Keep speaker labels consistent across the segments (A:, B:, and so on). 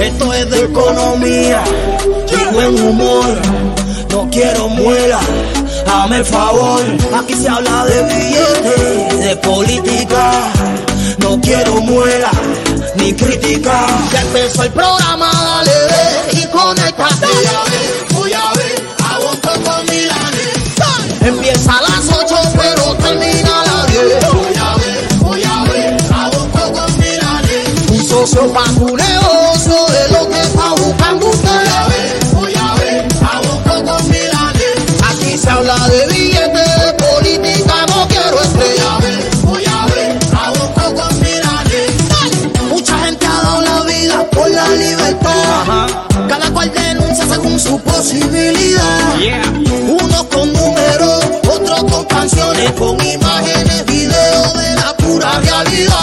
A: Esto es de economía y buen humor. No quiero muela, dame el favor. Aquí se habla de billetes, de política. No quiero muela, ni crítica.
B: Ya empezó el programa, dale y conectate. Empieza a las 8, pero termina a las 10.
A: Voy a ver, voy a ver, a un poco milanes.
B: Un socio negocio es lo que está buscando
A: Voy a
B: usted.
A: ver, voy a ver, a un poco milanes.
B: Aquí se habla de billetes, de política, no quiero
A: Voy
B: estrella.
A: a ver, voy a ver, a un poco milanes.
B: Mucha gente ha dado la vida por la libertad. Cada cual denuncia según su posibilidad. Con imágenes, videos de la pura realidad.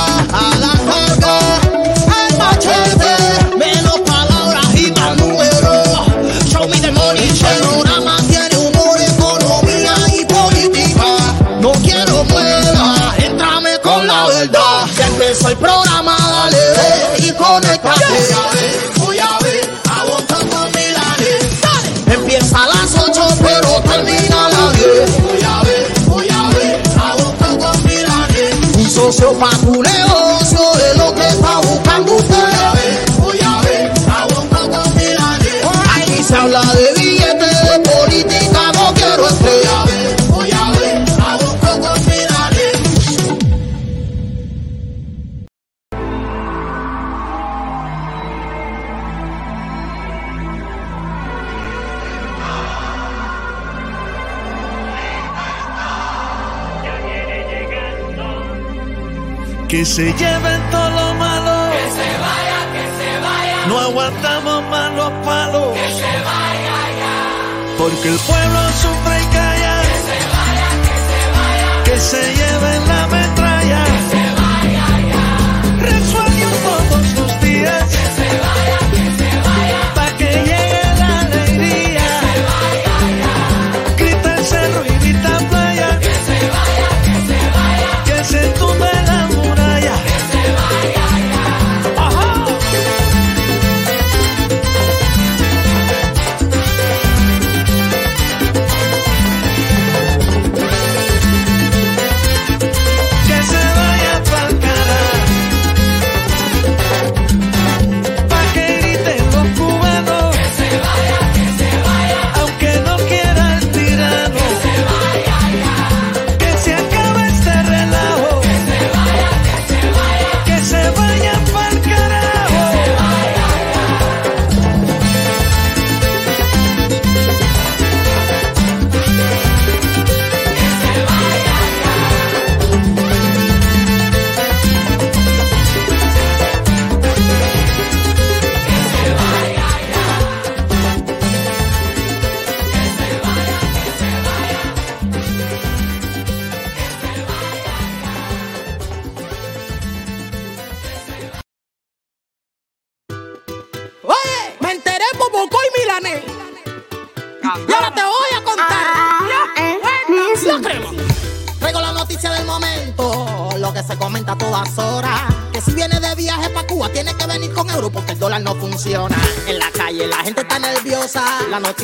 A: Milanes. Un
B: socio para tu negocio se
C: lleven todo lo malo. Que se vaya, que se vaya. No aguantamos más los palos. Que se vaya ya. Porque el pueblo sufre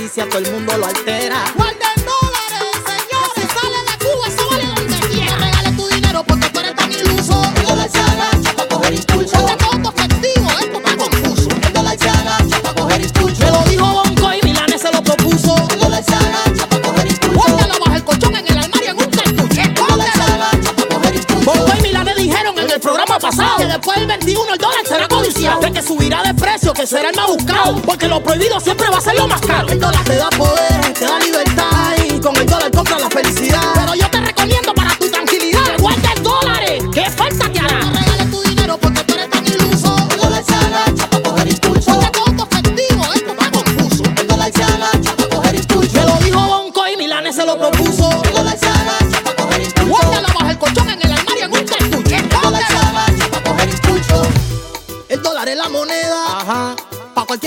B: noticia todo el mundo lo altera. Guarden dólares, señores, sale de Cuba, eso vale donde quiera. No regales tu dinero porque tú eres tan iluso. El dólar se agacha para coger impulso. Ponte todo efectivo, esto está confuso. El dólar se agacha para coger impulso. Me lo dijo Bonco y Milanes se lo propuso. El dólar se agacha para coger impulso. Póntelo bajo el colchón en el armario en un cartucho. El dólar se agacha para coger impulso. Bonco y Milanes dijeron en el programa pasado que después del 21 el dólar será codiciado. De que subirá de precio, que será el. Porque lo prohibido siempre va a ser lo más caro.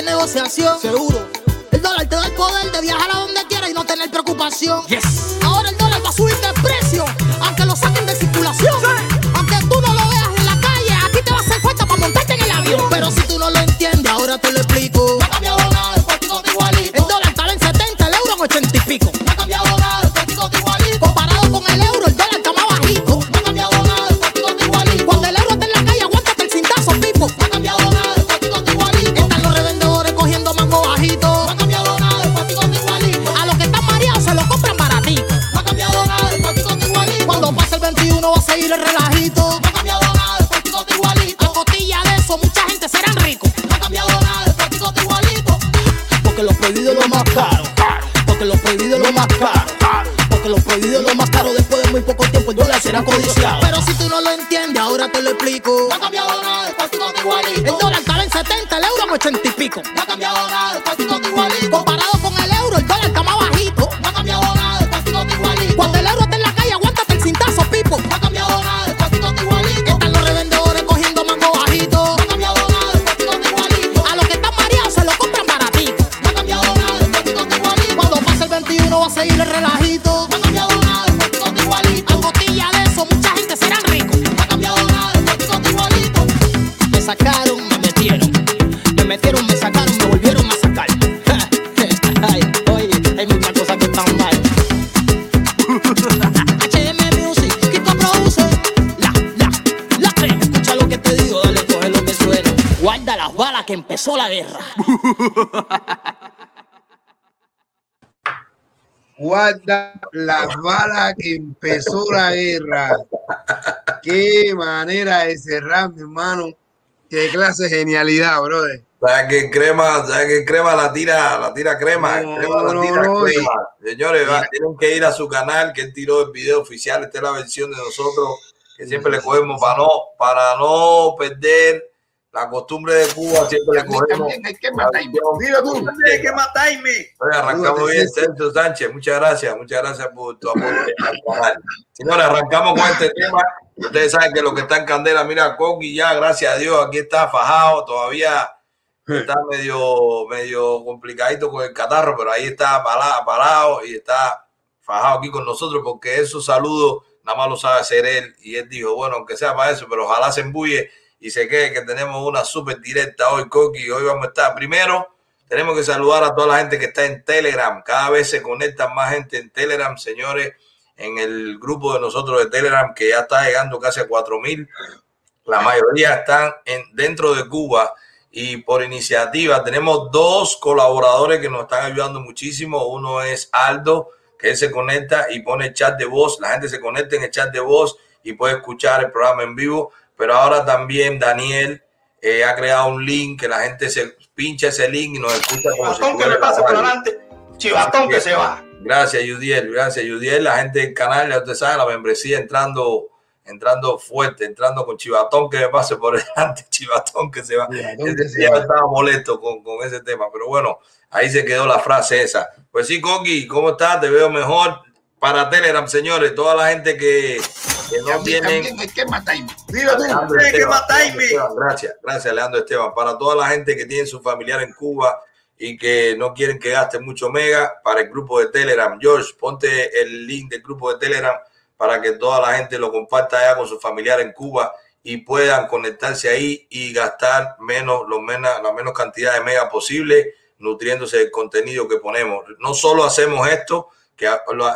B: Negociación. Seguro. El dólar te da el poder de viajar a donde quieras y no tener preocupación. Ahora el dólar va a subir de precio.
D: lo saquen de circulación. Aunque tú no lo veas en la calle, aquí te va a hacer falta para montarte en el avión. Pero si tú no lo entiendes, ahora te lo explico. La guerra.
E: guarda las balas que empezó la guerra. Qué manera de cerrar, mi hermano. Qué clase de genialidad, brother.
F: ¿Sabes que crema, sabes que crema la tira, la tira crema,
E: No,
F: crema la tira
E: no,
F: crema. Señores, va, tienen que ir a su canal que él tiró el video oficial, esta es la versión de nosotros que siempre le cogemos para no, para no perder la costumbre de Cuba, siempre le cogemos.
E: Hay que matarme. Dilo tú.
F: Hay que matarme. Oye, arrancamos bien, Sergio Sánchez. Muchas gracias, muchas gracias por tu canal. Señores, arrancamos con este tema. Ustedes saben que lo que está en candela, mira, Coqui ya, gracias a Dios, aquí está fajado, todavía está medio, medio complicadito con el catarro, pero ahí está parado, parado y está fajado aquí con nosotros porque esos saludos nada más lo sabe hacer él. Y él dijo, bueno, aunque sea para eso, pero ojalá se embulle y se quede que tenemos una súper directa hoy, Coqui. Hoy vamos a estar primero. Tenemos que saludar a toda la gente que está en Telegram. Cada vez se conecta más gente en Telegram, señores, en el grupo de nosotros de Telegram, que ya está llegando casi a 4000. La mayoría están en, dentro de Cuba y por iniciativa tenemos dos colaboradores que nos están ayudando muchísimo. Uno es Aldo, que él se conecta y pone chat de voz. La gente se conecta en el chat de voz y puede escuchar el programa en vivo. Pero ahora también Daniel eh, ha creado un link que la gente se pincha ese link y nos escucha como si
G: Chivatón que le pase por adelante. Chivatón que se va.
F: Gracias, Yudiel. Gracias, Yudiel. La gente del canal, ya usted sabe, la membresía entrando, entrando fuerte, entrando con Chivatón que me pase por delante, Chivatón que se va.
E: Que va.
F: estaba molesto con, con ese tema, pero bueno, ahí se quedó la frase esa. Pues sí, Coqui, ¿cómo estás? Te veo mejor. Para Telegram, señores, toda la gente que, que no tienen.
E: también. Dilo tú.
F: Gracias, gracias, Leandro Esteban. Para toda la gente que tiene su familiar en Cuba y que no quieren que gaste mucho mega, para el grupo de Telegram. George, ponte el link del grupo de Telegram para que toda la gente lo comparta allá con su familiar en Cuba y puedan conectarse ahí y gastar menos, lo menos, la menos cantidad de mega posible nutriéndose del contenido que ponemos. No solo hacemos esto, que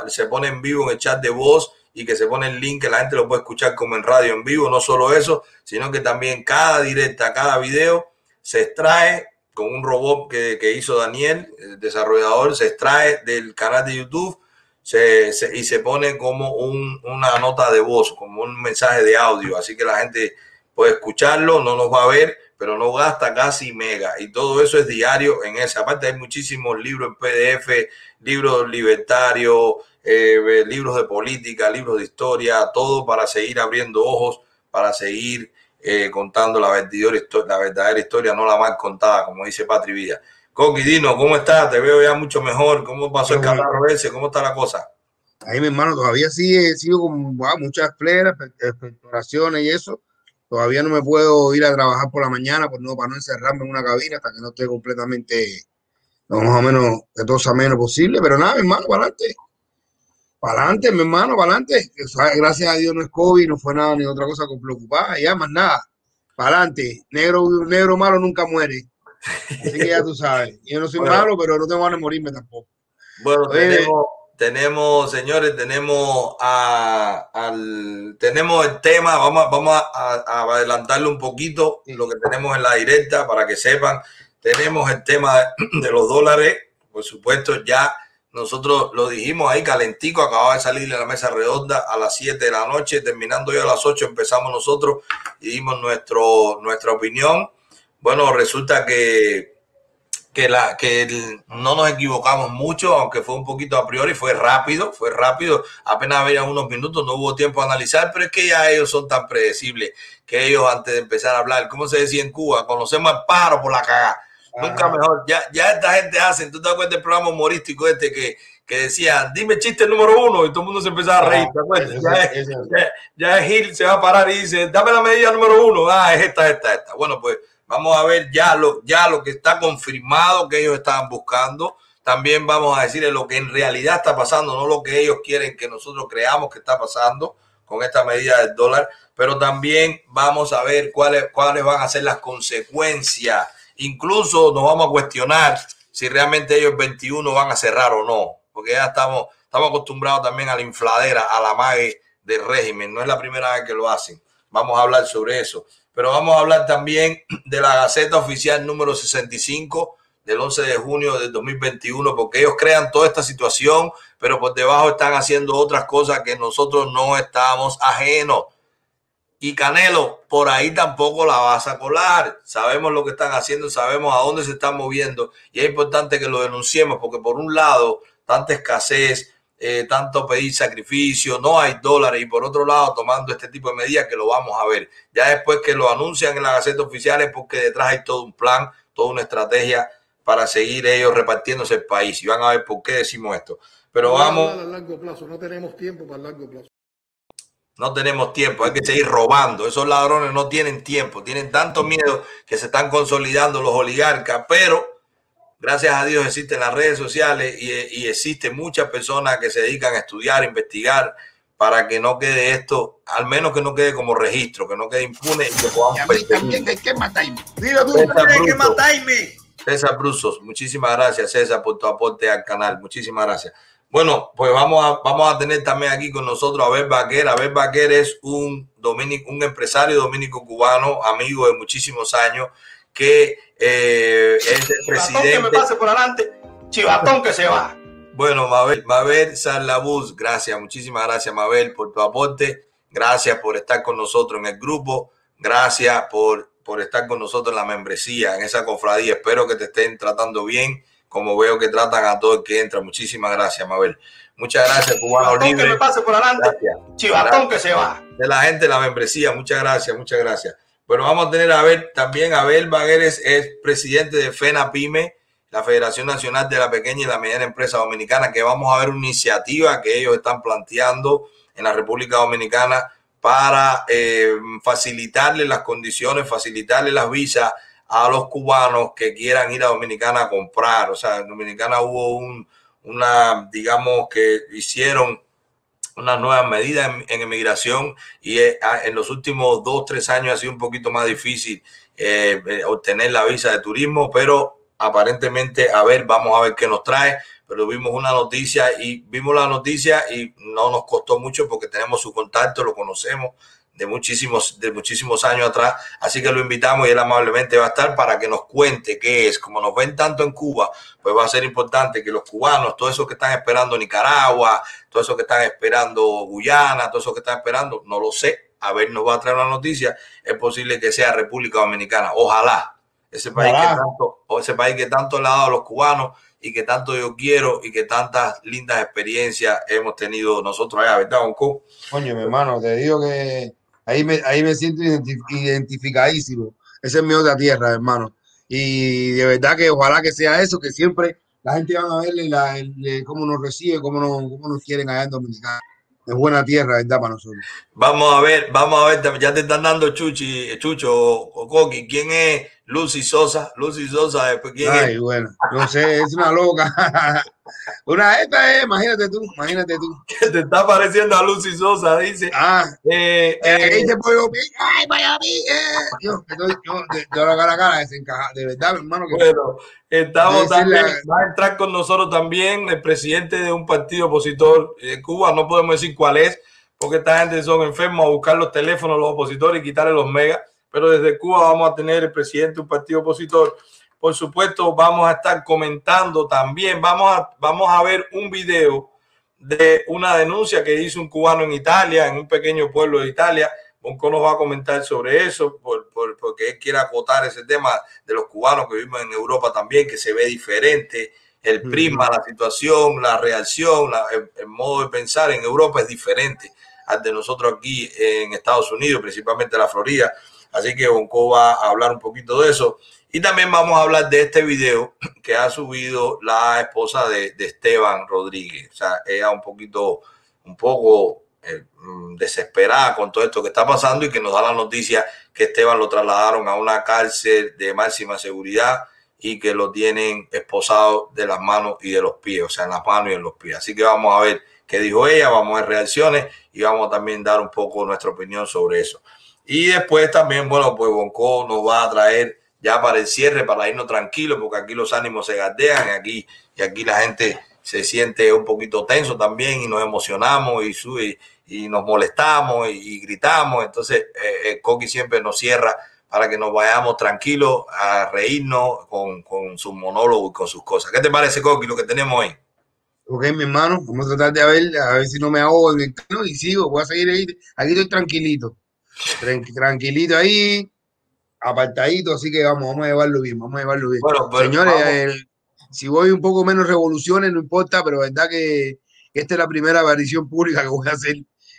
F: se pone en vivo en el chat de voz y que se pone el link que la gente lo puede escuchar como en radio en vivo, no solo eso, sino que también cada directa, cada video se extrae con un robot que, que hizo Daniel, el desarrollador, se extrae del canal de YouTube se, se- y se pone como un- una nota de voz, como un mensaje de audio, así que la gente puede escucharlo, no nos va a ver, pero no gasta casi mega. Y todo eso es diario en esa. Aparte hay muchísimos libros en PDF, libros libertarios, eh, libros de política, libros de historia, todo para seguir abriendo ojos, para seguir eh, contando la verdadera, histo- la verdadera historia, no la mal contada, como dice Patri Villa. Coqui, Dino, ¿cómo estás? Te veo ya mucho mejor. ¿Cómo pasó el catarro ese? ¿Cómo está la cosa?
E: Ahí mi hermano todavía sigue, sigo con wow, muchas fleras, pe- expectoraciones y eso. Todavía no me puedo ir a trabajar por la mañana por no, para no encerrarme en una cabina hasta que no esté completamente, no, más o menos, que todo sea menos posible. Pero nada, mi hermano, para adelante. Para adelante, mi hermano, para adelante. Gracias a Dios no es COVID, no fue nada ni otra cosa con preocupar, ya más nada. Para adelante. Negro, negro malo nunca muere. Así que ya tú sabes. Yo no soy malo, pero no tengo ganas de morirme tampoco.
F: Bueno, tenemos, tenemos, señores, tenemos a, al, tenemos el tema, vamos, vamos a, a, adelantarle un poquito lo que tenemos en la directa para que sepan. Tenemos el tema de los dólares, por supuesto, ya nosotros lo dijimos ahí calentico, acababa de salir de la mesa redonda a las 7 de la noche, terminando ya a las 8 empezamos nosotros y dimos nuestro, nuestra opinión. Bueno, resulta que, que, la, que no nos equivocamos mucho, aunque fue un poquito a priori, fue rápido, fue rápido, apenas había unos minutos, no hubo tiempo a analizar, pero es que ya ellos son tan predecibles que ellos antes de empezar a hablar, ¿cómo se decía en Cuba? Conocemos al pájaro por la cagada Nunca mejor. Ya, ya esta gente hace, tú te das cuenta del programa humorístico este que, que decía, dime chiste número uno, y todo el mundo se empezaba a reír. ya, es, Gil, se va a parar y dice, dame la medida número uno. Ah, es esta, esta, esta. Bueno, pues vamos a ver ya lo, ya lo que está confirmado que ellos estaban buscando. También vamos a decirles lo que en realidad está pasando, no lo que ellos quieren que nosotros creamos que está pasando con esta medida del dólar, pero también vamos a ver cuáles, cuáles van a ser las consecuencias Incluso nos vamos a cuestionar si realmente ellos 21 van a cerrar o no, porque ya estamos, estamos acostumbrados también a la infladera, a la mague del régimen. No es la primera vez que lo hacen. Vamos a hablar sobre eso. Pero vamos a hablar también de la Gaceta Oficial número 65 del 11 de junio del 2021, porque ellos crean toda esta situación, pero por debajo están haciendo otras cosas que nosotros no estamos ajenos. Y Canelo, por ahí tampoco la vas a colar. Sabemos lo que están haciendo, sabemos a dónde se están moviendo y es importante que lo denunciemos porque por un lado, tanta escasez, eh, tanto pedir sacrificio, no hay dólares y por otro lado, tomando este tipo de medidas que lo vamos a ver. Ya después que lo anuncian en la Gaceta Oficial es porque detrás hay todo un plan, toda una estrategia para seguir ellos repartiéndose el país. Y van a ver por qué decimos esto. Pero vamos...
H: A largo plazo, no tenemos tiempo para largo plazo.
F: No tenemos tiempo, hay que seguir robando. Esos ladrones no tienen tiempo, tienen tanto miedo que se están consolidando los oligarcas, pero gracias a Dios existen las redes sociales y, existen muchas personas que se dedican a estudiar, investigar, para que no quede esto, al menos que no quede como registro, que no quede impune y que podamos.
G: Y a mí también hay que matarme.
F: Dilo tú, hay que matarme. César Brusos, muchísimas gracias, César, por tu aporte al canal. Muchísimas gracias. Bueno, pues vamos a, vamos a tener también aquí con nosotros a Abel Baquer. Abel Baquer es un, dominico, un empresario dominico cubano, amigo de muchísimos años, que eh, es el presidente. que
G: me pase por adelante, chivatón que se va.
F: Bueno, Mabel, Mabel Sarlabuz, gracias, muchísimas gracias, Mabel, por tu aporte. Gracias por estar con nosotros en el grupo. Gracias por, por estar con nosotros en la membresía, en esa cofradía. Espero que te estén tratando bien como veo que tratan a todo el que entra. Muchísimas gracias, Mabel. Muchas gracias, Cubano
G: Libre. que me pase por adelante. Chivatón que se va.
F: De la gente la membresía. Muchas gracias, muchas gracias. Bueno, vamos a tener a ver también Abel Bagueres es presidente de FENA PYME, la Federación Nacional de la Pequeña y la Mediana Empresa Dominicana, que vamos a ver una iniciativa que ellos están planteando en la República Dominicana para eh, facilitarle las condiciones, facilitarle las visas a los cubanos que quieran ir a Dominicana a comprar. O sea, en Dominicana hubo un, una, digamos, que hicieron unas nuevas medidas en, en emigración y eh, en los últimos dos, tres años ha sido un poquito más difícil eh, eh, obtener la visa de turismo, pero aparentemente, a ver, vamos a ver qué nos trae. Pero vimos una noticia y vimos la noticia y no nos costó mucho porque tenemos su contacto, lo conocemos, de muchísimos, de muchísimos años atrás. Así que lo invitamos y él amablemente va a estar para que nos cuente qué es. Como nos ven tanto en Cuba, pues va a ser importante que los cubanos, todos esos que están esperando Nicaragua, todos esos que están esperando Guyana, todos esos que están esperando, no lo sé, a ver, nos va a traer una noticia, es posible que sea República Dominicana. Ojalá. Ese país, que tanto, ese país que tanto le ha dado a los cubanos y que tanto yo quiero y que tantas lindas experiencias hemos tenido nosotros allá, ¿verdad,
E: Coño, mi hermano, te digo que Ahí me, ahí me siento identificadísimo. Esa es mi otra tierra, hermano. Y de verdad que ojalá que sea eso, que siempre la gente va a verle cómo nos recibe, cómo nos, cómo nos quieren allá en Dominicana. Es buena tierra, ¿verdad? Para nosotros.
F: Vamos a ver, vamos a ver, ya te están dando Chuchi, Chucho o Coqui. ¿Quién es Lucy Sosa. Lucy Sosa, después quién
E: Ay, bueno, no sé, es una loca. una esta es, imagínate tú, imagínate tú.
F: Que te está pareciendo a Lucy Sosa, dice.
E: Ah,
F: eh,
E: eh,
F: eh,
E: dice Pi, ay, Miami, eh. Yo, estoy, yo, de, de la cara a cara, desencajado, de verdad, mi hermano. Que,
F: Bueno, estamos también,
E: la-
F: va a entrar con nosotros también el presidente de un partido opositor de Cuba, no podemos decir cuál es, porque esta gente son enfermos a buscar los teléfonos, los opositores y quitarle los megas, pero desde Cuba vamos a tener el presidente de un partido opositor. Por supuesto, vamos a estar comentando también, vamos a, vamos a ver un video de una denuncia que hizo un cubano en Italia, en un pequeño pueblo de Italia. Bonco nos va a comentar sobre eso, por- por- porque él quiere acotar ese tema de los cubanos que viven en Europa también, que se ve diferente, el prisma, la situación, la reacción, la- el, el modo de pensar en Europa es diferente al de nosotros aquí en Estados Unidos, principalmente la Florida. Así que Bonco va a hablar un poquito de eso. Y también vamos a hablar de este video que ha subido la esposa de, Esteban Rodríguez. O sea, ella un poquito, un poco eh, mm, desesperada con todo esto que está pasando y que nos da la noticia que Esteban lo trasladaron a una cárcel de máxima seguridad y que lo tienen esposado de las manos y de los pies, o sea, en las manos y en los pies. Así que vamos a ver qué dijo ella, vamos a ver reacciones y vamos a también dar un poco nuestra opinión sobre eso. Y después también, bueno, pues Bonco nos va a traer ya para el cierre, para irnos tranquilos, porque aquí los ánimos se gatean y aquí, y aquí la gente se siente un poquito tenso también y nos emocionamos y sube y nos molestamos y, gritamos. Entonces, eh, eh, Coqui siempre nos cierra para que nos vayamos tranquilos a reírnos con, con su monólogo y con sus cosas. ¿Qué te parece, Coqui, lo que tenemos hoy?
E: ok, mi hermano, vamos a tratar de ver, a ver si no me ahogo en el camino y sigo, voy a seguir ahí. Aquí estoy tranquilito, Tran- tranquilito ahí, apartadito, así que vamos, vamos a llevarlo bien, vamos a llevarlo bien.
F: Bueno, pues,
E: Señores, si voy un poco menos revoluciones, no importa, pero verdad que esta es la primera aparición pública que voy a hacer.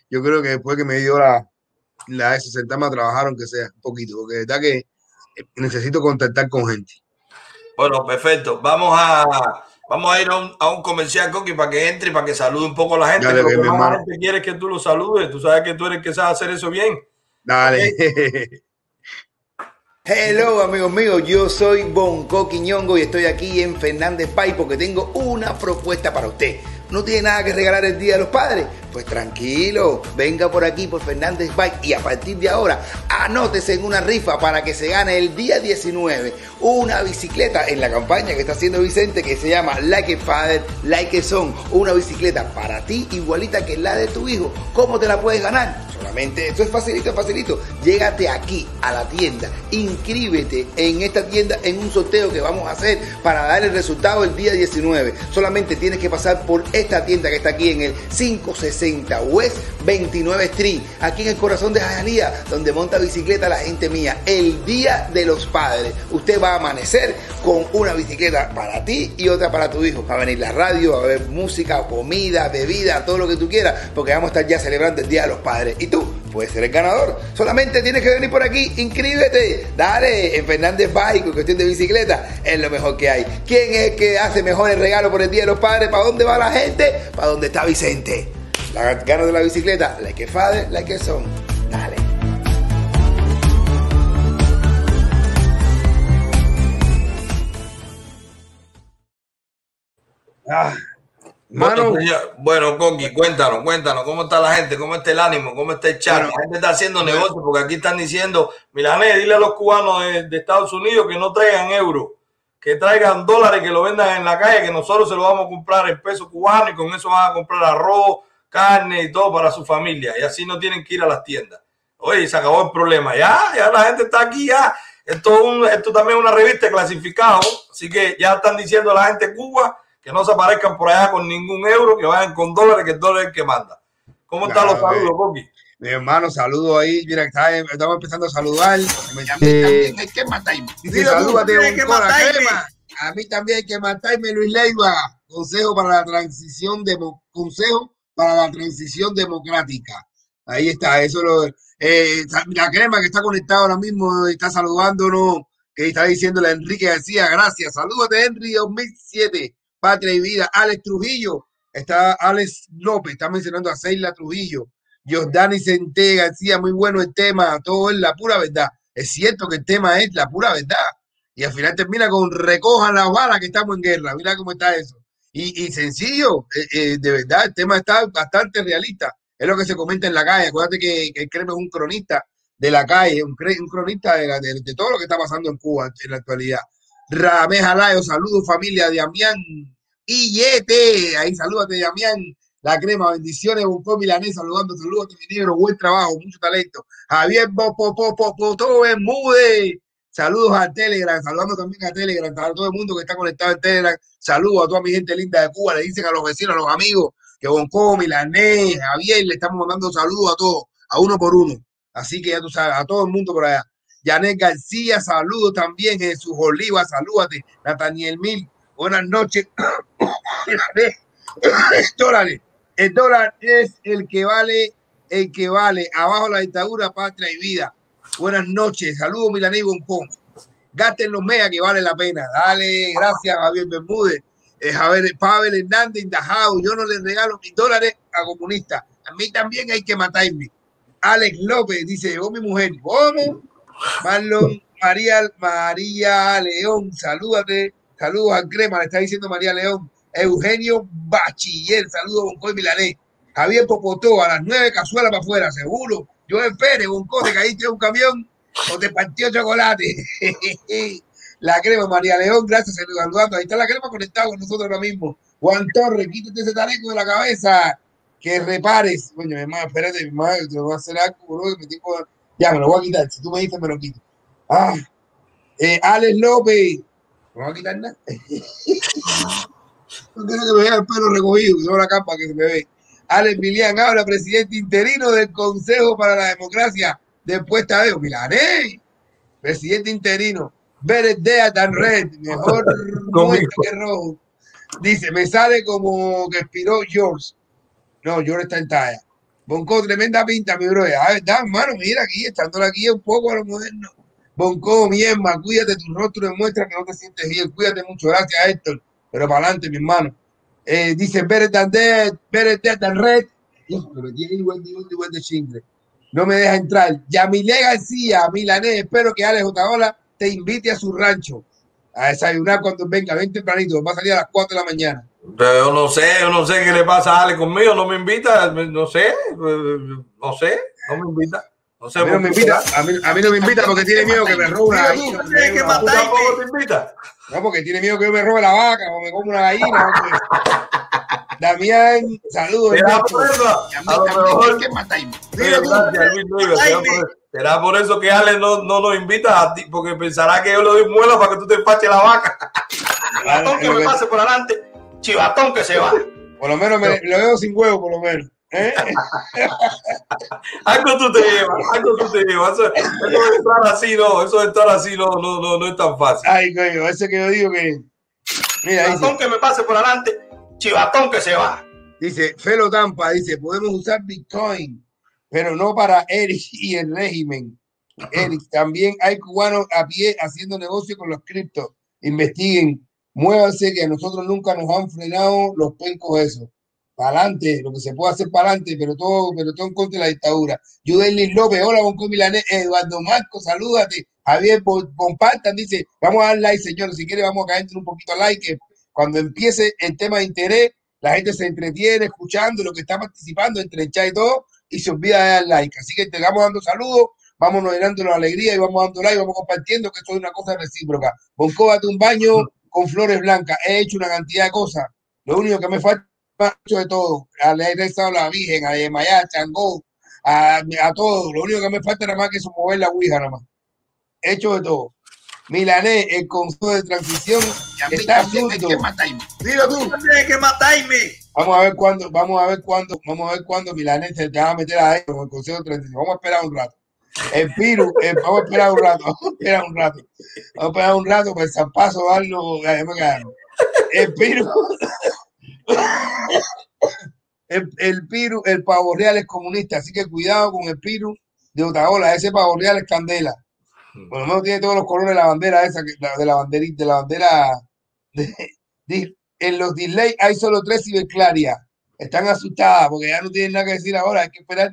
E: Yo creo que después que me dio la, la de sentarme a trabajar, aunque sea un poquito, porque verdad que eh, necesito contactar con gente.
F: Bueno, perfecto. Vamos a, vamos a ir a un, a un comercial, Coqui, para que entre y para que salude un poco a la gente.
E: Dale,
F: Lo que
E: bien, mi
F: más la
E: hermano.
F: gente quiere es que tú lo saludes. Tú sabes que tú eres el que sabe hacer eso bien.
E: Dale.
I: Hello amigos míos, yo soy Bonco Quiñongo y estoy aquí en Fernández Pay porque tengo una propuesta para usted. ¿No tiene nada que regalar el Día de los Padres? Pues tranquilo, venga por aquí por Fernández Bike y a partir de ahora anótese en una rifa para que se gane el día 19 una bicicleta en la campaña que está haciendo Vicente que se llama Like a Father, Like a Son. Una bicicleta para ti igualita que la de tu hijo. ¿Cómo te la puedes ganar? Solamente, esto es facilito, facilito. Llégate aquí a la tienda, inscríbete en esta tienda en un sorteo que vamos a hacer para dar el resultado el día 19. Solamente tienes que pasar por esta tienda que está aquí en el 560 West 29 Street, aquí en el corazón de Jayalía, donde monta bicicleta la gente mía. El día de los padres. Usted va a amanecer con una bicicleta para ti y otra para tu hijo. Va a venir la radio, va a haber música, comida, bebida, todo lo que tú quieras, porque vamos a estar ya celebrando el Día de los Padres. Y tú puedes ser el ganador. Solamente tienes que venir por aquí, inscríbete, dale en Fernández Bike, cuestión de bicicleta, es lo mejor que hay. ¿Quién es el que hace mejores regalos por el Día de los Padres? ¿Para dónde va la gente? Para dónde está Vicente. La ganas de la bicicleta, la que father, la que son. Dale.
E: Ah,
F: Bueno,
E: mano,
F: señor- bueno, Coqui, cuéntanos, cuéntanos, ¿cómo está la gente? ¿Cómo está el ánimo? ¿Cómo está el chat?
E: Bueno,
F: la gente está haciendo negocio porque aquí están diciendo, Milané, dile a los cubanos de, de Estados Unidos que no traigan euros, que traigan dólares, que lo vendan en la calle, que nosotros se lo vamos a comprar en peso cubano y con eso van a comprar arroz, carne y todo para su familia. Y así no tienen que ir a las tiendas. Oye, se acabó el problema. Ya, ya la gente está aquí, ya. Esto, es un- esto también es una revista clasificada, así que ya están diciendo a la gente de Cuba que no se aparezcan por allá con ningún euro, que vayan con dólares, que el dólar es el que manda. ¿Cómo están los saludos, Coqui?
E: mi hermano, saludo ahí. Mira, está- estamos empezando a saludar.
G: A mí también hay que matarme. Tú,
E: salúdate,
G: hay que matarme.
E: A mí también hay que matarme, Luis Leiva. Consejo para la transición demo- consejo para la transición democrática. Ahí está, eso lo eh, la crema que está conectado ahora mismo está saludándonos, que está diciéndole a Enrique García, gracias. Salúdate, Henry 2007, Patria y Vida. Alex Trujillo, está Alex López, está mencionando a Seila Trujillo. Jordani Centé García, muy bueno el tema, todo es la pura verdad. es cierto que el tema es la pura verdad. Y al final termina con recojan las balas que estamos en guerra. Mira cómo está eso. Y, y sencillo, eh, eh, de verdad, el tema está bastante realista. Es lo que se comenta en la calle. Acuérdate que, que Creme es un cronista de la calle, un, cronista de, la- de- todo lo que está pasando en Cuba en la actualidad. Ramés Alayo, saludos familia de Damián Yete, ahí salúdate Damián, la crema, bendiciones, Bonco Milanés, saludando, saludos mi negro, buen trabajo, mucho talento. Javier Popopopoto Bermúdez, saludos a Telegram, saludando también a Telegram, a todo el mundo que está conectado en Telegram, saludos a toda mi gente linda de Cuba, le dicen a los vecinos, a los amigos, que Bonco, Milanés, Javier, le estamos mandando saludos a todos, a uno por uno. Así que ya tú sabes, a todo el mundo por allá. Janet García, saludos también. Jesús Oliva, salúdate. Nathaniel Mil, buenas noches. dólares. El dólar es el que vale, el que vale. Abajo la dictadura, patria y vida. Buenas noches. Saludos, Milaní Boncón. Gasten los mega que vale la pena. Dale, gracias, Javier Bermúdez. Eh, Javier, Pavel Hernández, Indajao. Yo no les regalo mis dólares a comunistas. A mí también hay que matarme. Alex López dice, llegó mi mujer. ¿Cómo? Marlon María, María León, salúdate. Saludos al crema, le está diciendo María León. Eugenio Bachiller, saludos y Milanés. Javier Popotó, a las nueve cazuelas para afuera, seguro. Yo espere, Bonco, te caíste de un camión o te partió chocolate. la crema, María León, gracias, saludando. Ahí está la crema conectada con nosotros ahora mismo. Juan Torres, quítate ese taleco de la cabeza, que repares. Coño, mi hermano, espérate, mi hermano, te voy a hacer algo, bro, que me tengo- Ya, me lo voy a quitar. Si tú me dices, me lo quito. Ah, eh, Alex López. ¿No me voy a quitar nada? no quiero que me vea el pelo recogido, que la capa que se me ve. Alex Milian habla, presidente interino del Consejo para la Democracia después Tadeo Milanés. Presidente interino. Beredea tan red, mejor muerto que rojo. Dice, me sale como que expiró George. No, George está en talla. Bonco, tremenda pinta, mi bro. Ah, verdad, hermano, mira aquí, echándole aquí un poco a lo moderno. Bonco, mi hermano, cuídate, tu rostro demuestra que no te sientes bien. Cuídate mucho, gracias, Héctor. Pero para adelante, mi hermano. Eh, dice, Better Dead, Better Dead Red. Hijo, pero tiene igual de igual de chingle. No me deja entrar. Yamile García, Milanés, espero que Alex Otaola te invite a su rancho a desayunar cuando venga, ven tempranito, va a salir a las 4 de la mañana.
F: Yo no sé, yo no sé qué le pasa a Ale conmigo, no me invita, no sé, no sé, no me invita. No sé
E: A mí no me invita, a mí, a mí no me invita porque tiene miedo que me robe una gallina.
F: Tienes que tampoco te invita.
E: No, porque tiene miedo que yo me robe la vaca o me como una gallina. Damián, saludos.
F: Será por eso,
G: A
F: lo mejor.
G: que
F: por- Será por eso que Ale no, no nos invita a ti, porque pensará que yo le doy muela para que tú te empaches la vaca.
G: Chivatón que me pase por adelante. Chivatón que se va.
E: Por lo menos me, lo veo sin huevo, por lo menos. ¿Eh?
F: Algo tú te llevas, algo tú te llevas. Eso, eso de estar así, no, eso de estar así no, no, no, no es tan fácil.
E: Ay, coño, ese que yo digo que. Mira, dice,
G: Chivatón que me pase por adelante. Chivatón que se va.
E: dice Felo Tampa, dice, podemos usar Bitcoin, pero no para Eric y el régimen. Eric, también hay cubanos a pie haciendo negocio con los criptos. Investiguen, muévanse, que a nosotros nunca nos han frenado los pencos eso. Para adelante, lo que se puede hacer para adelante, pero todo, pero todo en contra de la dictadura. Judelis López, hola, Bonco Milanés, Eduardo Marco, salúdate. Javier, compartan, dice, vamos a dar like, señores, si quiere vamos a caer un poquito a like, cuando empiece el tema de interés, la gente se entretiene escuchando lo que está participando entre el chat y todo, y se olvida de dar like. Así que te vamos dando saludos, vámonos llenando la alegría y vamos dando like, vamos compartiendo, que esto es una cosa recíproca. Bonco, date un baño con flores blancas. He hecho una cantidad de cosas. Lo único que me falta hecho de todo. A le he rezado a la Virgen, a Yemayá, a Changó, a, a todo. Lo único que me falta nada más que es mover la Ouija nada más. He hecho de todo. Milanés, el consejo de transición
G: mí
E: está absurdo.
G: que matarme.
E: Dilo tú.
G: Tienes que matarme.
E: Vamos a ver cuándo, vamos a ver cuándo, vamos a ver cuándo Milanés se te va a meter a él con el consejo de transición. Vamos a esperar un rato. El Piru, eh, vamos a esperar un rato, vamos a esperar un rato. Vamos a esperar un rato para el zapazo darlo. cagaron. El Piru. El, el Piru, el pavo real es comunista, así que cuidado con el Piru de Otaola, ese pavo real es candela. Por lo menos tiene todos los colores de la bandera esa, de la banderita, de la bandera. de- de- en los display hay solo tres ciberclarias. Están asustadas porque ya no tienen nada que decir ahora, hay que esperar.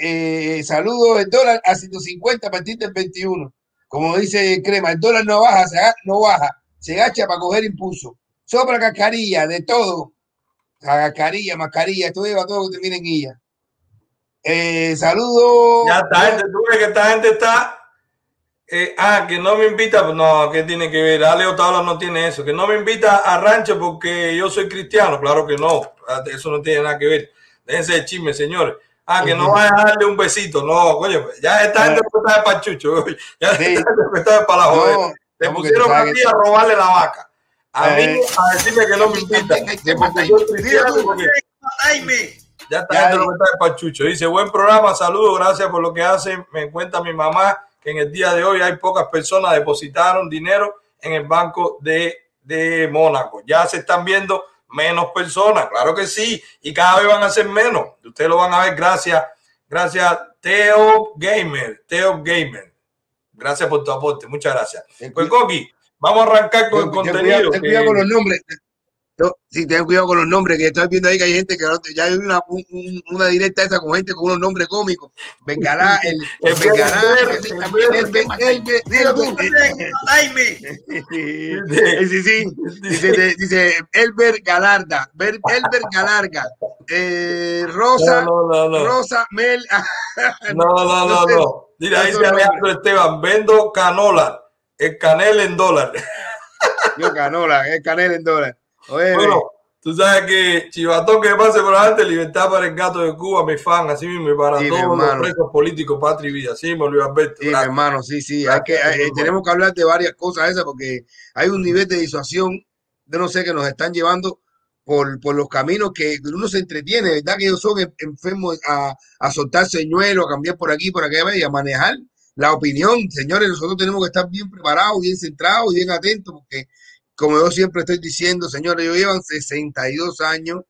E: eh, saludos, el dólar a 150 a partir del 21. Como dice Crema, el dólar no baja, se, no baja, se gacha para coger impulso. Sopra cascarilla, de todo. Cascarilla, mascarilla, esto lleva todo que termine en ella. Eh, saludos.
F: Ya esta gente, tú ves que esta gente está. Eh, ah, que no me invita, pues no, ¿qué tiene que ver? Aleo Tabla no tiene eso. Que no me invita a rancho porque yo soy cristiano. Claro que no, eso no tiene nada que ver. Déjense de chisme, señores. Ah, que no vaya a darle un besito. No, coño, ya esta gente está de pachucho. Ya esta gente está de para la joder. Te pusieron a ti a robarle la vaca. A mí eh. a decirme que no me invita. Ya está gente lo está de pachucho. Dice, buen programa, saludos, gracias por lo que hacen. Me cuenta mi mamá que en el día de hoy hay pocas personas depositaron dinero en el banco de, de Mónaco. Ya se están viendo menos personas, claro que sí, y cada vez van a ser menos. Ustedes lo van a ver gracias, gracias Teo Gamer, Teo Gamer. Gracias por tu aporte, muchas gracias. Pues Coqui, vamos a arrancar con el contenido.
E: Ten con los nombres. Sí, ten cuidado con los nombres, que estoy viendo ahí que hay gente que ya hay una, una directa esa con gente con unos nombres cómicos. Vengará, el, el Vengará, el Sí, sí, dice, dice Elber Galarda, Elber Galarga, eh, Rosa, Rosa Mel.
F: no, no, no, no. Mira, dice Alejandro Esteban, vendo canola, el canel en dólar.
E: Yo canola, el canel en dólar
F: bueno, tú sabes que Chivatón que pase por adelante, libertad para el gato de Cuba, mi fan, así mismo, y para todos los presos políticos, patria y vida. Sí, olvidé Alberto.
E: Sí, mi hermano, sí, sí. Hay que, tenemos que hablar de varias cosas esas porque hay un nivel de disuasión, de no sé, que nos están llevando por, por los caminos que uno se entretiene, ¿verdad? Que ellos son enfermos a, a soltar señuelos, a cambiar por aquí, por acá y a manejar la opinión. Señores, nosotros tenemos que estar bien preparados, bien centrados y bien atentos porque como yo siempre estoy diciendo, señores, ellos llevan 62 años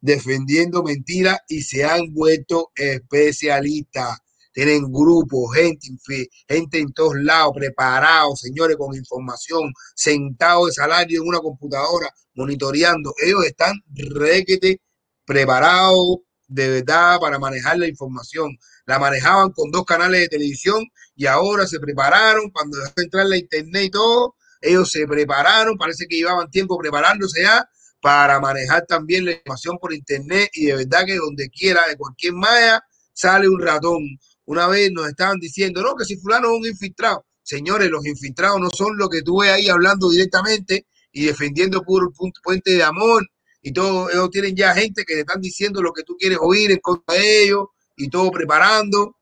E: defendiendo mentiras y se han vuelto especialistas. Tienen grupos, gente, gente en todos lados, preparados, señores, con información, sentados de salario en una computadora, monitoreando. Ellos están requete preparados de verdad para manejar la información. La manejaban con dos canales de televisión y ahora se prepararon cuando dejó entrar la internet y todo ellos se prepararon, parece que llevaban tiempo preparándose ya para manejar también la información por internet y de verdad que donde quiera, de cualquier malla, sale un ratón. Una vez nos estaban diciendo, no, que si fulano es un infiltrado. Señores, los infiltrados no son lo que tú ves ahí hablando directamente y defendiendo por puente de amor y todo. Ellos tienen ya gente que te están diciendo lo que tú quieres oír en contra de ellos y todo preparando.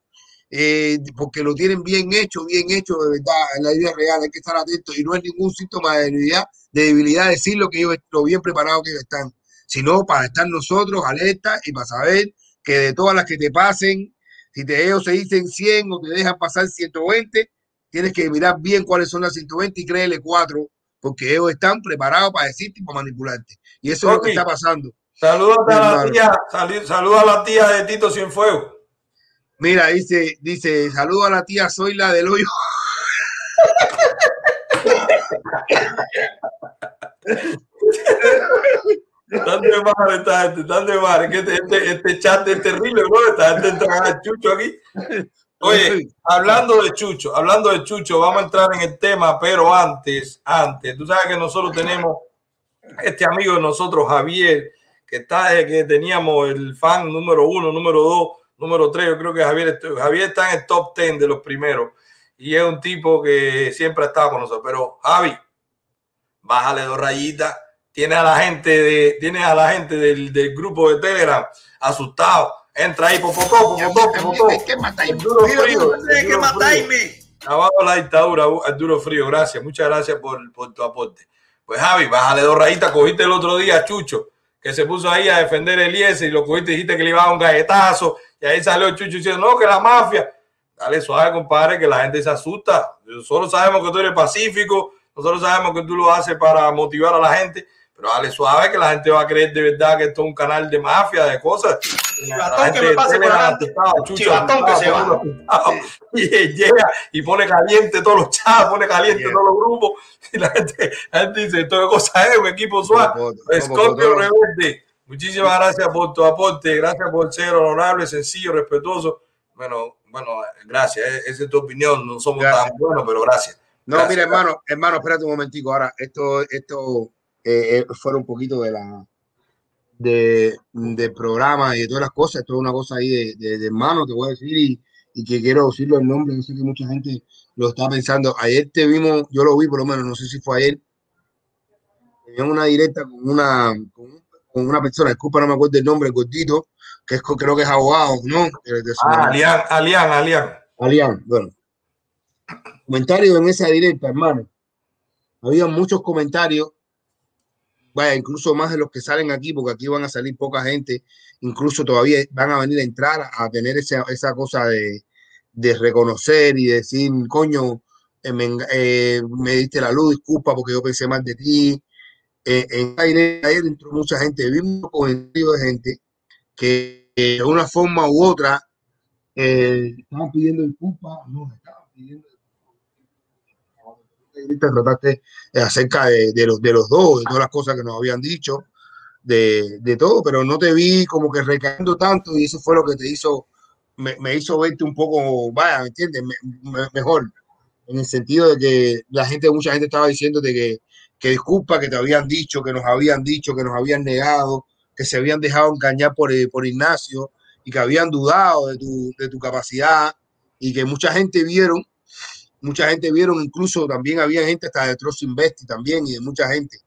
E: Eh, porque lo tienen bien hecho, bien hecho de verdad en la vida real, hay que estar atentos y no es ningún síntoma de debilidad, de debilidad decir lo que ellos, lo bien preparado que están, sino para estar nosotros alerta y para saber que de todas las que te pasen, si te, ellos se dicen 100 o te dejan pasar 120, tienes que mirar bien cuáles son las 120 y créele cuatro, porque ellos están preparados para decirte y para manipularte. Y eso es lo que está pasando.
F: Saludos a la tía, saludos a la tía de Tito Cienfuegos.
E: Mira, dice, dice, saludo a la tía, soy la del hoyo.
F: Están de mar esta gente, están de mar. Este, este, este, chat es terrible, bro. Esta gente entra a Chucho aquí. Oye, hablando de Chucho, hablando de Chucho, vamos a entrar en el tema, pero antes, antes, tú sabes que nosotros tenemos este amigo de nosotros, Javier, que está desde que teníamos el fan número uno, número dos número 3. Yo creo que Javier, Javier está en el top 10 de los primeros y es un tipo que siempre ha estado con nosotros. Pero Javi, bájale dos rayitas. Tiene a la gente de, tiene a la gente del, del grupo de Telegram asustado. Entra ahí, poco, poco, poco, duro frío. Abajo la dictadura, el duro frío. Gracias, muchas gracias por, por tu aporte. Pues Javi, bájale dos rayitas. Cogiste el otro día Chucho, que se puso ahí a defender el IES y lo cogiste y dijiste que le iba a dar un galletazo y ahí salió Chucho diciendo, no, que la mafia. Dale suave, compadre, que la gente se asusta. Nosotros sabemos que tú eres pacífico, nosotros sabemos que tú lo haces para motivar a la gente, pero dale suave que la gente va a creer de verdad que esto es un canal de mafia, de cosas.
G: Chivatón que me pase por adelante. Chivatón que se va.
F: Y llega y pone caliente todos los chats, pone caliente todos los grupos. Y la gente, la gente dice, esto es cosa es un equipo suave. Scorpio Rebelde Muchísimas gracias por tu aporte, gracias por ser honorable, sencillo, respetuoso. Bueno, bueno, gracias. E-, esa es tu opinión. No somos tan buenos, pero gracias.
E: No, mira, hermano, hermano, espérate un momentico. Ahora, esto, esto eh, eh, fuera un poquito de la de, de programa y de todas las cosas. Esto es una cosa ahí de, de, hermano, te voy a decir, y, y, que quiero decirlo el nombre. Yo sé que mucha gente lo está pensando. Ayer te vimos, yo lo vi por lo menos, no sé si fue ayer. Tenían una directa con una, con, con una persona, disculpa, no me acuerdo el nombre, el gordito, que es, creo que es abogado, ¿no?
F: Ah, Alian, Alian, Alian.
E: Alian, bueno. Comentarios en esa directa, hermano. Había muchos comentarios, vaya, incluso más de los que salen aquí, porque aquí van a salir poca gente, incluso todavía van a venir a entrar a tener esa, esa cosa de, de reconocer y decir, coño, eh, me, eh, me, diste la luz, disculpa porque yo pensé mal de ti. Eh, en ayer entró mucha gente, vimos comentarios de gente que de una forma u otra eh, estaban pidiendo disculpas, no, estaban pidiendo trataste acerca de, los, de los dos, de todas las cosas que nos habían dicho, de, de todo, pero no te vi como que recayendo tanto y eso fue lo que te hizo, me, me hizo verte un poco, vaya, ¿me entiendes? Me, me, mejor, en el sentido de que la gente, mucha gente estaba diciendo de que, que disculpa, que te habían dicho, que nos habían dicho, que nos habían negado, que se habían dejado engañar por, eh, por Ignacio y que habían dudado de tu, de tu capacidad y que mucha gente vieron, mucha gente vieron, incluso también había gente hasta de Trost Investi también y de mucha gente.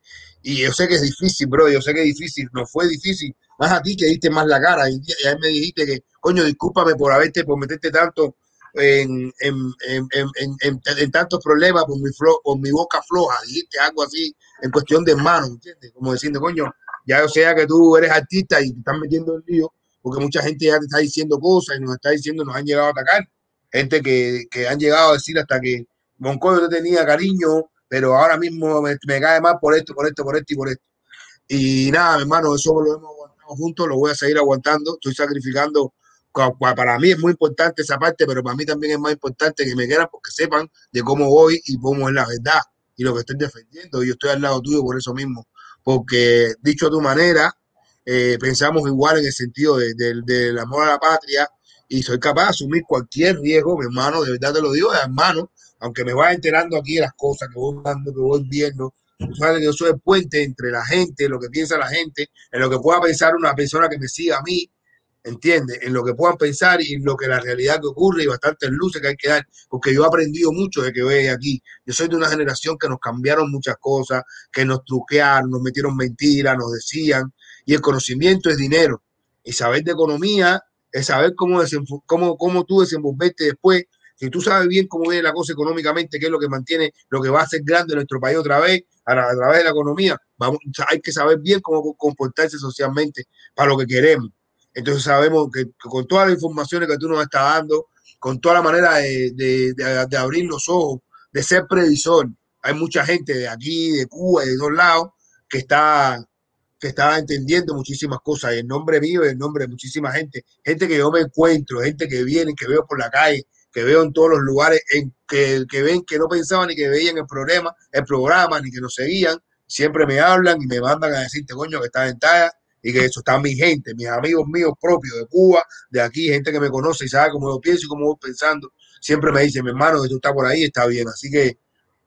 E: Y yo sé que es difícil, bro, yo sé que es difícil, no fue difícil, más a ti que diste más la cara y, y a mí me dijiste que, coño, discúlpame por haberte, por meterte tanto en, en, en, en tantos problemas por mi, flo, por mi boca floja, dijiste algo así en cuestión de manos, ¿entiendes? Como diciendo, coño, ya o sea que tú eres artista y te estás metiendo en lío, porque mucha gente ya te está diciendo cosas y nos está diciendo, nos han llegado a atacar. Gente que, que han llegado a decir hasta que Moncoyo te tenía cariño, pero ahora mismo me, cae más por esto, por esto, por esto y por esto. Y nada, hermano, eso lo hemos aguantado juntos, lo voy a seguir aguantando, estoy sacrificando. Para mí es muy importante esa parte, pero para mí también es más importante que me quieran porque sepan de cómo voy y cómo es la verdad y lo que estoy defendiendo. Yo estoy al lado tuyo por eso mismo porque dicho de tu manera, eh, pensamos igual en el sentido de, del amor a la patria y soy capaz de asumir cualquier riesgo, mi hermano, de verdad te lo digo, de hermano, aunque me vaya enterando aquí de las cosas que voy dando, que voy viendo, tú sabes yo soy el puente entre la gente, lo que piensa la gente, en lo que pueda pensar una persona que me siga a mí, ¿entiendes? En lo que puedan pensar y en lo que la realidad que ocurre y bastantes luces que hay que dar, porque yo he aprendido mucho de que ve aquí. Yo soy de una generación que nos cambiaron muchas cosas, que nos truquearon, nos metieron mentiras, nos decían, y el conocimiento es dinero. Y saber de economía es saber cómo, cómo, cómo tú desenvolverte después. Si tú sabes bien cómo viene la cosa económicamente, qué es lo que mantiene, lo que va a hacer grande nuestro país otra vez, a, través de la economía, vamos, hay que saber bien cómo comportarse socialmente para lo que queremos entonces sabemos que, que, con todas las informaciones que tú nos estás dando, con toda la manera de, de, de, de, abrir los ojos, de ser previsor, hay mucha gente de aquí, de Cuba y de todos lados que está, que está entendiendo muchísimas cosas. El nombre mío el nombre de muchísima gente, gente que yo me encuentro, gente que viene, que veo por la calle, que veo en todos los lugares, en que, que ven que no pensaban ni que veían el programa, el programa, ni que nos seguían, siempre me hablan y me mandan a decirte, coño, que estás en talla y que eso está mi gente, mis amigos míos propios de Cuba, de aquí, gente que me conoce y sabe cómo yo pienso y cómo voy pensando, siempre me dice, mi hermano, que tú estás por ahí, está bien. Así que,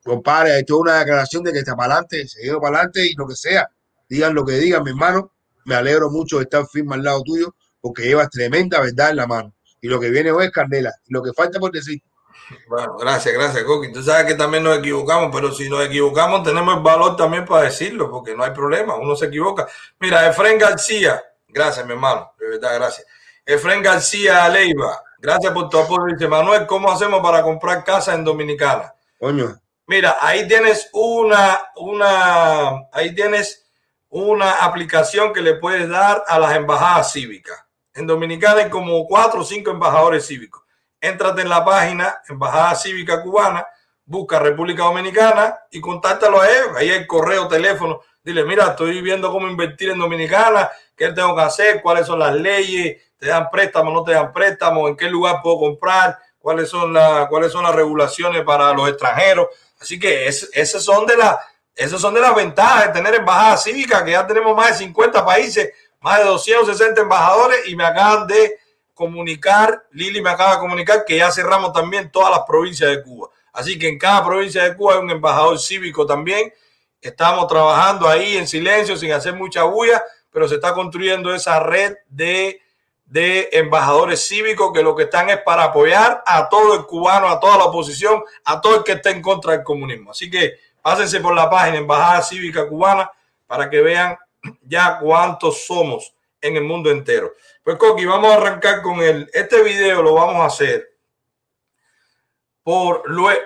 E: compadre, esto es una declaración de que está para adelante, seguido para adelante y lo que sea, digan lo que digan, mi hermano, me alegro mucho de estar firme al lado tuyo porque llevas tremenda verdad en la mano. Y lo que viene hoy es candela. Y lo que falta por decir,
F: bueno, gracias, gracias, Coqui. Tú sabes que también nos equivocamos, pero si nos equivocamos tenemos el valor también para decirlo, porque no hay problema, uno se equivoca. Mira, Efren García, gracias, mi hermano, de verdad, gracias. Efren García Leiva, gracias por tu apoyo. Dice Manuel, ¿cómo hacemos para comprar casa en Dominicana?
E: Coño.
F: Mira, ahí tienes una, una, ahí tienes una aplicación que le puedes dar a las embajadas cívicas. En Dominicana hay como cuatro o cinco embajadores cívicos Éntrate en la página Embajada Cívica Cubana, busca República Dominicana y contáctalo a ellos. Ahí hay correo, teléfono. Dile, mira, estoy viendo cómo invertir en Dominicana, qué tengo que hacer, cuáles son las leyes, te dan préstamo, no te dan préstamo, en qué lugar puedo comprar, cuáles son, la, cuáles son las regulaciones para los extranjeros. Así que es, esas son de las esas son de las ventajas de tener embajada cívica, que ya tenemos más de 50 países, más de 260 embajadores y me acaban de comunicar, Lili me acaba de comunicar que ya cerramos también todas las provincias de Cuba. Así que en cada provincia de Cuba hay un embajador cívico también. Estamos trabajando ahí en silencio, sin hacer mucha bulla, pero se está construyendo esa red de, de embajadores cívicos que lo que están es para apoyar a todo el cubano, a toda la oposición, a todo el que esté en contra del comunismo. Así que pásense por la página Embajada Cívica Cubana para que vean ya cuántos somos en el mundo entero. Pues Coqui, vamos a arrancar con el, este video lo vamos a hacer por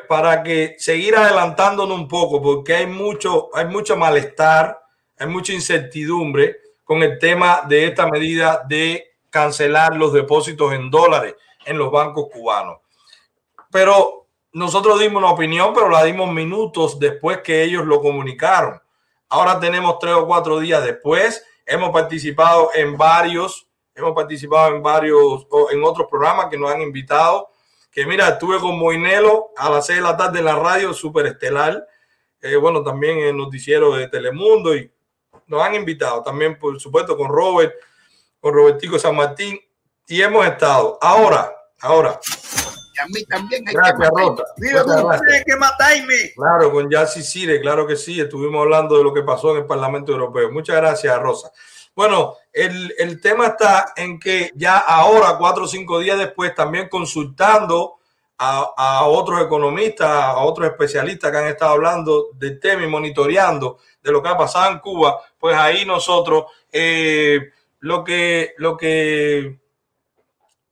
F: para que seguir adelantándonos un poco, porque hay mucho, hay mucho malestar, hay mucha incertidumbre con el tema de esta medida de cancelar los depósitos en dólares en los bancos cubanos. Pero nosotros dimos una opinión, pero la dimos minutos después que ellos lo comunicaron. Ahora tenemos tres o cuatro días después. Hemos participado en varios, hemos participado en varios, en otros programas que nos han invitado. Que mira, estuve con Moinelo a las seis de la tarde en la radio Superestelar. Eh, bueno, también en noticiero de Telemundo y nos han invitado también, por supuesto, con Robert, con Robertico San Martín y hemos estado. Ahora, ahora.
I: Y a mí también hay
F: Gracias,
I: que
F: Rota.
I: Mira,
F: gracias.
I: matarme.
F: Claro, con Yassi Sire, claro que sí, estuvimos hablando de lo que pasó en el Parlamento Europeo. Muchas gracias, Rosa. Bueno, el, el tema está en que ya ahora, cuatro o cinco días después, también consultando a, a otros economistas, a otros especialistas que han estado hablando del tema y monitoreando de lo que ha pasado en Cuba, pues ahí nosotros eh, lo que lo que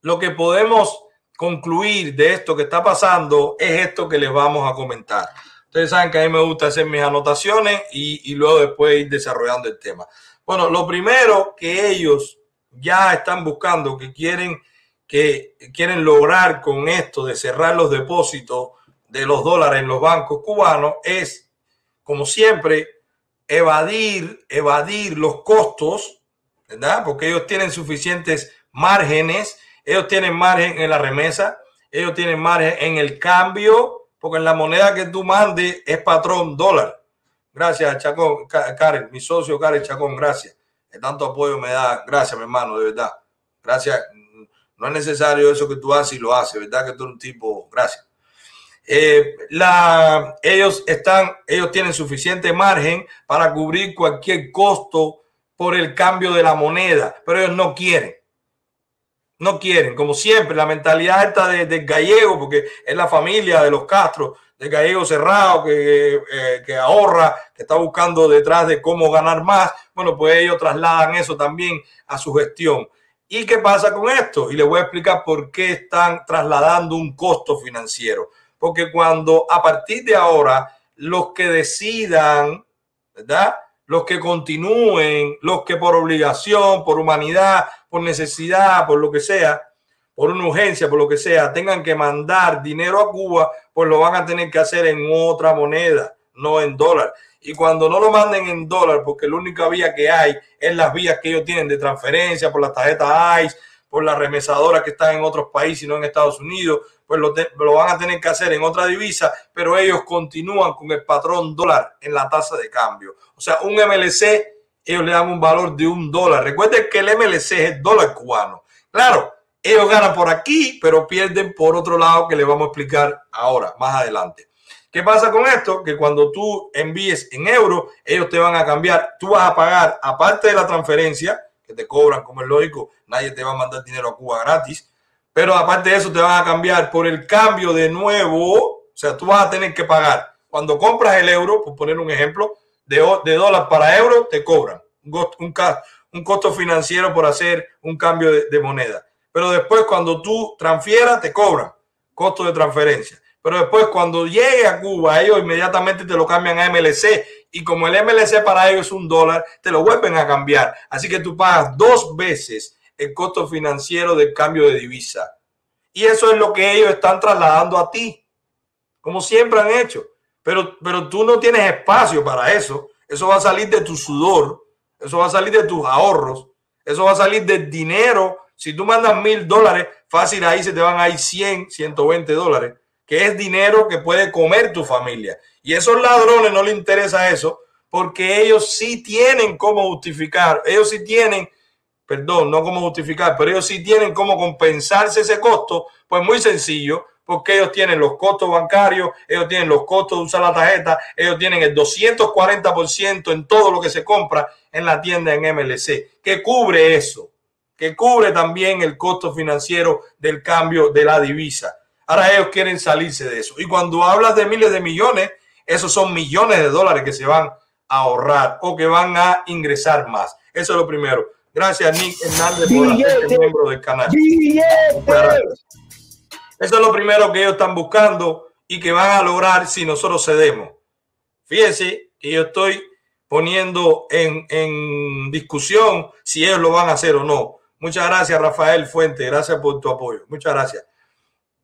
F: lo que podemos concluir de esto que está pasando es esto que les vamos a comentar. Ustedes saben que a mí me gusta hacer mis anotaciones y, luego después ir desarrollando el tema. Bueno, lo primero que ellos ya están buscando, que quieren, que quieren lograr con esto de cerrar los depósitos de los dólares en los bancos cubanos es, como siempre, evadir, evadir los costos, ¿verdad? Porque ellos tienen suficientes márgenes, ellos tienen margen en la remesa, ellos tienen margen en el cambio, porque en la moneda que tú mandes es patrón dólar. Gracias, Chacón, Karen, mi socio Karen Chacón, gracias. Que tanto apoyo me da. Gracias, mi hermano, de verdad. Gracias. No es necesario eso que tú haces y lo haces, ¿verdad? Que tú eres un tipo, gracias. Eh, la, ellos están, ellos tienen suficiente margen para cubrir cualquier costo por el cambio de la moneda, pero ellos no quieren. No quieren, como siempre, la mentalidad de, gallego, porque es la familia de los Castro, del gallego cerrado que, eh, que ahorra, que está buscando detrás de cómo ganar más. Bueno, pues ellos trasladan eso también a su gestión. ¿Y qué pasa con esto? Y les voy a explicar por qué están trasladando un costo financiero. Porque cuando a partir de ahora los que decidan, ¿verdad? Los que continúen, los que por obligación, por humanidad, por necesidad, por lo que sea, por una urgencia, por lo que sea, tengan que mandar dinero a Cuba, pues lo van a tener que hacer en otra moneda, no en dólar. Y cuando no lo manden en dólar, porque la única vía que hay es las vías que ellos tienen de transferencia por las tarjetas ICE, por las remesadoras que están en otros países y no en Estados Unidos, pues lo, lo van a tener que hacer en otra divisa, pero ellos continúan con el patrón dólar en la tasa de cambio. O sea, un MLC, ellos le dan un valor de un dólar. Recuerden que el MLC es el dólar cubano. Claro, ellos ganan por aquí, pero pierden por otro lado que les vamos a explicar ahora, más adelante. ¿Qué pasa con esto? Que cuando tú envíes en euros, ellos te van a cambiar. Tú vas a pagar, aparte de la transferencia, que te cobran, como es lógico, nadie te va a mandar dinero a Cuba gratis. Pero aparte de eso, te van a cambiar por el cambio de nuevo. O sea, tú vas a tener que pagar. Cuando compras el euro, por poner un ejemplo, de, de dólar para euro, te cobran un, un costo financiero por hacer un cambio de, de moneda. Pero después, cuando tú transfieras, te cobran costo de transferencia. Pero después, cuando llegue a Cuba, ellos inmediatamente te lo cambian a MLC. Y como el MLC para ellos es un dólar, te lo vuelven a cambiar. Así que tú pagas dos veces el costo financiero del cambio de divisa. Y eso es lo que ellos están trasladando a ti, como siempre han hecho. Pero, pero tú no tienes espacio para eso. Eso va a salir de tu sudor, eso va a salir de tus ahorros, eso va a salir del dinero. Si tú mandas mil dólares, fácil ahí se te van a ir 100, 120 dólares, que es dinero que puede comer tu familia. Y esos ladrones no les interesa eso, porque ellos sí tienen cómo justificar, ellos sí tienen perdón, no cómo justificar, pero ellos sí tienen cómo compensarse ese costo, pues muy sencillo, porque ellos tienen los costos bancarios, ellos tienen los costos de usar la tarjeta, ellos tienen el 240% en todo lo que se compra en la tienda en MLC, que cubre eso, que cubre también el costo financiero del cambio de la divisa. Ahora ellos quieren salirse de eso. Y cuando hablas de miles de millones, esos son millones de dólares que se van a ahorrar o que van a ingresar más. Eso es lo primero. Gracias, Nick Hernández, por ser miembro del canal. Eso es lo primero que ellos están buscando y que van a lograr si nosotros cedemos. Fíjense que yo estoy poniendo en, en discusión si ellos lo van a hacer o no. Muchas gracias, Rafael Fuente. Gracias por tu apoyo. Muchas gracias.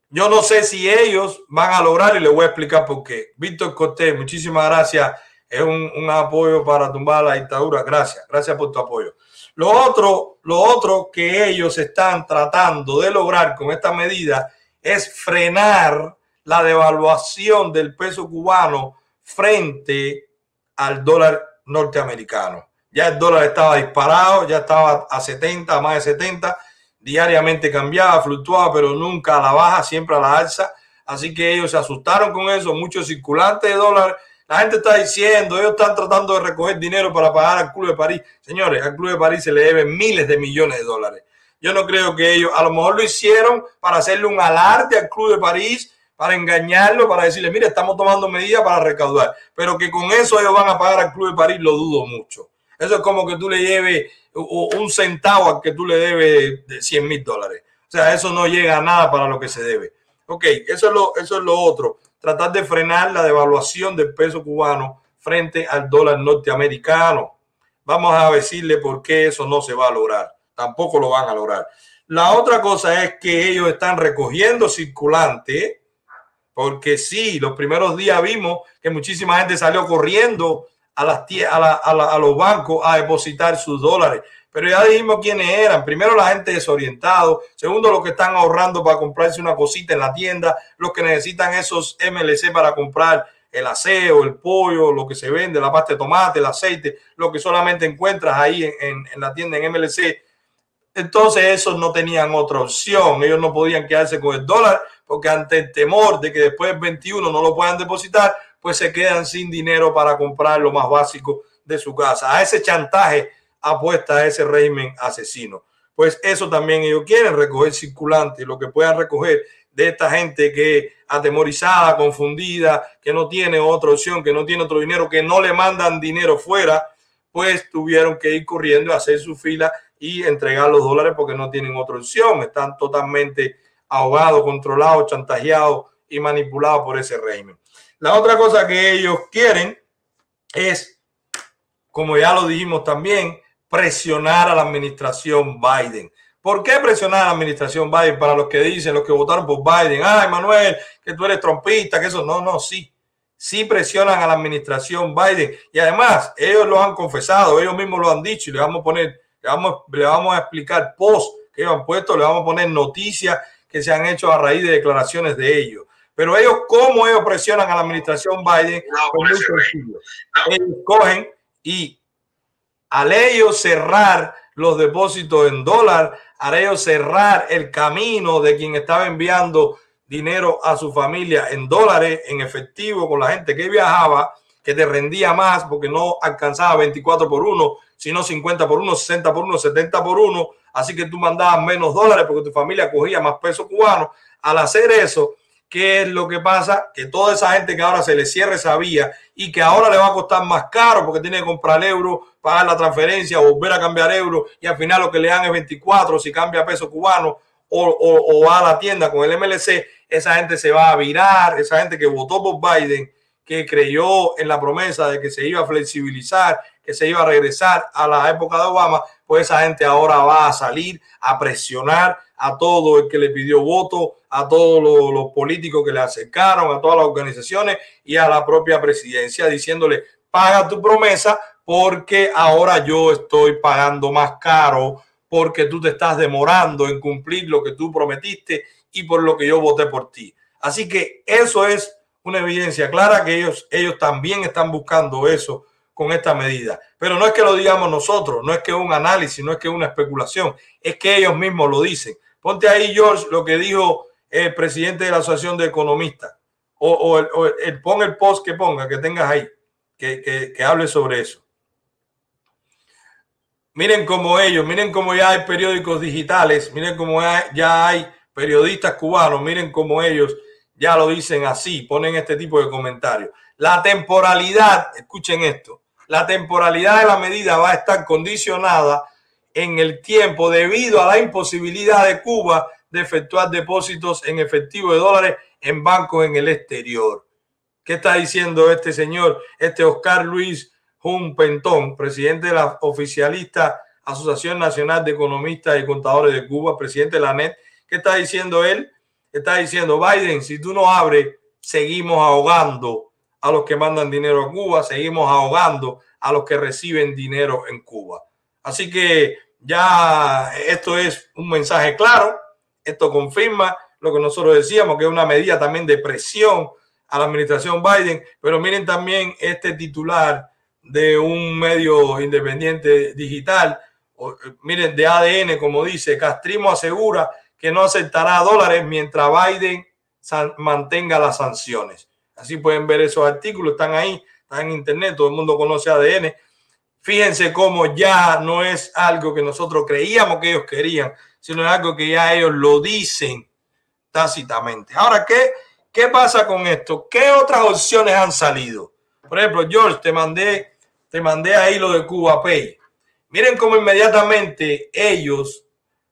F: Yo no sé si ellos van a lograr y les voy a explicar por qué. Víctor Cortés, muchísimas gracias. Es un, un, apoyo para tumbar la dictadura. Gracias, gracias por tu apoyo. Lo otro, lo otro que ellos están tratando de lograr con esta medida es frenar la devaluación del peso cubano frente al dólar norteamericano. Ya el dólar estaba disparado, ya estaba a 70, a más de 70, diariamente cambiaba, fluctuaba, pero nunca a la baja, siempre a la alza. Así que ellos se asustaron con eso, muchos circulantes de dólar. La gente está diciendo, ellos están tratando de recoger dinero para pagar al Club de París. Señores, al Club de París se le deben miles de millones de dólares. Yo no creo que ellos, a lo mejor lo hicieron para hacerle un alarde al Club de París, para engañarlo, para decirle, mire, estamos tomando medidas para recaudar. Pero que con eso ellos van a pagar al Club de París, lo dudo mucho. Eso es como que tú le lleves un centavo al que tú le debes de 100 mil dólares. O sea, eso no llega a nada para lo que se debe. Ok, eso es lo, eso es lo otro. Tratar de frenar la devaluación del peso cubano frente al dólar norteamericano. Vamos a decirle por qué eso no se va a lograr tampoco lo van a lograr. La otra cosa es que ellos están recogiendo circulante, porque sí, los primeros días vimos que muchísima gente salió corriendo a, las, a, a, los bancos a depositar sus dólares. Pero ya dijimos quiénes eran. Primero, la gente desorientado. Segundo, los que están ahorrando para comprarse una cosita en la tienda. Los que necesitan esos MLC para comprar el aseo, el pollo, lo que se vende, la pasta de tomate, el aceite, lo que solamente encuentras ahí en, en la tienda en MLC entonces esos no tenían otra opción. Ellos no podían quedarse con el dólar porque ante el temor de que después del 21 no lo puedan depositar, pues se quedan sin dinero para comprar lo más básico de su casa. A ese chantaje apuesta ese régimen asesino. Pues eso también ellos quieren recoger circulante, lo que puedan recoger de esta gente que atemorizada, confundida, que no tiene otra opción, que no tiene otro dinero, que no le mandan dinero fuera, pues tuvieron que ir corriendo a hacer su fila y entregar los dólares porque no tienen otra opción. Están totalmente ahogados, controlados, chantajeados y manipulados por ese régimen. La otra cosa que ellos quieren es, como ya lo dijimos también, presionar a la administración Biden. ¿Por qué presionar a la administración Biden? Para los que dicen, los que votaron por Biden, ay Manuel, que tú eres trompista, que eso, no, no, sí. Sí presionan a la administración Biden. Y además, ellos lo han confesado, ellos mismos lo han dicho y le vamos a poner le vamos, le vamos a explicar post que han puesto, le vamos a poner noticias que se han hecho a raíz de declaraciones de ellos. Pero ellos, ¿cómo ellos presionan a la administración Biden? Pues ellos cogen y al ellos cerrar los depósitos en dólar, al ellos cerrar el camino de quien estaba enviando dinero a su familia en dólares, en efectivo, con la gente que viajaba, que te rendía más porque no alcanzaba 24 por 1, sino 50 por 1, 60 por 1, 70 por 1. Así que tú mandabas menos dólares porque tu familia cogía más peso cubano. Al hacer eso, ¿qué es lo que pasa? Que toda esa gente que ahora se le cierre esa vía y que ahora le va a costar más caro porque tiene que comprar euro, pagar la transferencia, volver a cambiar euro y al final lo que le dan es 24 si cambia peso cubano o, o, o va a la tienda con el MLC, esa gente se va a virar, esa gente que votó por Biden que creyó en la promesa de que se iba a flexibilizar, que se iba a regresar a la época de Obama, pues esa gente ahora va a salir a presionar a todo el que le pidió voto, a todos los, políticos que le acercaron, a todas las organizaciones y a la propia presidencia, diciéndole, paga tu promesa porque ahora yo estoy pagando más caro porque tú te estás demorando en cumplir lo que tú prometiste y por lo que yo voté por ti. Así que eso es una evidencia clara que ellos, ellos también están buscando eso con esta medida. Pero no es que lo digamos nosotros, no es que un análisis, no es que una especulación, es que ellos mismos lo dicen. Ponte ahí, George, lo que dijo el presidente de la Asociación de Economistas. O, el, pon el post que ponga, que tengas ahí, que, que hable sobre eso. Miren cómo ellos, miren cómo ya hay periódicos digitales, miren cómo ya hay periodistas cubanos, miren cómo ellos ya lo dicen así, ponen este tipo de comentarios. La temporalidad, escuchen esto, la temporalidad de la medida va a estar condicionada en el tiempo debido a la imposibilidad de Cuba de efectuar depósitos en efectivo de dólares en bancos en el exterior. ¿Qué está diciendo este señor, este Oscar Luis Jun Pentón, presidente de la oficialista Asociación Nacional de Economistas y Contadores de Cuba, presidente de la NET. ¿Qué está diciendo él? Está diciendo, Biden, si tú no abres, seguimos ahogando a los que mandan dinero a Cuba, seguimos ahogando a los que reciben dinero en Cuba. Así que ya esto es un mensaje claro, esto confirma lo que nosotros decíamos, que es una medida también de presión a la administración Biden, pero miren también este titular de un medio independiente digital, eh, miren, de ADN, como dice, Castrimo asegura que no aceptará dólares mientras Biden mantenga las sanciones. Así pueden ver esos artículos, están ahí, están en internet, todo el mundo conoce ADN. Fíjense cómo ya no es algo que nosotros creíamos que ellos querían, sino algo que ya ellos lo dicen tácitamente. Ahora, ¿qué, qué pasa con esto? ¿Qué otras opciones han salido? Por ejemplo, George, te mandé te mandé ahí lo de Cuba Pay. Miren cómo inmediatamente ellos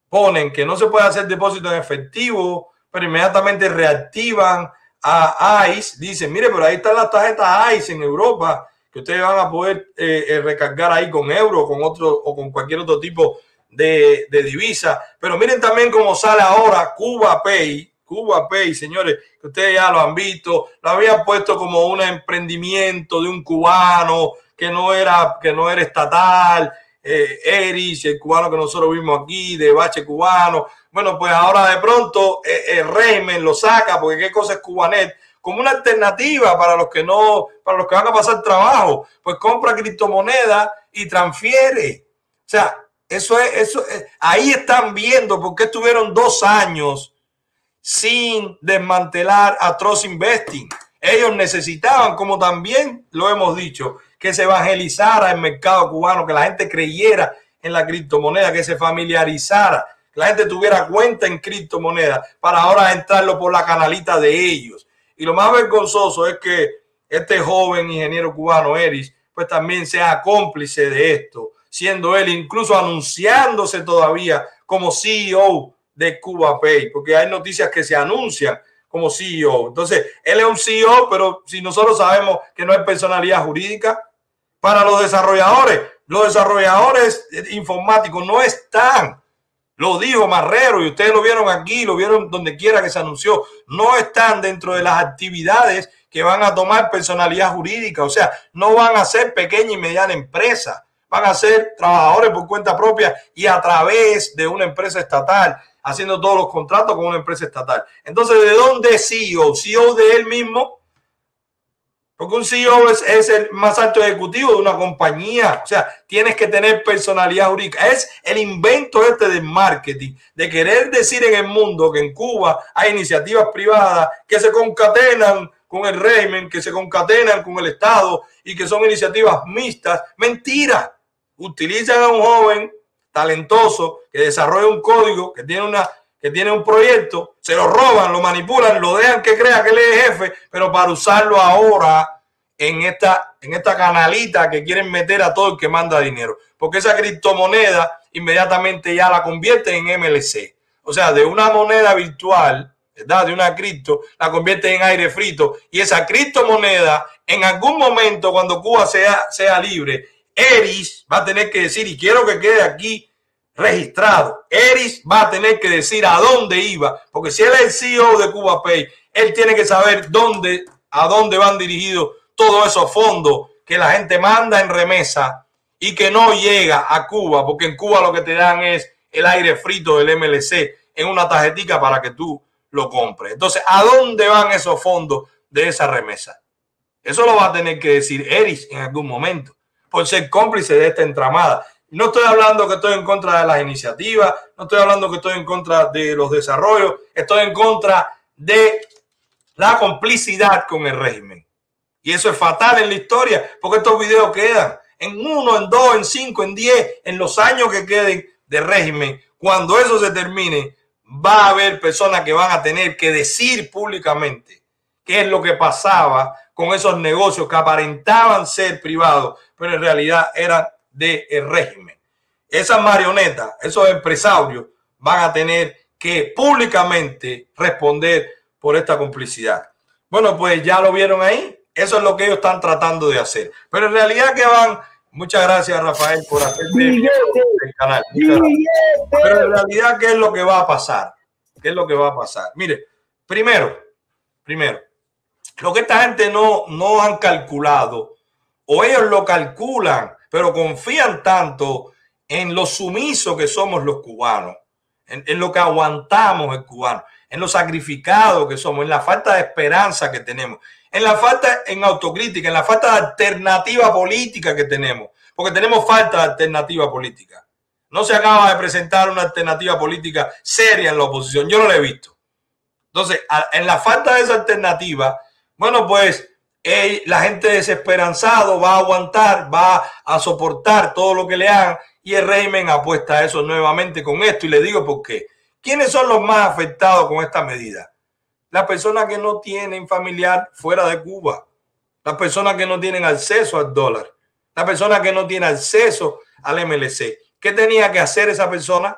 F: ponen que no se puede hacer depósito en efectivo, pero inmediatamente reactivan a ICE. Dicen, mire, pero ahí están las tarjetas ICE en Europa que ustedes van a poder eh, eh, recargar ahí con euro con otro, o con cualquier otro tipo de, de divisa. Pero miren también cómo sale ahora Cuba Pay. Cuba Pay, señores, que ustedes ya lo han visto, lo habían puesto como un emprendimiento de un cubano que no era, que no era estatal, eh, Eris, el cubano que nosotros vimos aquí, de bache cubano. Bueno, pues ahora de pronto eh, el régimen lo saca, porque qué cosa es Cubanet, como una alternativa para los que no, para los que van a pasar trabajo, pues compra criptomonedas y transfiere. O sea, eso es, eso ahí están viendo por qué estuvieron dos años sin desmantelar a Investing. Ellos necesitaban, como también lo hemos dicho, que se evangelizara el mercado cubano, que la gente creyera en la criptomoneda, que se familiarizara, que la gente tuviera cuenta en criptomoneda para ahora entrarlo por la canalita de ellos. Y lo más vergonzoso es que este joven ingeniero cubano, Eris, pues también sea cómplice de esto, siendo él incluso anunciándose todavía como CEO de Cuba Pay, porque hay noticias que se anuncian como CEO. Entonces, él es un CEO, pero si nosotros sabemos que no es personalidad jurídica, para los desarrolladores. Los desarrolladores informáticos no están, lo dijo Marrero y ustedes lo vieron aquí, lo vieron donde quiera que se anunció, no están dentro de las actividades que van a tomar personalidad jurídica, o sea, no van a ser pequeña y mediana empresa, van a ser trabajadores por cuenta propia y a través de una empresa estatal, haciendo todos los contratos con una empresa estatal. Entonces, ¿de dónde CEO? CEO de él mismo porque un CEO es, el más alto ejecutivo de una compañía. O sea, tienes que tener personalidad jurídica. Es el invento este del marketing, de querer decir en el mundo que en Cuba hay iniciativas privadas que se concatenan con el régimen, que se concatenan con el Estado y que son iniciativas mixtas. Mentira. Utilizan a un joven talentoso que desarrolla un código, que tiene una que tiene un proyecto, se lo roban, lo manipulan, lo dejan que crea que él es jefe, pero para usarlo ahora en esta, en esta canalita que quieren meter a todo el que manda dinero. Porque esa criptomoneda inmediatamente ya la convierte en MLC. O sea, de una moneda virtual, ¿verdad? De una cripto, la convierte en aire frito. Y esa criptomoneda, en algún momento, cuando Cuba sea, sea libre, Eris va a tener que decir, y quiero que quede aquí registrado. Eris va a tener que decir a dónde iba, porque si él es el CEO de Cuba Pay, él tiene que saber dónde, a dónde van dirigidos todos esos fondos que la gente manda en remesa y que no llega a Cuba, porque en Cuba lo que te dan es el aire frito del MLC en una tarjetita para que tú lo compres. Entonces, ¿a dónde van esos fondos de esa remesa? Eso lo va a tener que decir Eris en algún momento. por ser cómplice de esta entramada. No estoy hablando que estoy en contra de las iniciativas, no estoy hablando que estoy en contra de los desarrollos, estoy en contra de la complicidad con el régimen. Y eso es fatal en la historia, porque estos videos quedan en uno, en dos, en cinco, en diez, en los años que queden de régimen. Cuando eso se termine, va a haber personas que van a tener que decir públicamente qué es lo que pasaba con esos negocios que aparentaban ser privados, pero en realidad eran del régimen. Esas marionetas, esos empresarios van a tener que públicamente responder por esta complicidad. Bueno, pues ya lo vieron ahí. Eso es lo que ellos están tratando de hacer. Pero en realidad que van, muchas gracias Rafael por hacerme el canal. Pero en realidad, ¿qué es lo que va a pasar? ¿Qué es lo que va a pasar? Mire, primero, primero, lo que esta gente no, no han calculado, o ellos lo calculan, pero confían tanto en lo sumiso que somos los cubanos, en, lo que aguantamos el cubano, en lo sacrificado que somos, en la falta de esperanza que tenemos, en la falta en autocrítica, en la falta de alternativa política que tenemos, porque tenemos falta de alternativa política. No se acaba de presentar una alternativa política seria en la oposición, yo no la he visto. Entonces, en la falta de esa alternativa, bueno, pues la gente desesperanzado va a aguantar, va a soportar todo lo que le hagan y el régimen apuesta a eso nuevamente con esto. Y le digo por qué. ¿Quiénes son los más afectados con esta medida? Las personas que no tienen familiar fuera de Cuba, las personas que no tienen acceso al dólar, las personas que no tienen acceso al MLC. ¿Qué tenía que hacer esa persona?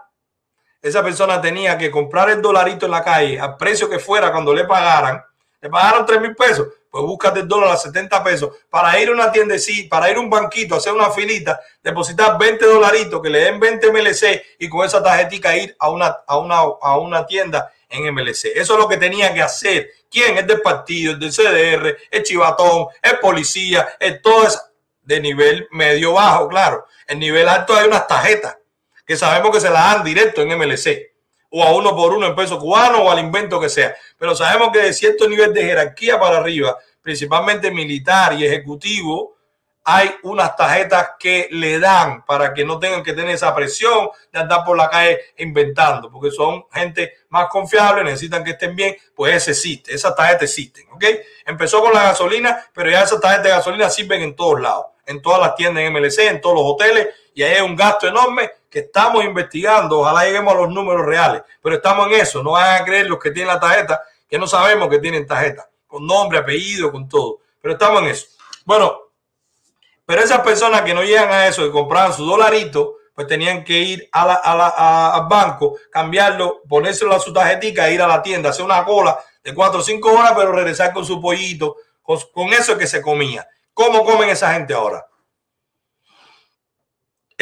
F: Esa persona tenía que comprar el dolarito en la calle al precio que fuera cuando le pagaran. Le pagaron 3 mil pesos pues búscate el dólar a 70 pesos para ir a una tienda, para ir a un banquito, hacer una filita, depositar 20 dolaritos, que le den 20 MLC y con esa tarjetita ir a una, a una, a una tienda en MLC. Eso es lo que tenía que hacer. ¿Quién? Es del partido, es del CDR, es chivatón, es policía, es todo eso de nivel medio bajo, claro. En nivel alto hay unas tarjetas que sabemos que se las dan directo en MLC o a uno por uno en peso cubano o al invento que sea. Pero sabemos que de cierto nivel de jerarquía para arriba, principalmente militar y ejecutivo, hay unas tarjetas que le dan para que no tengan que tener esa presión de andar por la calle inventando, porque son gente más confiable, necesitan que estén bien, pues ese existe, esas tarjetas existen, ¿ok? Empezó con la gasolina, pero ya esas tarjetas de gasolina sirven en todos lados, en todas las tiendas en MLC, en todos los hoteles, y ahí hay un gasto enorme que estamos investigando. Ojalá lleguemos a los números reales, pero estamos en eso. No van a creer los que tienen la tarjeta, que no sabemos que tienen tarjeta, con nombre, apellido, con todo. Pero estamos en eso. Bueno, pero esas personas que no llegan a eso, que compraban su dolarito, pues tenían que ir a la, al banco, cambiarlo, ponérselo a su tarjetita e ir a la tienda, hacer una cola de cuatro o cinco horas, pero regresar con su pollito, con, con eso que se comía. ¿Cómo comen esa gente ahora?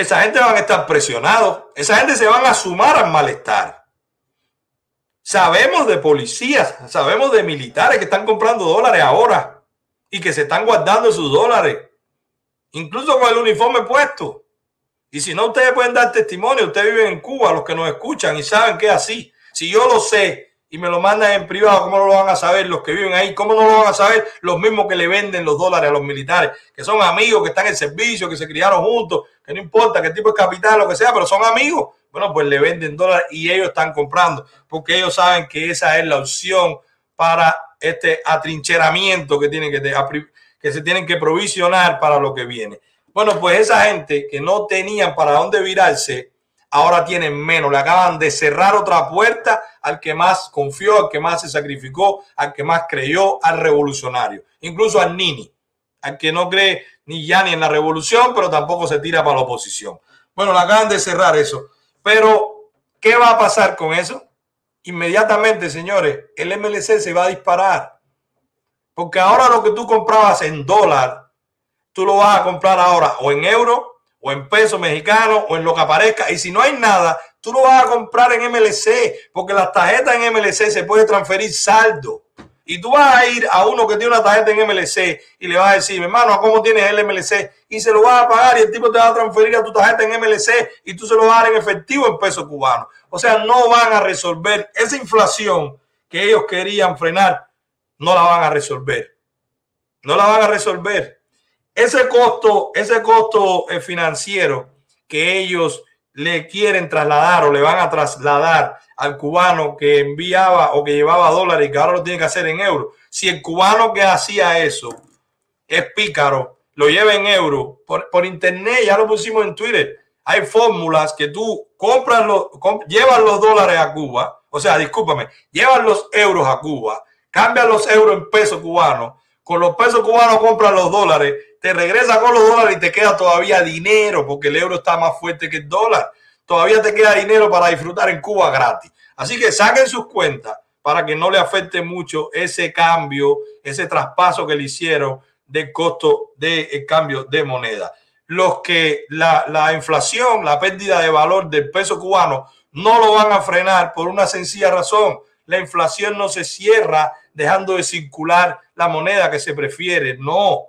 F: Esa gente van a estar presionados, esa gente se van a sumar al malestar. Sabemos de policías, sabemos de militares que están comprando dólares ahora y que se están guardando sus dólares, incluso con el uniforme puesto. Y si no, ustedes pueden dar testimonio, ustedes viven en Cuba, los que nos escuchan y saben que es así. Si yo lo sé, y me lo mandan en privado, ¿cómo no lo van a saber los que viven ahí? ¿Cómo no lo van a saber los mismos que le venden los dólares a los militares? Que son amigos, que están en servicio, que se criaron juntos, no importa qué tipo de capital, lo que sea, pero son amigos. Bueno, pues le venden dólares y ellos están comprando, porque ellos saben que esa es la opción para este atrincheramiento que tienen que, que se tienen que provisionar para lo que viene. Bueno, pues esa gente que no tenían para dónde virarse, ahora tienen menos. Le acaban de cerrar otra puerta al que más confió, al que más se sacrificó, al que más creyó, al revolucionario, incluso al Nini, al que no cree ni ya ni en la revolución, pero tampoco se tira para la oposición. Bueno, le acaban de cerrar eso. Pero, ¿qué va a pasar con eso? Inmediatamente, señores, el MLC se va a disparar. Porque ahora lo que tú comprabas en dólar, tú lo vas a comprar ahora o en euro o en peso mexicano o en lo que aparezca. Y si no hay nada, tú lo vas a comprar en MLC, porque las tarjetas en MLC se puede transferir saldo. Y tú vas a ir a uno que tiene una tarjeta en MLC y le vas a decir, hermano, ¿cómo tienes el MLC? Y se lo vas a pagar y el tipo te va a transferir a tu tarjeta en MLC y tú se lo vas a dar en efectivo en peso cubano. O sea, no van a resolver esa inflación que ellos querían frenar, no la van a resolver. No la van a resolver ese costo, ese costo eh, financiero que ellos le quieren trasladar o le van a trasladar al cubano que enviaba o que llevaba dólares y que ahora lo tiene que hacer en euros. Si el cubano que hacía eso es pícaro, lo lleva en euros por, por internet, ya lo pusimos en Twitter. Hay fórmulas que tú compras los, llevas los dólares a Cuba, o sea, discúlpame, llevas los euros a Cuba, cambias los euros en pesos cubanos, con los pesos cubanos compras los dólares, te regresa con los dólares y te queda todavía dinero porque el euro está más fuerte que el dólar. Todavía te queda dinero para disfrutar en Cuba gratis. Así que saquen sus cuentas para que no le afecte mucho ese cambio, ese traspaso que le hicieron de costo de cambio de moneda. Los que la inflación, la pérdida de valor del peso cubano no lo van a frenar por una sencilla razón. La inflación no se cierra dejando de circular la moneda que se prefiere. No,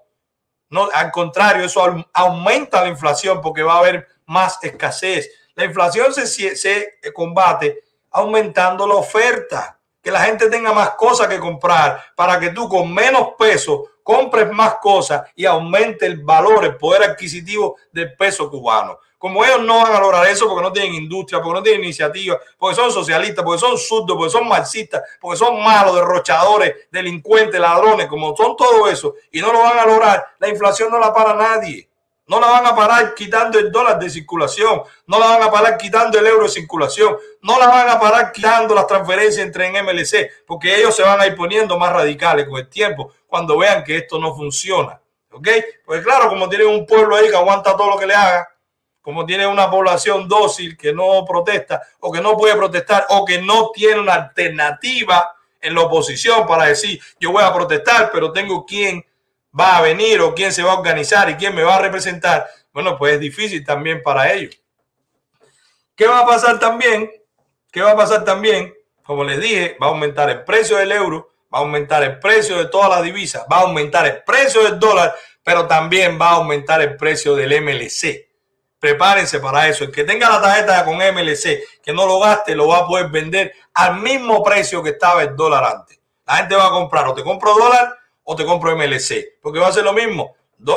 F: no, al contrario, eso aumenta la inflación porque va a haber más escasez. La inflación se, se combate aumentando la oferta, que la gente tenga más cosas que comprar para que tú con menos peso compres más cosas y aumente el valor, el poder adquisitivo del peso cubano. Como ellos no van a lograr eso porque no tienen industria, porque no tienen iniciativa, porque son socialistas, porque son surdos, porque son marxistas, porque son malos, derrochadores, delincuentes, ladrones, como son todo eso, y no lo van a lograr, la inflación no la para nadie. No la van a parar quitando el dólar de circulación, no la van a parar quitando el euro de circulación, no la van a parar quitando las transferencias entre en MLC, porque ellos se van a ir poniendo más radicales con el tiempo cuando vean que esto no funciona. ¿Ok? Pues claro, como tienen un pueblo ahí que aguanta todo lo que le haga, como tiene una población dócil que no protesta o que no puede protestar o que no tiene una alternativa en la oposición para decir yo voy a protestar, pero tengo quién va a venir o quién se va a organizar y quién me va a representar, bueno, pues es difícil también para ellos. ¿Qué va a pasar también? ¿Qué va a pasar también? Como les dije, va a aumentar el precio del euro, va a aumentar el precio de todas las divisas, va a aumentar el precio del dólar, pero también va a aumentar el precio del MLC prepárense para eso. El que tenga la tarjeta con MLC, que no lo gaste, lo va a poder vender al mismo precio que estaba el dólar antes. La gente va a comprar o te compro dólar o te compro MLC, porque va a ser lo mismo.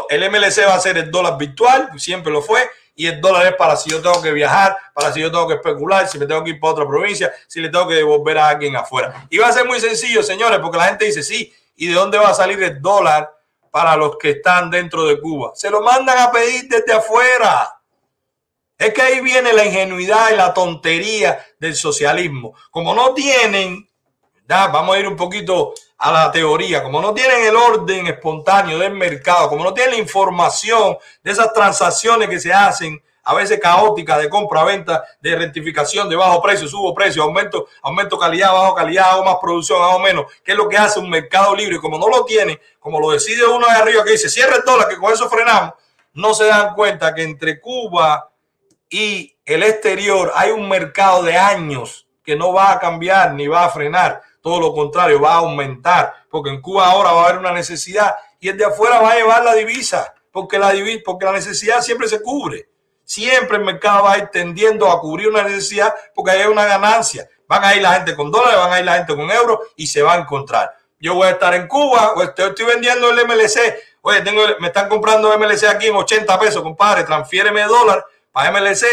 F: El MLC va a ser el dólar virtual, siempre lo fue, y el dólar es para si yo tengo que viajar, para si yo tengo que especular, si me tengo que ir para otra provincia, si le tengo que devolver a alguien afuera. Y va a ser muy sencillo, señores, porque la gente dice, sí, ¿y de dónde va a salir el dólar para los que están dentro de Cuba? Se lo mandan a pedir desde afuera. Es que ahí viene la ingenuidad y la tontería del socialismo. Como no tienen, ya, vamos a ir un poquito a la teoría, como no tienen el orden espontáneo del mercado, como no tienen la información de esas transacciones que se hacen, a veces caóticas de compra-venta, de rectificación, de bajo precio, subo precio, aumento, aumento calidad, bajo calidad, hago más producción, hago menos, que es lo que hace un mercado libre. Como no lo tiene, como lo decide uno de arriba que dice, cierre el dólar, que con eso frenamos, no se dan cuenta que entre Cuba y el exterior hay un mercado de años que no va a cambiar ni va a frenar. Todo lo contrario, va a aumentar, porque en Cuba ahora va a haber una necesidad y el de afuera va a llevar la divisa, porque la, divisa, porque la necesidad siempre se cubre. Siempre el mercado va a ir tendiendo a cubrir una necesidad porque hay una ganancia. Van a ir la gente con dólares, van a ir la gente con euros y se va a encontrar. Yo voy a estar en Cuba, o estoy, estoy vendiendo el MLC. Oye, tengo, me están comprando MLC aquí en 80 pesos, compadre, transfiéreme dólar para MLC,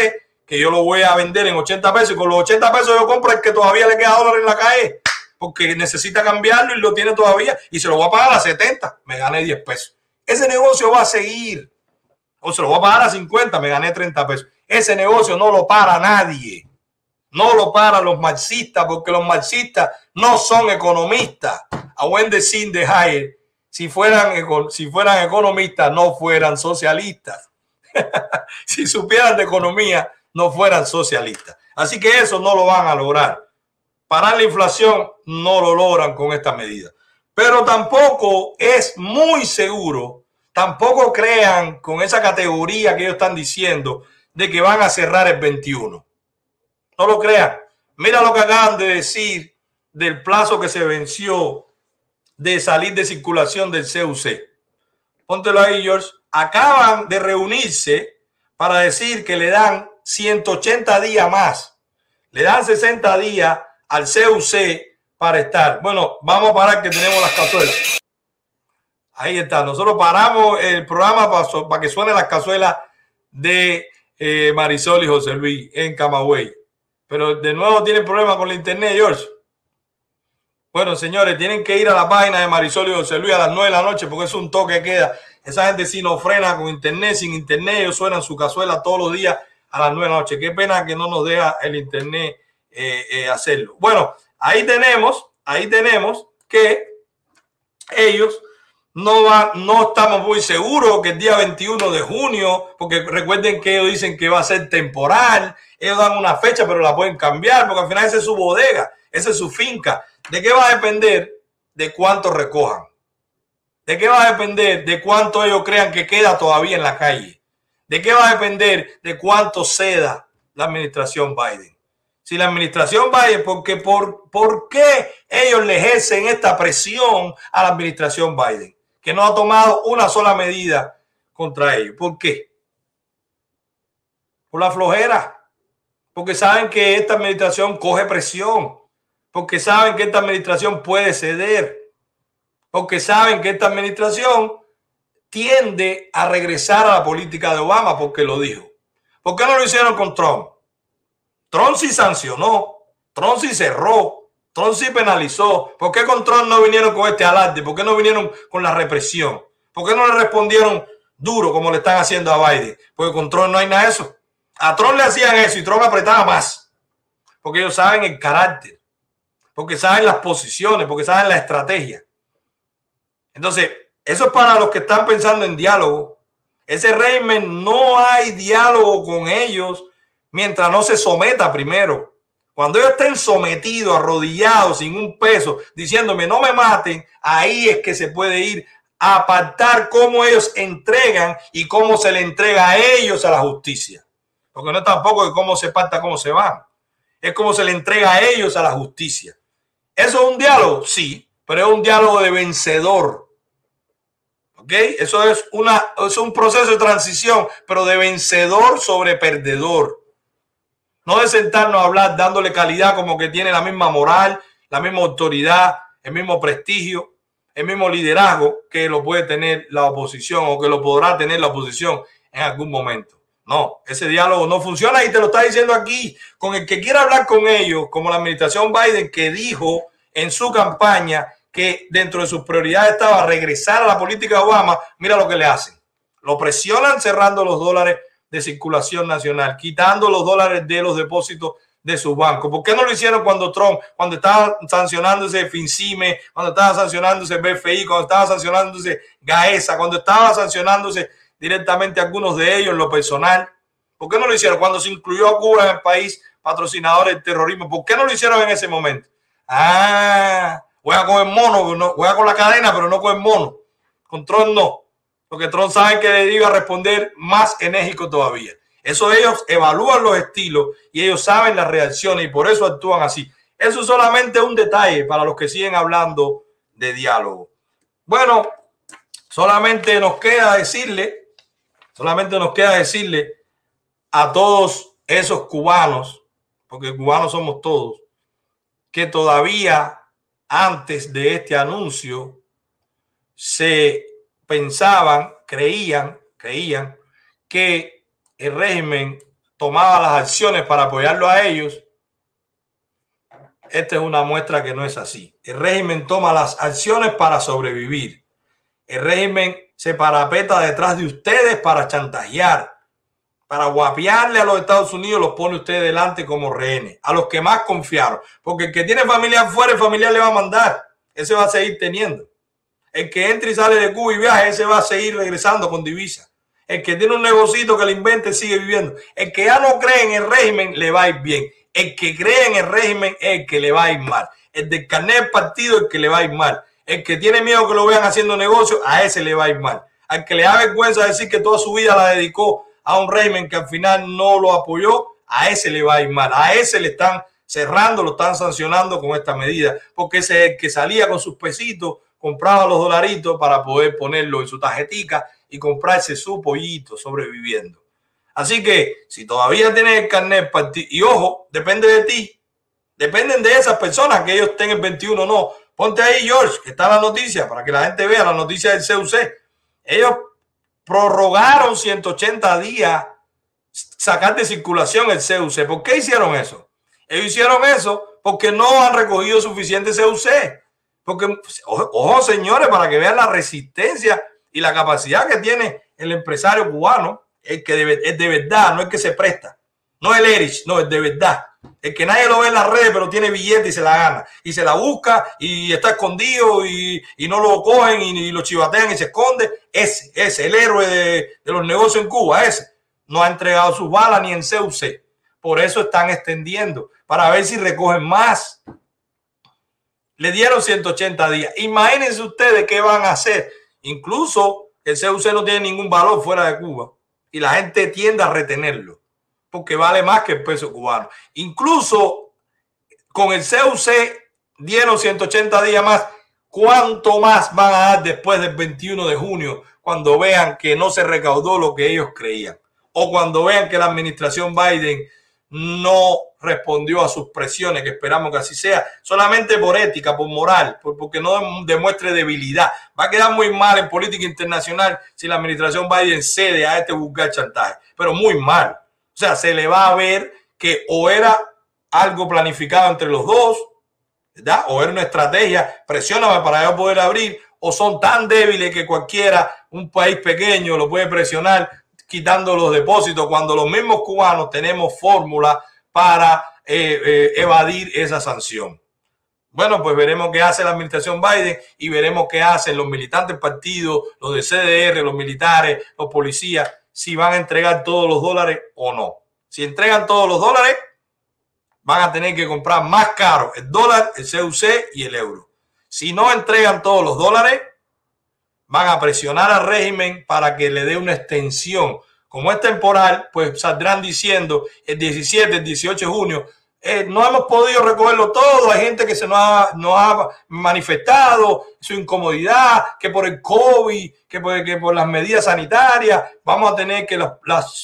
F: que yo lo voy a vender en 80 pesos y con los 80 pesos yo compro el que todavía le queda dólar en la calle, porque necesita cambiarlo y lo tiene todavía y se lo va a pagar a 70, me gané 10 pesos. Ese negocio va a seguir. O se lo va a pagar a 50, me gané 30 pesos. Ese negocio no lo para nadie. No lo para los marxistas, porque los marxistas no son economistas. A Wendy Sin de Higher, si fueran, si fueran economistas, no fueran socialistas. si supieran de economía, no fueran socialistas. Así que eso no lo van a lograr. Parar la inflación no lo logran con esta medida. Pero tampoco es muy seguro, tampoco crean con esa categoría que ellos están diciendo de que van a cerrar el 21. No lo crean. Mira lo que acaban de decir del plazo que se venció de salir de circulación del CUC. Póntelo ahí, George acaban de reunirse para decir que le dan 180 días más. Le dan 60 días al CUC para estar. Bueno, vamos a parar que tenemos las 14. Ahí está. Nosotros paramos el programa para, para que suene las cazuelas de eh, Marisol y José Luis en Camagüey. Pero de nuevo tienen problemas con la internet, George. Bueno, señores, tienen que ir a la página de Marisol y José Luis a las 9 de la noche porque es un toque que queda. Esa gente sí no frena con internet, sin internet, ellos suenan su cazuela todos los días a las 9 de la noche. Qué pena que no nos deja el internet eh, eh, hacerlo. Bueno, ahí tenemos, ahí tenemos que ellos no, va, no estamos muy seguros que el día 21 de junio, porque recuerden que ellos dicen que va a ser temporal, ellos dan una fecha, pero la pueden cambiar, porque al final esa es su bodega, esa es su finca. ¿De qué va a depender? De cuánto recojan. ¿De qué va a depender? De cuánto ellos crean que queda todavía en la calle. ¿De qué va a depender? De cuánto ceda la administración Biden. Si la administración Biden, porque por, ¿por qué ellos le ejercen esta presión a la administración Biden? Que no ha tomado una sola medida contra ellos. ¿Por qué? Por la flojera. Porque saben que esta administración coge presión porque saben que esta administración puede ceder, porque saben que esta administración tiende a regresar a la política de Obama, porque lo dijo. ¿Por qué no lo hicieron con Trump? Trump sí sancionó, Trump sí cerró, Trump sí penalizó. ¿Por qué con Trump no vinieron con este alarde? ¿Por qué no vinieron con la represión? ¿Por qué no le respondieron duro como le están haciendo a Biden? Porque con Trump no hay nada de eso. A Trump le hacían eso y Trump apretaba más. Porque ellos saben el carácter porque saben las posiciones, porque saben la estrategia. Entonces, eso es para los que están pensando en diálogo. Ese régimen no hay diálogo con ellos mientras no se someta primero. Cuando ellos estén sometidos, arrodillados, sin un peso, diciéndome no me maten, ahí es que se puede ir a apartar cómo ellos entregan y cómo se le entrega a ellos a la justicia. Porque no tampoco de cómo se parta, cómo se van. Es como se le entrega a ellos a la justicia. ¿Eso es un diálogo? Sí, pero es un diálogo de vencedor. ¿Ok? Eso es, una, es un proceso de transición, pero de vencedor sobre perdedor. No de sentarnos a hablar dándole calidad como que tiene la misma moral, la misma autoridad, el mismo prestigio, el mismo liderazgo que lo puede tener la oposición o que lo podrá tener la oposición en algún momento. No, ese diálogo no funciona y te lo está diciendo aquí con el que quiera hablar con ellos, como la administración Biden que dijo en su campaña que dentro de sus prioridades estaba regresar a la política Obama, mira lo que le hacen. Lo presionan cerrando los dólares de circulación nacional, quitando los dólares de los depósitos de su banco. ¿Por qué no lo hicieron cuando Trump, cuando estaba sancionándose FinCime, cuando estaba sancionándose BFI, cuando estaba sancionándose GAESA, cuando estaba sancionándose directamente algunos de ellos en lo personal. ¿Por qué no lo hicieron cuando se incluyó a Cuba en el país patrocinador del terrorismo? ¿Por qué no lo hicieron en ese momento? Ah, juega con el mono, no, juega con la cadena, pero no con el mono. Con Tron no. Porque Tron sabe que le iba a responder más enérgico todavía. Eso ellos evalúan los estilos y ellos saben las reacciones y por eso actúan así. Eso es solamente un detalle para los que siguen hablando de diálogo. Bueno, solamente nos queda decirle Solamente nos queda decirle a todos esos cubanos, porque cubanos somos todos, que todavía antes de este anuncio se pensaban, creían, creían que el régimen tomaba las acciones para apoyarlo a ellos. Esta es una muestra que no es así. El régimen toma las acciones para sobrevivir. El régimen se parapeta detrás de ustedes para chantajear, para guapiarle a los Estados Unidos, los pone usted delante como rehenes, a los que más confiaron. Porque el que tiene familia afuera, el familiar le va a mandar. Ese va a seguir teniendo. El que entra y sale de Cuba y viaja, ese va a seguir regresando con divisa. El que tiene un negocito que le invente sigue viviendo. El que ya no cree en el régimen le va a ir bien. El que cree en el régimen es el que le va a ir mal. El del carnet partido es el que le va a ir mal. El que tiene miedo que lo vean haciendo negocio, a ese le va a ir mal. Al que le da vergüenza decir que toda su vida la dedicó a un régimen que al final no lo apoyó, a ese le va a ir mal. A ese le están cerrando, lo están sancionando con esta medida, porque ese es el que salía con sus pesitos, compraba los dolaritos para poder ponerlo en su tarjetica y comprarse su pollito sobreviviendo. Así que si todavía tienes el carnet, y ojo, depende de ti, dependen de esas personas que ellos tengan 21 o no, Ponte ahí, George, que está la noticia, para que la gente vea la noticia del CUC. Ellos prorrogaron 180 días sacar de circulación el CUC. ¿Por qué hicieron eso? Ellos hicieron eso porque no han recogido suficiente CUC. Porque, ojo, señores, para que vean la resistencia y la capacidad que tiene el empresario cubano, el que es de verdad, no es que se presta. No el Erich, no, es de verdad. El que nadie lo ve en las redes, pero tiene billete y se la gana. Y se la busca y está escondido y, no lo cogen y, lo chivatean y se esconde. Ese, ese, el héroe de, de los negocios en Cuba, ese. No ha entregado sus balas ni en CUC. Por eso están extendiendo, para ver si recogen más. Le dieron 180 días. Imagínense ustedes qué van a hacer. Incluso el CUC no tiene ningún valor fuera de Cuba y la gente tiende a retenerlo porque vale más que el peso cubano. Incluso con el CUC dieron 180 días más. ¿Cuánto más van a dar después del 21 de junio cuando vean que no se recaudó lo que ellos creían? O cuando vean que la administración Biden no respondió a sus presiones, que esperamos que así sea, solamente por ética, por moral, porque no demuestre debilidad. Va a quedar muy mal en política internacional si la administración Biden cede a este vulgar chantaje, pero muy mal. O sea, se le va a ver que o era algo planificado entre los dos, ¿verdad? O era una estrategia, presióname para poder abrir, o son tan débiles que cualquiera, un país pequeño, lo puede presionar quitando los depósitos, cuando los mismos cubanos tenemos fórmula para eh, eh, evadir esa sanción. Bueno, pues veremos qué hace la administración Biden y veremos qué hacen los militantes partidos, los de CDR, los militares, los policías, si van a entregar todos los dólares o no. Si entregan todos los dólares, van a tener que comprar más caro el dólar, el CUC y el euro. Si no entregan todos los dólares, van a presionar al régimen para que le dé una extensión. Como es temporal, pues saldrán diciendo el 17, el 18 de junio, eh, no hemos podido recogerlo todo. Hay gente que se nos ha, ha manifestado su incomodidad, que por el COVID, que por, que por las medidas sanitarias, vamos a tener que las,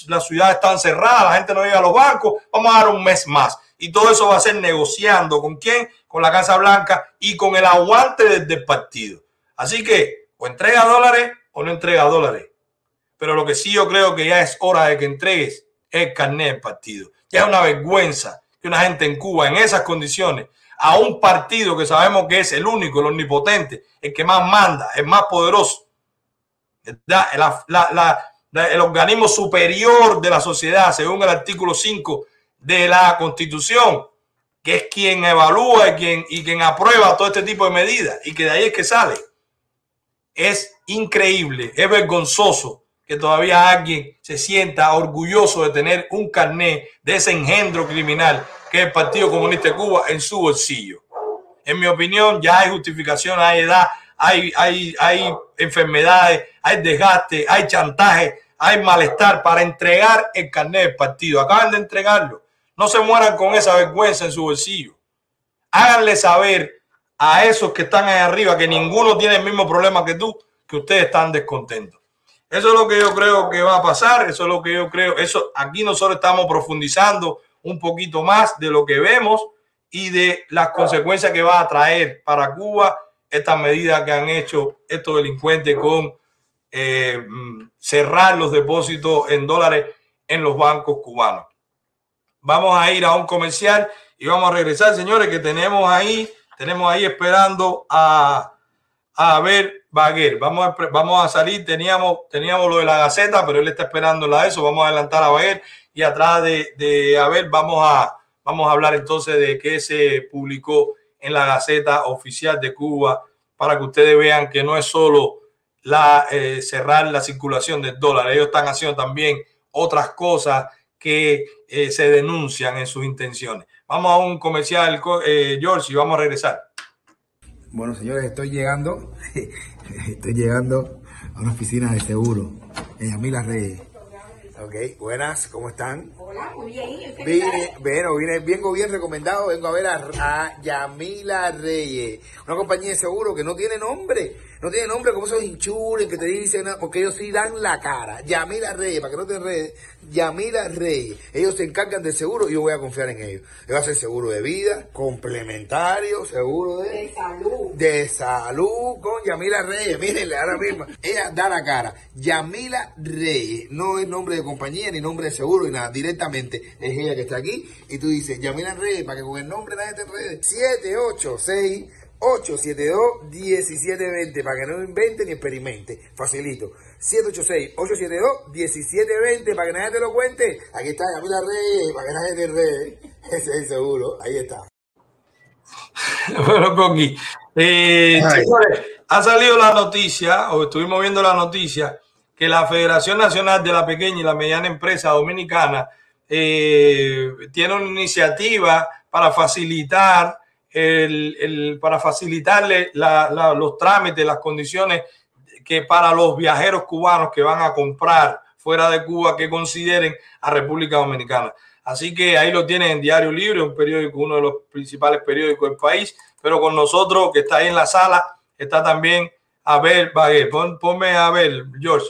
F: las, ciudades están cerradas, la gente no llega a los bancos, vamos a dar un mes más. Y todo eso va a ser negociando. ¿Con quién? Con la Casa Blanca y con el aguante del partido. Así que o entrega dólares o no entrega dólares. Pero lo que sí yo creo que ya es hora de que entregues es el carnet del partido. Ya es una vergüenza una gente en Cuba en esas condiciones a un partido que sabemos que es el único, el omnipotente, el que más manda, el más poderoso, el organismo superior de la sociedad, según el artículo 5 de la Constitución, que es quien evalúa y quien, y quien aprueba todo este tipo de medidas y que de ahí es que sale. Es increíble, es vergonzoso que todavía alguien se sienta orgulloso de tener un carné de ese engendro criminal que el Partido Comunista de Cuba en su bolsillo. En mi opinión, ya hay justificación, hay edad, hay, hay, hay enfermedades, hay desgaste, hay chantaje, hay malestar para entregar el carnet del partido. Acaban de entregarlo. No se mueran con esa vergüenza en su bolsillo. Háganle saber a esos que están ahí arriba que ninguno tiene el mismo problema que tú, que ustedes están descontentos. Eso es lo que yo creo que va a pasar, eso es lo que yo creo, eso aquí nosotros estamos profundizando un poquito más de lo que vemos y de las consecuencias que va a traer para Cuba estas medidas que han hecho estos delincuentes con eh, cerrar los depósitos en dólares en los bancos cubanos. Vamos a ir a un comercial y vamos a regresar, señores, que tenemos ahí, tenemos ahí esperando a, a ver Baguer. Vamos a, vamos a salir, teníamos, teníamos lo de la Gaceta, pero él está esperando la eso. Vamos a adelantar a Baguer y atrás de, de Abel vamos a, vamos a hablar entonces de qué se publicó en la Gaceta Oficial de Cuba para que ustedes vean que no es solo la, eh, cerrar la circulación del dólar, ellos están haciendo también otras cosas que eh, se denuncian en sus intenciones. Vamos a un comercial, eh, George, y vamos a regresar.
I: Bueno, señores, estoy llegando, estoy llegando a una oficina de seguro en Yamila Reyes. Ok, buenas, ¿cómo están?
J: Hola, muy bien.
I: Vine, bueno, vine, vengo bien recomendado, vengo a ver a, a Yamila Reyes, una compañía de seguro que no tiene nombre, No tiene nombre como esos hinchures que te dicen, porque ellos sí dan la cara. Yamila Reyes, para que no te enredes, Yamila Reyes. Ellos se encargan del seguro y yo voy a confiar en ellos. Ellos hacen seguro de vida, complementario, seguro de...
J: De salud.
I: De salud con Yamila Reyes. Mírenle ahora mismo. Ella da la cara. Yamila Reyes. No es nombre de compañía ni nombre de seguro ni nada. Directamente es ella que está aquí. Y tú dices, Yamila Reyes, para que con el nombre nadie te enrede. 786 872-1720 para que no invente ni experimente. Facilito. 786-872-1720 para que nadie te lo cuente. Aquí está Yamila Reyes, para que nadie te enrede. Ese es el seguro. Ahí está.
F: bueno, Coqui. Eh, ha salido la noticia, o estuvimos viendo la noticia, que la Federación Nacional de la Pequeña y la Mediana Empresa Dominicana eh, tiene una iniciativa para facilitar el, para facilitarle los trámites, las condiciones que para los viajeros cubanos que van a comprar fuera de Cuba que consideren a República Dominicana. Así que ahí lo tienen en Diario Libre, un periódico, uno de los principales periódicos del país, pero con nosotros que está ahí en la sala está también Abel Bagué. ponme a Abel, George.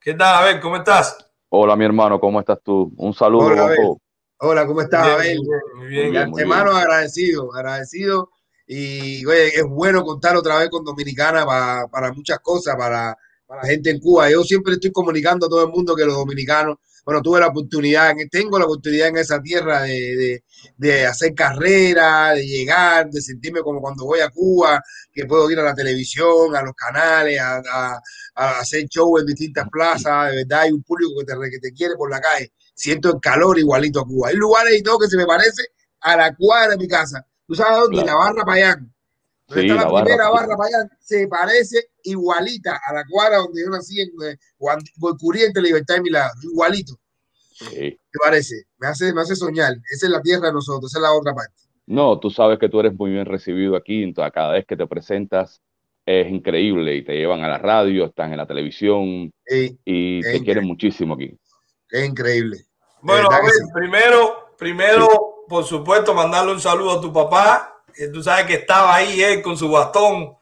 F: ¿Qué tal, Abel? ¿Cómo estás?
K: Hola, mi hermano, ¿cómo estás tú? Un saludo.
E: Hola, ¿cómo estás, Abel? Muy bien, hermano, agradecido, agradecido. Y es bueno contar otra vez con Dominicana para, muchas cosas, para, la gente en Cuba. Yo siempre estoy comunicando a todo el mundo que los dominicanos, bueno, tuve la oportunidad, tengo la oportunidad en esa tierra de, hacer carrera, de llegar, de sentirme como cuando voy a Cuba, que puedo ir a la televisión, a los canales, a, hacer show en distintas plazas. De verdad, hay un público que te, que te quiere por la calle siento el calor igualito a Cuba. Hay lugares y todo que se me parece a la cuadra de mi casa. ¿Tú sabes dónde? La Barra Payán. Donde está la, primera Barra Payán, se parece igualita a la cuadra donde yo nací en eh, Curriente, Libertad y Milagro. Igualito. Sí. ¿Te parece? Me hace, me hace soñar. Esa es la tierra de nosotros, esa es la otra parte.
K: No, tú sabes que tú eres muy bien recibido aquí. Entonces, cada vez que te presentas es increíble y te llevan a la radio, están en la televisión y te quieren muchísimo aquí.
E: Es increíble.
F: Bueno, a ver, primero, primero, por supuesto, mandarle un saludo a tu papá. tú sabes que estaba ahí él con su bastón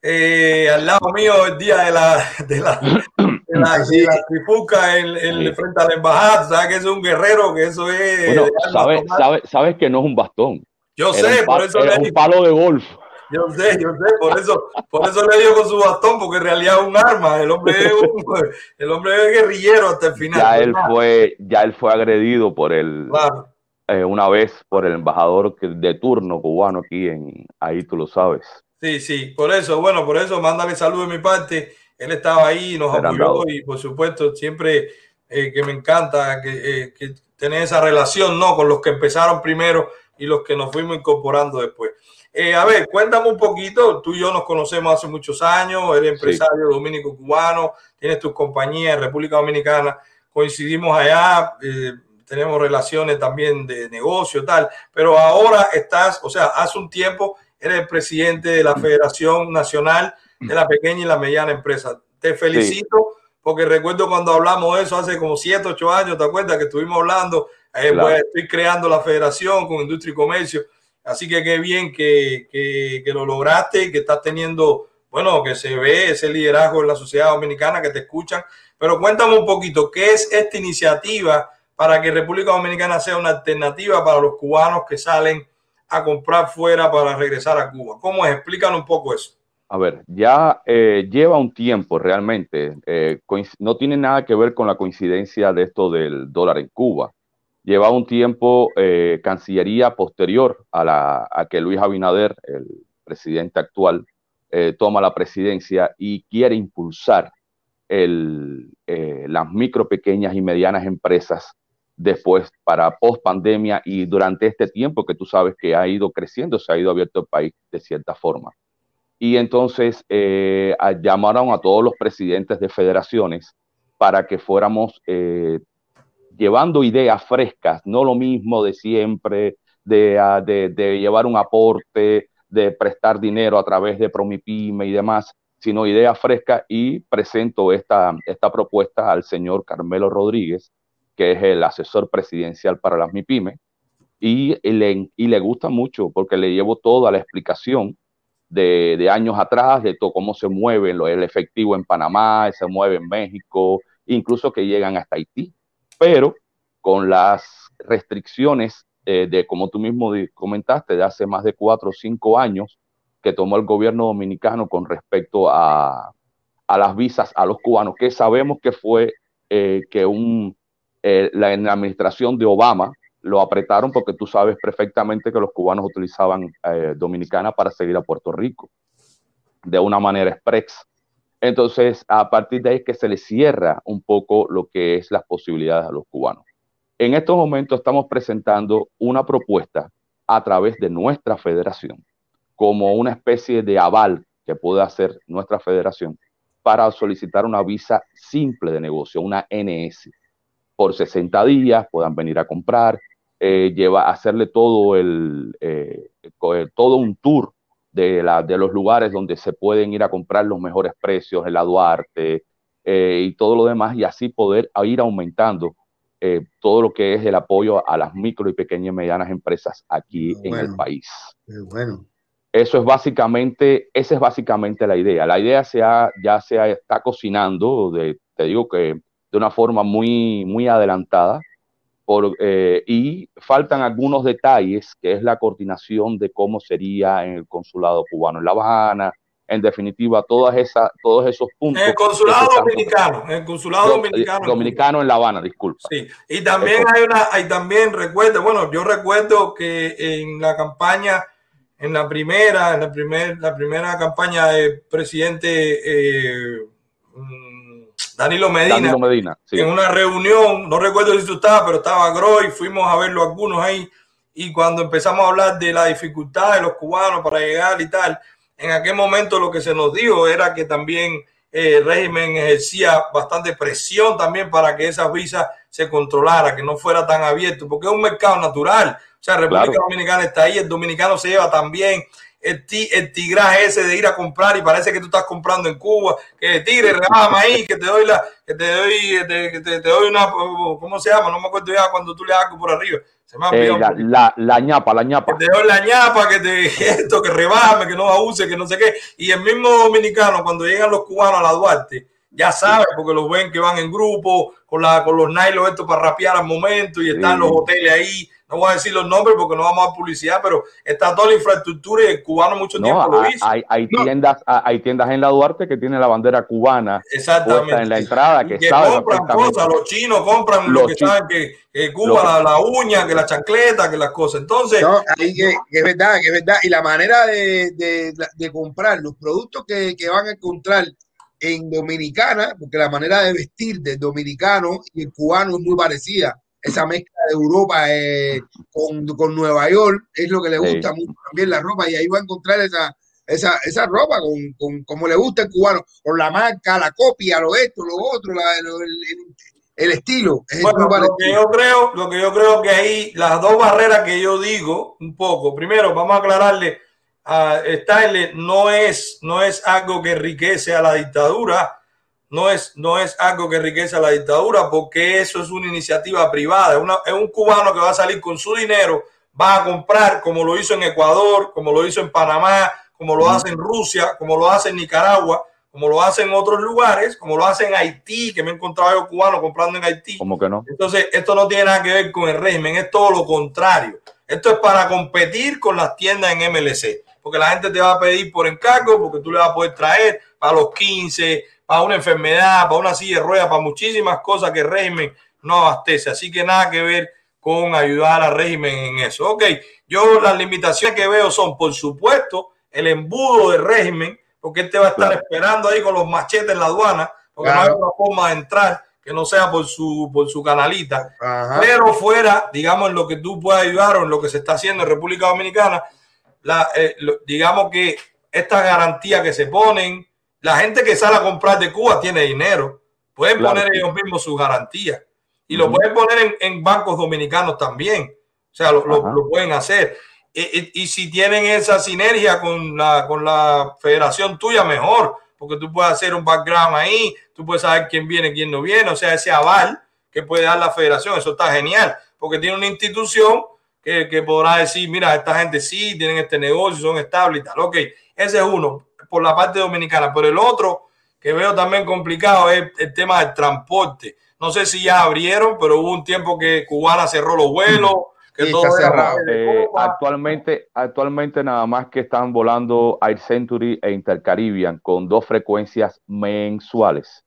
F: eh, al lado mío el día de la, de la, de la, tripuca en, frente a la embajada. Sabes que es un guerrero, que eso es.
K: Bueno, sabes, sabes, sabes que no es un bastón.
F: Yo sé, por eso
K: es un palo de golf.
F: Yo sé, yo sé, por eso, por eso le dio con su bastón, porque en realidad es un arma. El hombre es, un, el hombre es guerrillero hasta el final.
K: Ya él fue, ya él fue agredido por el, eh, una vez por el embajador de turno cubano aquí en, ahí tú lo sabes.
F: Sí, sí, por eso, bueno, por eso mándale saludos de mi parte. Él estaba ahí, nos apoyó y por supuesto siempre eh, que me encanta que, eh, que tener esa relación, ¿no? Con los que empezaron primero y los que nos fuimos incorporando después. Eh, a ver, cuéntame un poquito. Tú y yo nos conocemos hace muchos años. Eres empresario dominico cubano, tienes tus compañías en República Dominicana. Coincidimos allá, eh, tenemos relaciones también de negocio, tal. Pero ahora estás, o sea, hace un tiempo eres el presidente de la Federación Nacional de la Pequeña y la Mediana Empresa. Te felicito porque recuerdo cuando hablamos de eso hace como 7, 8 años, ¿te acuerdas que estuvimos hablando? Eh, pues, estoy creando la federación con Industria y Comercio Así que qué bien que, que, lo lograste, que estás teniendo, bueno, que se ve ese liderazgo en la sociedad dominicana, que te escuchan. Pero cuéntame un poquito, ¿qué es esta iniciativa para que República Dominicana sea una alternativa para los cubanos que salen a comprar fuera para regresar a Cuba? ¿Cómo es? Un poco eso.
K: A ver, ya eh, lleva un tiempo realmente. Eh, no tiene nada que ver con la coincidencia de esto del dólar en Cuba lleva un tiempo eh, Cancillería posterior a, la, que Luis Abinader, el presidente actual, eh, toma la presidencia y quiere impulsar eh, las micro, pequeñas y medianas empresas después para post pandemia y durante este tiempo que tú sabes que ha ido creciendo, se ha ido abierto el país de cierta forma. Y entonces llamaron a todos los presidentes de federaciones para que fuéramos llevando ideas frescas, no lo mismo de siempre, ah, de, de, llevar un aporte, de prestar dinero a través de Promipyme y demás, sino ideas frescas y presento esta, esta propuesta al señor Carmelo Rodríguez, que es el asesor presidencial para las MIPYME, y le, y le gusta mucho porque le llevo toda la explicación de, años atrás, de cómo se mueve el efectivo en Panamá, se mueve en México, incluso que llegan hasta Haití, pero con las restricciones eh, de, como tú mismo comentaste, de hace más de cuatro o cinco años que tomó el gobierno dominicano con respecto a, a las visas a los cubanos, que sabemos que fue eh, que un, eh, la, administración de Obama lo apretaron porque tú sabes perfectamente que los cubanos utilizaban Dominicana para seguir a Puerto Rico de una manera express. Entonces, a partir de ahí que se le cierra un poco lo que es las posibilidades a los cubanos. En estos momentos estamos presentando una propuesta a través de nuestra federación, como una especie de aval que puede hacer nuestra federación para solicitar una visa simple de negocio, una NS. Por 60 días puedan venir a comprar, eh, lleva, hacerle todo, el, eh, todo un tour de, la, de los lugares donde se pueden ir a comprar los mejores precios, en la Duarte eh, y todo lo demás, y así poder ir aumentando eh, todo lo que es el apoyo a las micro y pequeñas y medianas empresas aquí en el país.
E: Bueno.
K: Eso es básicamente, esa es básicamente la idea. La idea se ya se está cocinando, de, te digo que de una forma muy, muy adelantada, por, eh, y faltan algunos detalles, que es la coordinación de cómo sería en el consulado cubano en La Habana, en definitiva, todas esas, todos esos puntos.
F: En el consulado dominicano, en el consulado dominicano.
K: Dominicano en La Habana, disculpa.
F: Sí, y también hay una, hay también recuerdo, bueno, yo recuerdo que en la campaña, en la primera, en la, primer, la primera campaña del presidente eh, Danilo Medina,
K: Danilo Medina
F: en una reunión, no recuerdo si tú estabas, pero estaba Groy, fuimos a verlo algunos ahí, y cuando empezamos a hablar de la dificultad de los cubanos para llegar y tal, en aquel momento lo que se nos dijo era que también eh, el régimen ejercía bastante presión también para que esas visas se controlara, que no fuera tan abierto, porque es un mercado natural. O sea, República Dominicana está ahí, el dominicano se lleva también el, el, tigraje ese de ir a comprar y parece que tú estás comprando en Cuba, que tigre, rebájame ahí, que te doy la, que te doy, que te, te, doy una, ¿cómo se llama? No me acuerdo ya cuando tú le das algo por arriba.
K: Eh, la, la, ñapa, la ñapa.
F: Que te doy la ñapa, que te esto, que rebájame, que no abuse, que no sé qué. Y el mismo dominicano, cuando llegan los cubanos a la Duarte, ya saben, porque los ven que van en grupo, con, la, con los nylon estos para rapear al momento, y están los hoteles ahí no voy a decir los nombres porque no vamos a publicidad, pero está toda la infraestructura y el cubano mucho tiempo lo hizo.
K: Hay, hay tiendas, hay tiendas en la Duarte que tienen la bandera cubana
F: Exactamente.
K: en la entrada que,
F: que compran cosas, los chinos compran lo que saben que, Cuba, la, uña, que la chancleta, que las cosas. Entonces,
E: no, ahí que, es verdad, que es verdad. Y la manera de, de, comprar los productos que, que van a encontrar en Dominicana, porque la manera de vestir del dominicano y el cubano es muy parecida esa mezcla de Europa eh, con, con, Nueva York, es lo que le gusta mucho también la ropa, y ahí va a encontrar esa, esa, esa ropa con, con, como le gusta el cubano, con la marca, la copia, lo esto, lo otro, el, estilo.
F: bueno, lo que yo creo, lo que yo creo que ahí, las dos barreras que yo digo, un poco, primero vamos a aclararle a Style, no es, no es algo que enriquece a la dictadura, no es, no es algo que enriquece a la dictadura, porque eso es una iniciativa privada. es un cubano que va a salir con su dinero, va a comprar como lo hizo en Ecuador, como lo hizo en Panamá, como lo hace en Rusia, como lo hace en Nicaragua, como lo hace en otros lugares, como lo hace en Haití, que me he encontrado yo cubano comprando en Haití.
K: ¿Cómo que no?
F: Entonces, esto no tiene nada que ver con el régimen, es todo lo contrario. Esto es para competir con las tiendas en MLC, porque la gente te va a pedir por encargo, porque tú le vas a poder traer para los 15, para una enfermedad, para una silla de ruedas, para muchísimas cosas que el régimen no abastece. Así que nada que ver con ayudar al régimen en eso. Ok, yo las limitaciones que veo son, por supuesto, el embudo del régimen, porque él te va a estar esperando ahí con los machetes en la aduana, porque no hay otra forma de entrar que no sea por su, por su canalita. Pero fuera, digamos, en lo que tú puedas ayudar o en lo que se está haciendo en República Dominicana, la, eh, digamos que estas garantías que se ponen, la gente que sale a comprar de Cuba tiene dinero. Pueden poner ellos mismos sus garantías. Y lo pueden poner en, bancos dominicanos también. O sea, lo, pueden hacer. Y, si tienen esa sinergia con la, con la federación tuya, mejor. Porque tú puedes hacer un background ahí, tú puedes saber quién viene, quién no viene. O sea, ese aval que puede dar la federación, eso está genial. Porque tiene una institución que, que podrá decir, mira, esta gente sí tienen este negocio, son estables y tal. Ok, ese es uno por la parte dominicana, pero el otro que veo también complicado es el tema del transporte. No sé si ya abrieron, pero hubo un tiempo que Cubana cerró los vuelos. Que
K: Sí,
F: todo
K: está cerrado. Eh, actualmente, actualmente nada más que están volando Air Century e Intercaribbean con dos frecuencias mensuales.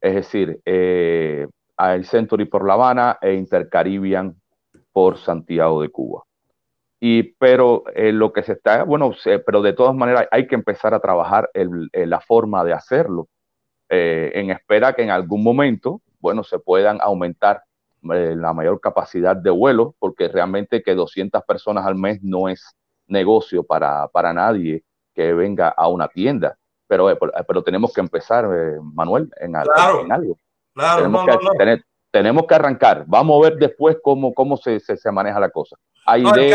K: Es decir, eh, Air Century por La Habana e Intercaribbean por Santiago de Cuba. Y pero eh, lo que se está, bueno, se- pero de todas maneras hay que empezar a trabajar el- el- la forma de hacerlo, eh, en espera que en algún momento, bueno, se puedan aumentar eh, la mayor capacidad de vuelo, porque realmente que 200 personas al mes no es negocio para, para nadie que venga a una tienda. Pero, eh, pero, tenemos que empezar, eh, Manuel, en,
F: Claro.
K: en algo.
F: Claro,
K: tenemos,
F: no,
K: que,
F: no, no.
K: tener- tenemos que arrancar. Vamos a ver después cómo, cómo se, se, se maneja la cosa. Hay
F: No, que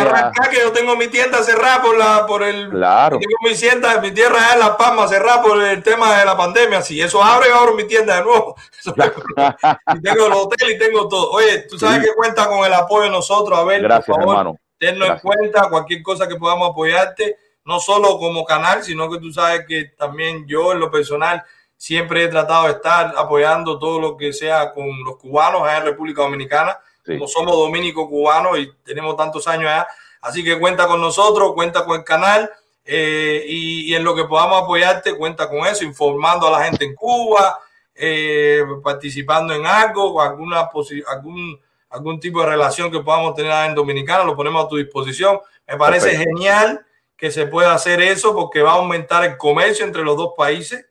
F: yo tengo mi tienda cerrada por la por el
K: claro.
F: tengo mi tienda, mi tierra en La Palma cerrada por el tema de la pandemia. Si eso abre, abro mi tienda de nuevo. Y tengo el hotel y tengo todo. Oye, tú sabes
K: Sí.
F: que cuenta con el apoyo de nosotros. A ver,
K: Gracias,
F: por favor,
K: hermano.
F: tenlo en cuenta, cualquier cosa que podamos apoyarte, no solo como canal, sino que tú sabes que también yo en lo personal siempre he tratado de estar apoyando todo lo que sea con los cubanos en República Dominicana,
K: Sí.
F: como somos dominicos cubanos y tenemos tantos años allá. Así que cuenta con nosotros, cuenta con el canal eh, y, y en lo que podamos apoyarte, cuenta con eso, informando a la gente en Cuba, eh, participando en algo, alguna algún, algún tipo de relación que podamos tener en Dominicana, lo ponemos a tu disposición. Me parece
K: Perfecto.
F: genial que se pueda hacer eso porque va a aumentar el comercio entre los dos países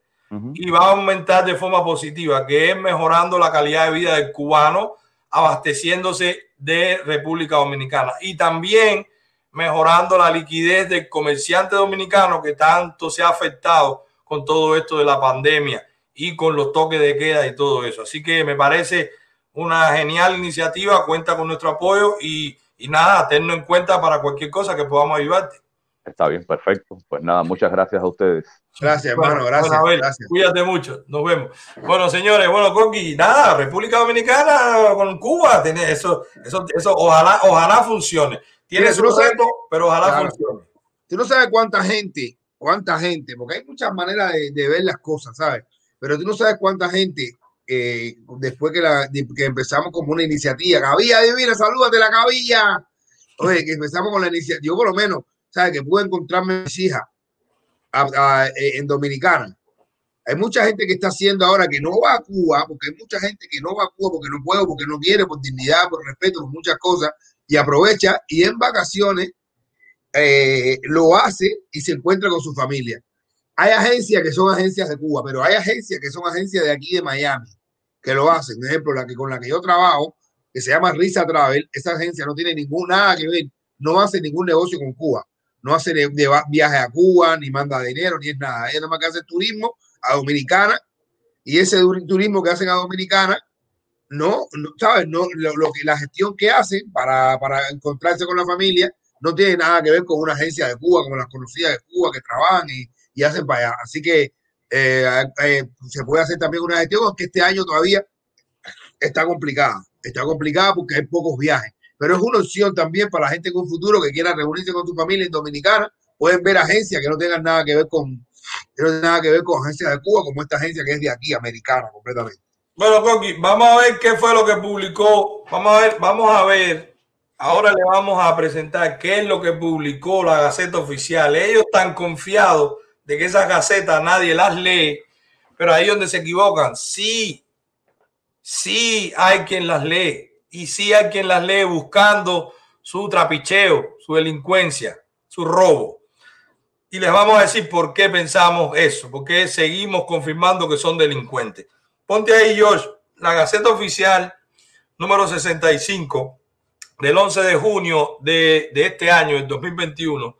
F: y va a aumentar de forma positiva, que es mejorando la calidad de vida del cubano, abasteciéndose de República Dominicana y también mejorando la liquidez del comerciante dominicano que tanto se ha afectado con todo esto de la pandemia y con los toques de queda y todo eso. Así que me parece una genial iniciativa, cuenta con nuestro apoyo y, y nada, tenlo en cuenta para cualquier cosa que podamos ayudarte.
K: Está bien, perfecto. Pues nada, muchas gracias a ustedes.
E: Gracias, hermano,
F: Bueno,
E: gracias.
F: bueno, Abel,
E: gracias.
F: Cuídate mucho, nos vemos. Bueno, señores, bueno, Coqui, nada, República Dominicana con Cuba, tiene eso, eso, eso, ojalá, ojalá funcione. Tiene su
E: no
F: reto, pero ojalá
E: Claro.
F: funcione.
E: Tú no sabes cuánta gente, cuánta gente, porque hay muchas maneras de, de ver las cosas, ¿sabes? Pero tú no sabes cuánta gente, eh, después que, la, que empezamos como una iniciativa, Cabilla Divina, salúdate la Cabilla. Oye, que empezamos con la iniciativa, yo por lo menos, ¿sabes? Que pude encontrarme a mis hijas a- eh, en Dominicana. Hay mucha gente que está haciendo ahora que no va a Cuba, porque hay mucha gente que no va a Cuba porque no puede, porque no quiere, por dignidad, por respeto, por muchas cosas, y aprovecha y en vacaciones eh, lo hace y se encuentra con su familia. Hay agencias que son agencias de Cuba, pero hay agencias que son agencias de aquí de Miami que lo hacen. Por ejemplo, la que con la que yo trabajo, que se llama Risa Travel, esa agencia no tiene ningún nada que ver, no hace ningún negocio con Cuba, no hace de, de va- viaje a Cuba, ni manda dinero, ni es nada. Ella nada más que hace turismo a Dominicana y ese turismo que hacen a Dominicana, no, no ¿sabes? No, lo, lo que, la gestión que hacen para, para encontrarse con la familia no tiene nada que ver con una agencia de Cuba, como las conocidas de Cuba que trabajan y, y hacen para allá. Así que eh, eh, se puede hacer también una gestión, aunque este año todavía está complicada. Está complicada porque hay pocos viajes. Pero es una opción también para la gente en un futuro que quiera reunirse con su familia en Dominicana. Pueden ver agencias que no tengan nada que ver con, que no nada que ver con agencias de Cuba, como esta agencia que es de aquí, americana, completamente.
F: Bueno, Coqui, vamos a ver qué fue lo que publicó. Vamos a ver, vamos a ver. Ahora le vamos a presentar qué es lo que publicó la Gaceta Oficial. Ellos están confiados de que esas gacetas nadie las lee, pero ahí donde se equivocan. Sí, sí hay quien las lee y sí hay quien las lee buscando su trapicheo, su delincuencia, su robo. Y les vamos a decir por qué pensamos eso, porque seguimos confirmando que son delincuentes. Ponte ahí, George, la Gaceta Oficial número 65 del 11 de junio de, de este año, el 2021.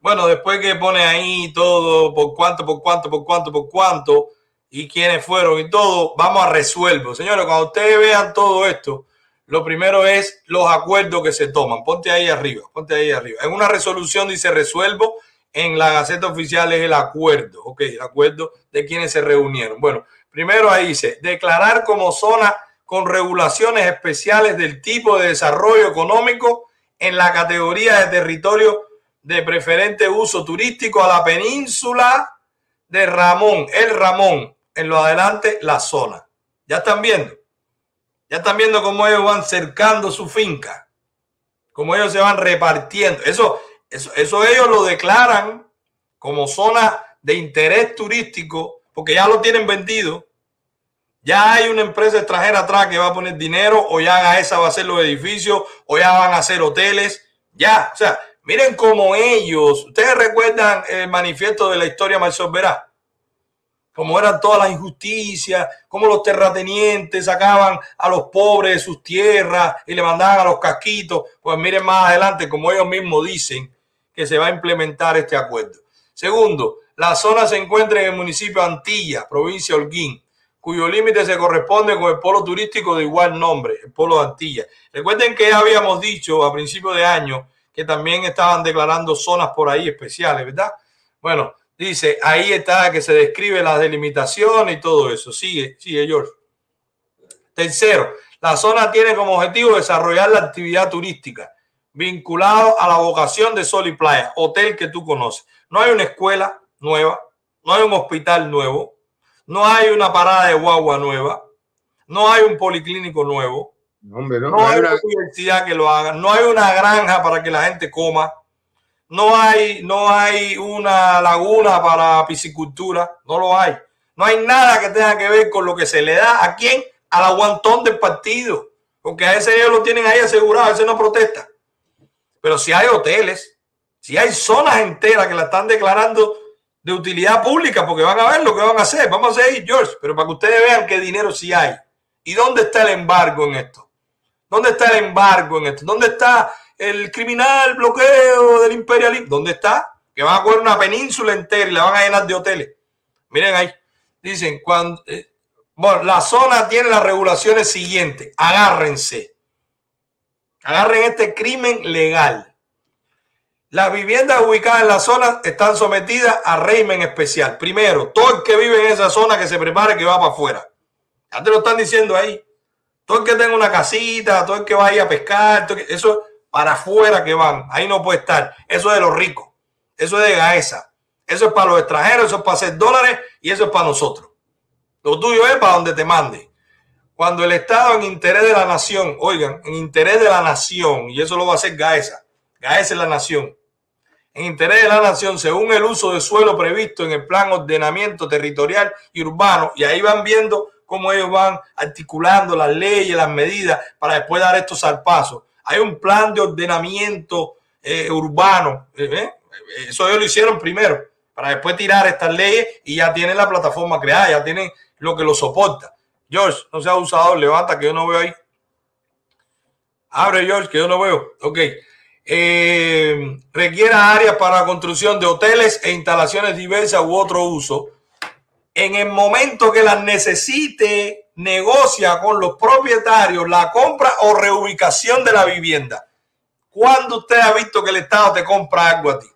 F: Bueno, después que pone ahí todo, por cuánto, por cuánto, por cuánto, por cuánto, y quiénes fueron y todo, vamos a resuelvo. Señores, cuando ustedes vean todo esto, lo primero es los acuerdos que se toman. Ponte ahí arriba, ponte ahí arriba. En una resolución dice resuelvo, en la Gaceta Oficial es el acuerdo, ok, el acuerdo de quienes se reunieron. Bueno, primero ahí dice, declarar como zona con regulaciones especiales del tipo de desarrollo económico en la categoría de territorio de preferente uso turístico a la península de Ramón, el Ramón, en lo adelante la zona. ¿Ya están viendo? Ya están viendo cómo ellos van cercando su finca, cómo ellos se van repartiendo. Eso, eso, eso ellos lo declaran como zona de interés turístico porque ya lo tienen vendido. Ya hay una empresa extranjera atrás que va a poner dinero o ya esa va a ser los edificios o ya van a hacer hoteles. Ya, o sea, miren cómo ellos, ustedes recuerdan el manifiesto de la historia Marcel Verá como eran todas las injusticias, como los terratenientes sacaban a los pobres de sus tierras y le mandaban a los casquitos. Pues miren más adelante, como ellos mismos dicen, que se va a implementar este acuerdo. Segundo, la zona se encuentra en el municipio Antilla, provincia de Holguín, cuyo límite se corresponde con el polo turístico de igual nombre, el polo de Antilla. Recuerden que ya habíamos dicho a principios de año que también estaban declarando zonas por ahí especiales, ¿verdad? Bueno, Dice, ahí está que se describe la delimitación y todo eso. Sigue, sigue, George. Tercero, la zona tiene como objetivo desarrollar la actividad turística vinculado a la vocación de Sol y Playa, hotel que tú conoces. No hay una escuela nueva, no hay un hospital nuevo, no hay una parada de guagua nueva, no hay un policlínico nuevo, no, hay una universidad que lo haga, no hay una granja para que la gente coma, no hay, no hay una laguna para piscicultura, no lo hay. No hay nada que tenga que ver con lo que se le da a quién, al aguantón del partido, porque a ese ellos lo tienen ahí asegurado, ese no protesta. Pero si hay hoteles, si hay zonas enteras que la están declarando de utilidad pública, porque van a ver lo que van a hacer, vamos a seguir, George, pero para que ustedes vean qué dinero sí hay. ¿Y dónde está el embargo en esto? ¿Dónde está el embargo en esto? ¿Dónde está el criminal bloqueo del imperialismo. ¿Dónde está? Que van a coger una península entera y la van a llenar de hoteles. Miren ahí. Dicen, cuando, eh, bueno, la zona tiene las regulaciones siguientes. Agárrense. Agarren este crimen legal. Las viviendas ubicadas en la zona están sometidas a régimen especial. Primero, todo el que vive en esa zona que se prepare que va para afuera. Ya te lo están diciendo ahí. Todo el que tenga una casita, todo el que vaya a pescar, eso para afuera que van. Ahí no puede estar. Eso es de los ricos. Eso es de Gaesa. Eso es para los extranjeros, eso es para hacer dólares y eso es para nosotros. Lo tuyo es para donde te mande. Cuando el Estado en interés de la nación, oigan, en interés de la nación, y eso lo va a hacer Gaesa, Gaesa es la nación, en interés de la nación, según el uso de suelo previsto en el plan ordenamiento territorial y urbano, y ahí van viendo cómo ellos van articulando las leyes, las medidas para después dar estos paso hay un plan de ordenamiento eh, urbano. ¿eh? ¿eh? Eso ellos lo hicieron primero, para después tirar estas leyes y ya tienen la plataforma creada, ya tienen lo que lo soporta. George, no se ha usado, levanta que yo no veo ahí. Abre, George, que yo no veo. Ok. Eh, requiera áreas para la construcción de hoteles e instalaciones diversas u otro uso. En el momento que las necesite negocia con los propietarios la compra o reubicación de la vivienda. ¿Cuándo usted ha visto que el Estado te compra algo a ti?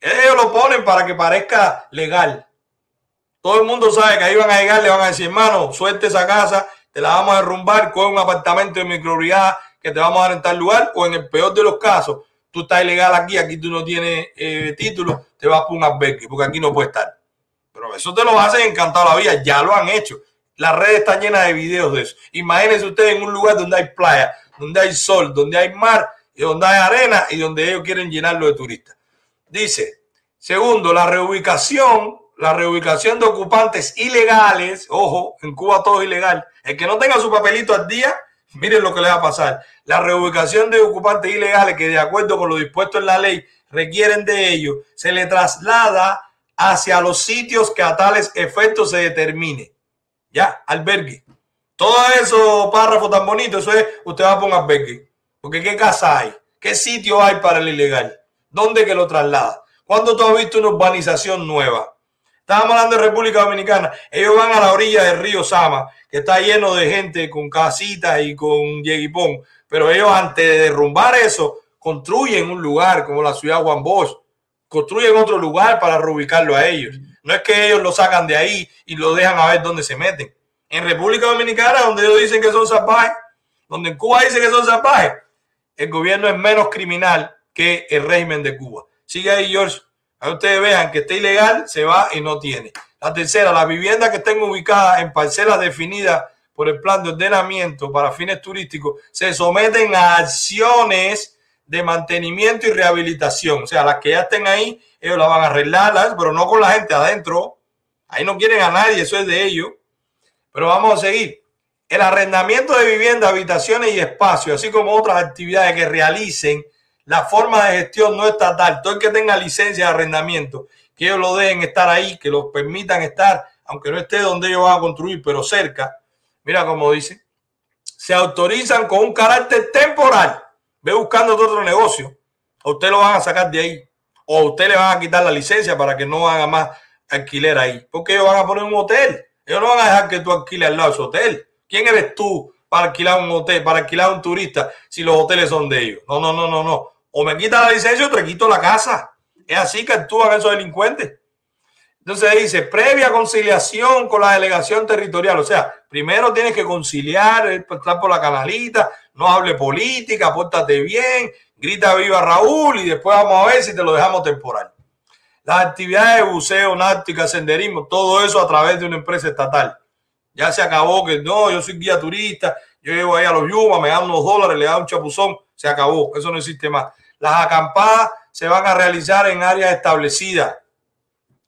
F: Ellos lo ponen para que parezca legal. Todo el mundo sabe que ahí van a llegar, le van a decir, hermano, suelte esa casa, te la vamos a derrumbar con un apartamento de microunidad que te vamos a dar en tal lugar, o en el peor de los casos, tú estás ilegal aquí, aquí tú no tienes eh, título, te vas por un albergue, porque aquí no puede estar. Pero eso te lo hacen encantado la vida, ya lo han hecho. Las redes están llenas de videos de eso. Imagínense ustedes en un lugar donde hay playa, donde hay sol, donde hay mar, y donde hay arena y donde ellos quieren llenarlo de turistas. Dice, segundo, la reubicación, la reubicación de ocupantes ilegales, ojo, en Cuba todo es ilegal. El que no tenga su papelito al día, miren lo que le va a pasar. La reubicación de ocupantes ilegales que de acuerdo con lo dispuesto en la ley requieren de ellos, se le traslada hacia los sitios que a tales efectos se determine. Ya, albergue. Todo eso párrafo tan bonito, eso es, usted va a poner albergue. Porque ¿qué casa hay? ¿Qué sitio hay para el ilegal? ¿Dónde que lo traslada? ¿Cuándo tú has visto una urbanización nueva? Estábamos hablando de República Dominicana. Ellos van a la orilla del río Sama, que está lleno de gente con casitas y con yeguipón. Pero ellos, antes de derrumbar eso, construyen un lugar como la ciudad Juan Bosch. Construyen otro lugar para reubicarlo a ellos. No es que ellos lo sacan de ahí y lo dejan a ver dónde se meten. En República Dominicana, donde ellos dicen que son salvajes, donde en Cuba dicen que son salvajes, el gobierno es menos criminal que el régimen de Cuba. Sigue ahí, George. A ustedes vean que está ilegal, se va y no tiene. La tercera, las viviendas que estén ubicadas en parcelas definidas por el plan de ordenamiento para fines turísticos se someten a acciones de mantenimiento y rehabilitación. O sea, las que ya estén ahí, ellos las van a arreglar, pero no con la gente adentro. Ahí no quieren a nadie, eso es de ellos. Pero vamos a seguir. El arrendamiento de viviendas, habitaciones y espacios, así como otras actividades que realicen la forma de gestión no estatal, todo el que tenga licencia de arrendamiento, que ellos lo dejen estar ahí, que los permitan estar, aunque no esté donde ellos van a construir, pero cerca. Mira cómo dice, se autorizan con un carácter temporal. Ve buscando otro negocio. A usted lo van a sacar de ahí. O a usted le van a quitar la licencia para que no haga más alquiler ahí. Porque ellos van a poner un hotel. Ellos no van a dejar que tú alquiles al lado de su hotel. ¿Quién eres tú para alquilar un hotel, para alquilar un turista si los hoteles son de ellos? No, no, no, no, no. O me quita la licencia o te quito la casa. Es así que actúan esos delincuentes. Entonces dice, previa conciliación con la delegación territorial. O sea, primero tienes que conciliar, estar por la canalita, no hable política, pórtate bien, grita viva Raúl y después vamos a ver si te lo dejamos temporal. Las actividades de buceo, náutica, senderismo, todo eso a través de una empresa estatal. Ya se acabó que no, yo soy guía turista, yo llevo ahí a los Yuma, me dan unos dólares, le dan un chapuzón, se acabó, eso no existe más. Las acampadas se van a realizar en áreas establecidas.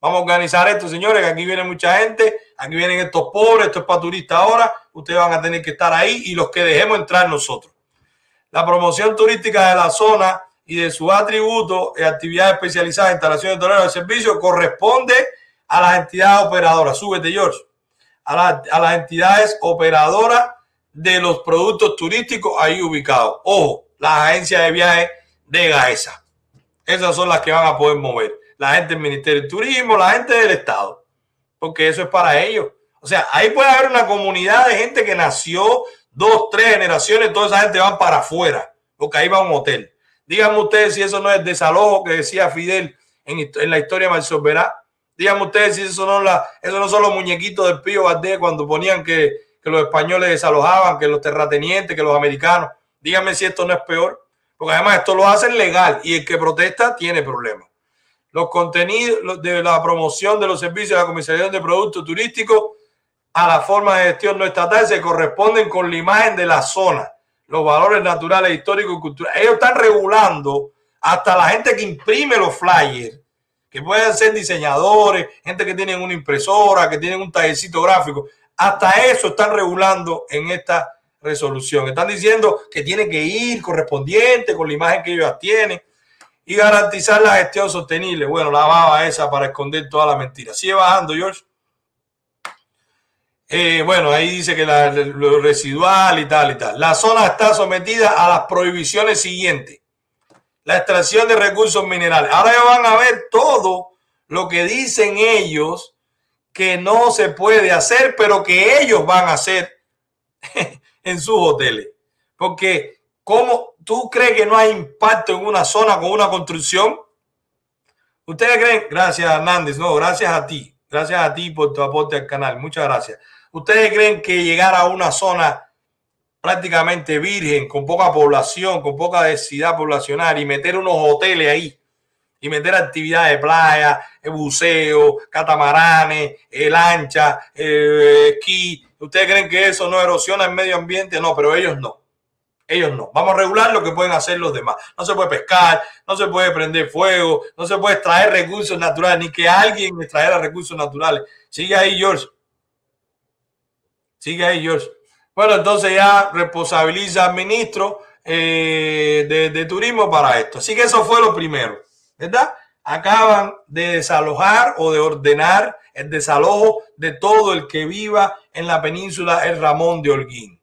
F: Vamos a organizar esto, señores, que aquí viene mucha gente, aquí vienen estos pobres, esto es para turistas ahora, ustedes van a tener que estar ahí y los que dejemos entrar nosotros. La promoción turística de la zona y de sus atributos actividades especializadas, instalaciones de de servicio, corresponde a las entidades operadoras. Súbete, George a, las entidades operadoras de los productos turísticos ahí ubicados. Ojo, las agencias de viaje de GAESA. Esas son las que van a poder mover. La gente del Ministerio de Turismo, la gente del Estado. Porque eso es para ellos. O sea, ahí puede haber una comunidad de gente que nació dos, tres generaciones, toda esa gente van para afuera, porque ahí va un hotel. Díganme ustedes si eso no es desalojo que decía Fidel en, en la historia de Marcelo Verá. Díganme ustedes si eso no, la, eso no son los muñequitos del Pío Valdés cuando ponían que, que los españoles desalojaban, que los terratenientes, que los americanos. Díganme si esto no es peor. Porque además esto lo hacen legal y el que protesta tiene problemas. Los contenidos de la promoción de los servicios de la comercialización de productos turísticos a la forma de gestión no estatal se corresponden con la imagen de la zona, los valores naturales, históricos y culturales. Ellos están regulando hasta la gente que imprime los flyers que pueden ser diseñadores, gente que tienen una impresora, que tienen un tallercito gráfico. Hasta eso están regulando en esta resolución. Están diciendo que tiene que ir correspondiente con la imagen que ellos tienen y garantizar la gestión sostenible. Bueno, la baba esa para esconder toda la mentira. Sigue bajando, George. Eh, bueno, ahí dice que lo residual y tal y tal. La zona está sometida a las prohibiciones siguientes la extracción de recursos minerales. Ahora ya van a ver todo lo que dicen ellos que no se puede hacer, pero que ellos van a hacer en sus hoteles. Porque, ¿cómo tú crees que no hay impacto en una zona con una construcción? ¿Ustedes creen? Gracias, Hernández. No, gracias a ti. Gracias a ti por tu aporte al canal. Muchas gracias. ¿Ustedes creen que llegar a una zona prácticamente virgen, con poca población, con poca densidad poblacional y meter unos hoteles ahí y meter actividades de playa, eh, buceo, catamaranes, eh, lancha, eh, esquí. ¿Ustedes creen que eso no erosiona el medio ambiente? No, pero ellos no. Ellos no. Vamos a regular lo que pueden hacer los demás. No se puede pescar, no se puede prender fuego, no se puede extraer recursos naturales, ni que alguien extraiga recursos naturales. Sigue ahí, George. Sigue ahí, George. Bueno, entonces ya responsabiliza al ministro eh, de, turismo para esto. Así que eso fue lo primero, ¿verdad? Acaban de desalojar o de ordenar el desalojo de todo el que viva en la península El Ramón de Holguín.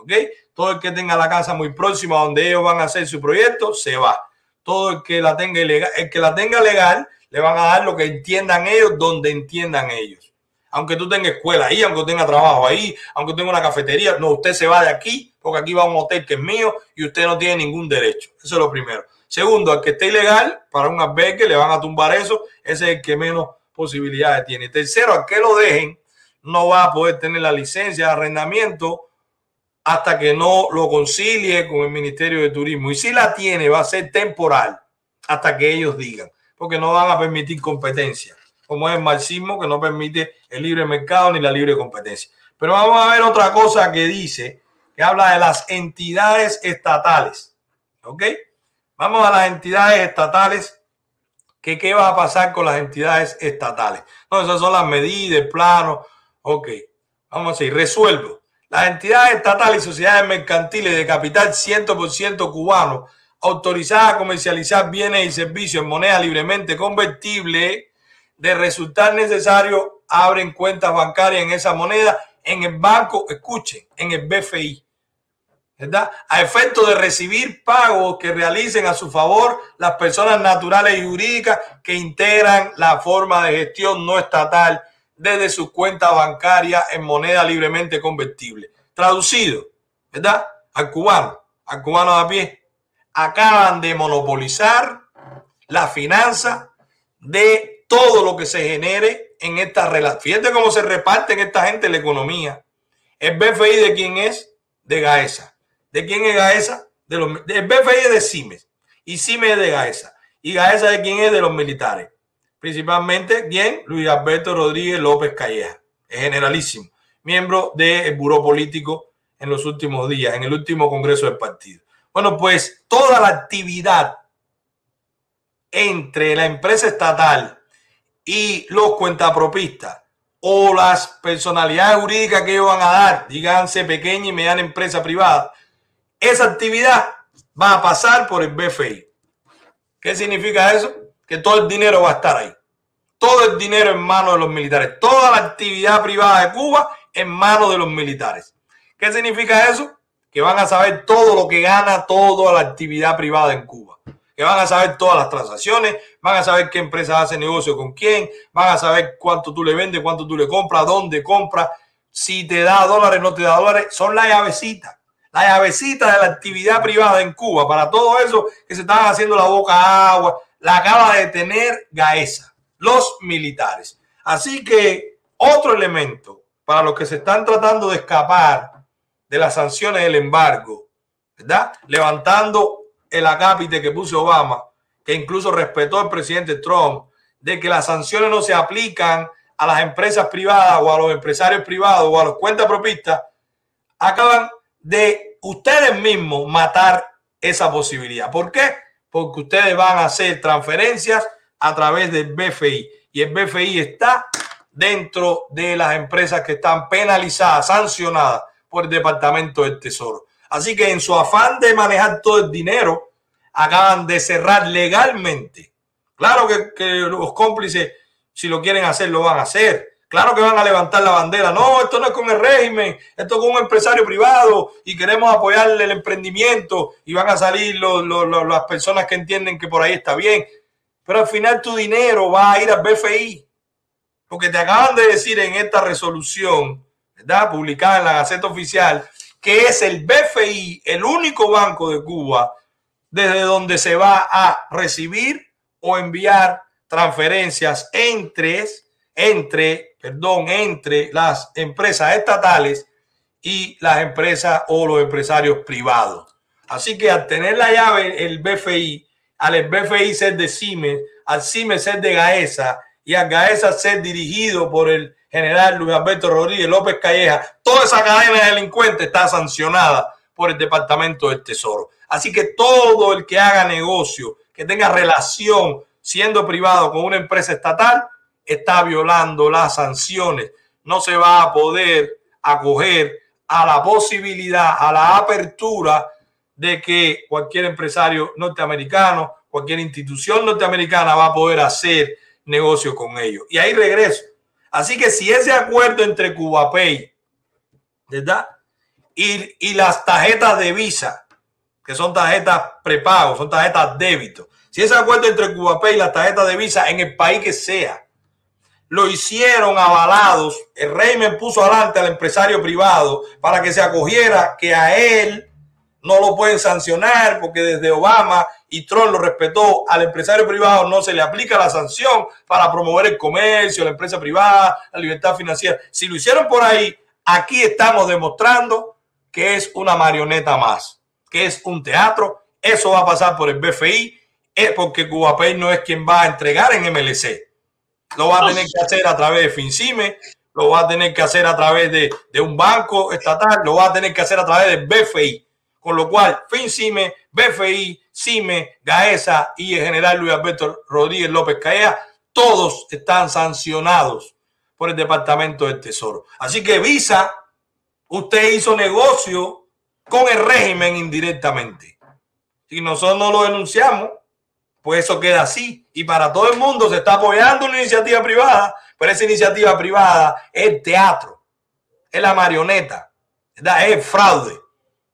F: ¿Ok? Todo el que tenga la casa muy próxima donde ellos van a hacer su proyecto, se va. Todo el que la tenga el que la tenga legal, le van a dar lo que entiendan ellos, donde entiendan ellos aunque tú tengas escuela ahí, aunque tenga trabajo ahí, aunque tenga una cafetería, no, usted se va de aquí porque aquí va un hotel que es mío y usted no tiene ningún derecho. Eso es lo primero. Segundo, al que esté ilegal, para un albergue le van a tumbar eso, ese es el que menos posibilidades tiene. Tercero, al que lo dejen, no va a poder tener la licencia de arrendamiento hasta que no lo concilie con el Ministerio de Turismo. Y si la tiene, va a ser temporal hasta que ellos digan, porque no van a permitir competencia, como es el marxismo que no permite el libre mercado ni la libre competencia. Pero vamos a ver otra cosa que dice, que habla de las entidades estatales. ¿Ok? Vamos a las entidades estatales. Que, ¿Qué va a pasar con las entidades estatales? No, esas son las medidas, el plano. Ok, vamos a ir. Resuelvo. Las entidades estatales y sociedades mercantiles de capital 100% cubano autorizadas a comercializar bienes y servicios en moneda libremente convertible, de resultar necesario, abren cuentas bancarias en esa moneda en el banco, escuchen, en el BFI. ¿verdad? A efecto de recibir pagos que realicen a su favor las personas naturales y jurídicas que integran la forma de gestión no estatal desde sus cuentas bancarias en moneda libremente convertible. Traducido, ¿verdad? Al cubano, al cubano de a pie, acaban de monopolizar la finanza de todo lo que se genere en esta relación. Fíjate cómo se reparten esta gente la economía. El BFI de quién es? De Gaesa. ¿De quién es Gaesa? De el BFI es de CIMES y CIMES es de Gaesa. ¿Y Gaesa de quién es? De los militares. Principalmente, ¿quién? Luis Alberto Rodríguez López Calleja, es generalísimo, miembro del Buró Político en los últimos días, en el último congreso del partido. Bueno, pues toda la actividad entre la empresa estatal y los cuentapropistas o las personalidades jurídicas que ellos van a dar, díganse pequeña y mediana empresa privada, esa actividad va a pasar por el BFI. ¿Qué significa eso? Que todo el dinero va a estar ahí. Todo el dinero en manos de los militares. Toda la actividad privada de Cuba en manos de los militares. ¿Qué significa eso? Que van a saber todo lo que gana toda la actividad privada en Cuba. Que van a saber todas las transacciones, van a saber qué empresa hace negocio con quién, van a saber cuánto tú le vendes, cuánto tú le compras, dónde compras, si te da dólares, no te da dólares. Son las llavecitas la llavecita de la actividad privada en Cuba, para todo eso que se estaban haciendo la boca agua, la acaba de tener Gaesa, los militares. Así que otro elemento para los que se están tratando de escapar de las sanciones del embargo, ¿verdad? Levantando el acápite que puso Obama, que incluso respetó el presidente Trump, de que las sanciones no se aplican a las empresas privadas o a los empresarios privados o a los cuentas propistas, acaban de ustedes mismos matar esa posibilidad. ¿Por qué? Porque ustedes van a hacer transferencias a través del BFI y el BFI está dentro de las empresas que están penalizadas, sancionadas por el Departamento del Tesoro. Así que en su afán de manejar todo el dinero, acaban de cerrar legalmente. Claro que, los cómplices, si lo quieren hacer, lo van a hacer Claro que van a levantar la bandera. No, esto no es con el régimen, esto es con un empresario privado y queremos apoyarle el emprendimiento y van a salir las personas que entienden que por ahí está bien. Pero al final tu dinero va a ir al BFI. Porque te acaban de decir en esta resolución, ¿verdad? Publicada en la Gaceta Oficial, que es el BFI, el único banco de Cuba, desde donde se va a recibir o enviar transferencias entre, entre perdón, entre las empresas estatales y las empresas o los empresarios privados. Así que al tener la llave el BFI, al BFI ser de CIME, al CIME ser de Gaesa y al Gaesa ser dirigido por el general Luis Alberto Rodríguez López Calleja, toda esa cadena de delincuentes está sancionada por el Departamento del Tesoro. Así que todo el que haga negocio, que tenga relación siendo privado con una empresa estatal, está violando las sanciones. No se va a poder acoger a la posibilidad, a la apertura de que cualquier empresario norteamericano, cualquier institución norteamericana va a poder hacer negocio con ellos. Y ahí regreso. Así que si ese acuerdo entre CubaPay, ¿verdad? Y, y las tarjetas de Visa, que son tarjetas prepago, son tarjetas débito, si ese acuerdo entre CubaPay y las tarjetas de Visa en el país que sea, lo hicieron avalados. El régimen puso adelante al empresario privado para que se acogiera que a él no lo pueden sancionar porque desde Obama y Trump lo respetó. Al empresario privado no se le aplica la sanción para promover el comercio, la empresa privada, la libertad financiera. Si lo hicieron por ahí, aquí estamos demostrando que es una marioneta más, que es un teatro. Eso va a pasar por el BFI, es porque Cubapay no es quien va a entregar en MLC. Lo va a tener que hacer a través de FinCime, lo va a tener que hacer a través de, de un banco estatal, lo va a tener que hacer a través del BFI. Con lo cual, FinCime, BFI, CIME, GAESA y el general Luis Alberto Rodríguez López Caea, todos están sancionados por el Departamento del Tesoro. Así que Visa, usted hizo negocio con el régimen indirectamente. Si nosotros no lo denunciamos, pues eso queda así. Y para todo el mundo se está apoyando una iniciativa privada, pero esa iniciativa privada es teatro, es la marioneta, es el fraude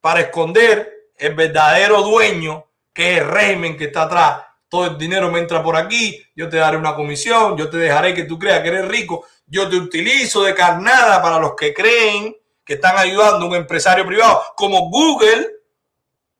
F: para esconder el verdadero dueño, que es el régimen que está atrás. Todo el dinero me entra por aquí, yo te daré una comisión, yo te dejaré que tú creas que eres rico, yo te utilizo de carnada para los que creen que están ayudando a un empresario privado como Google,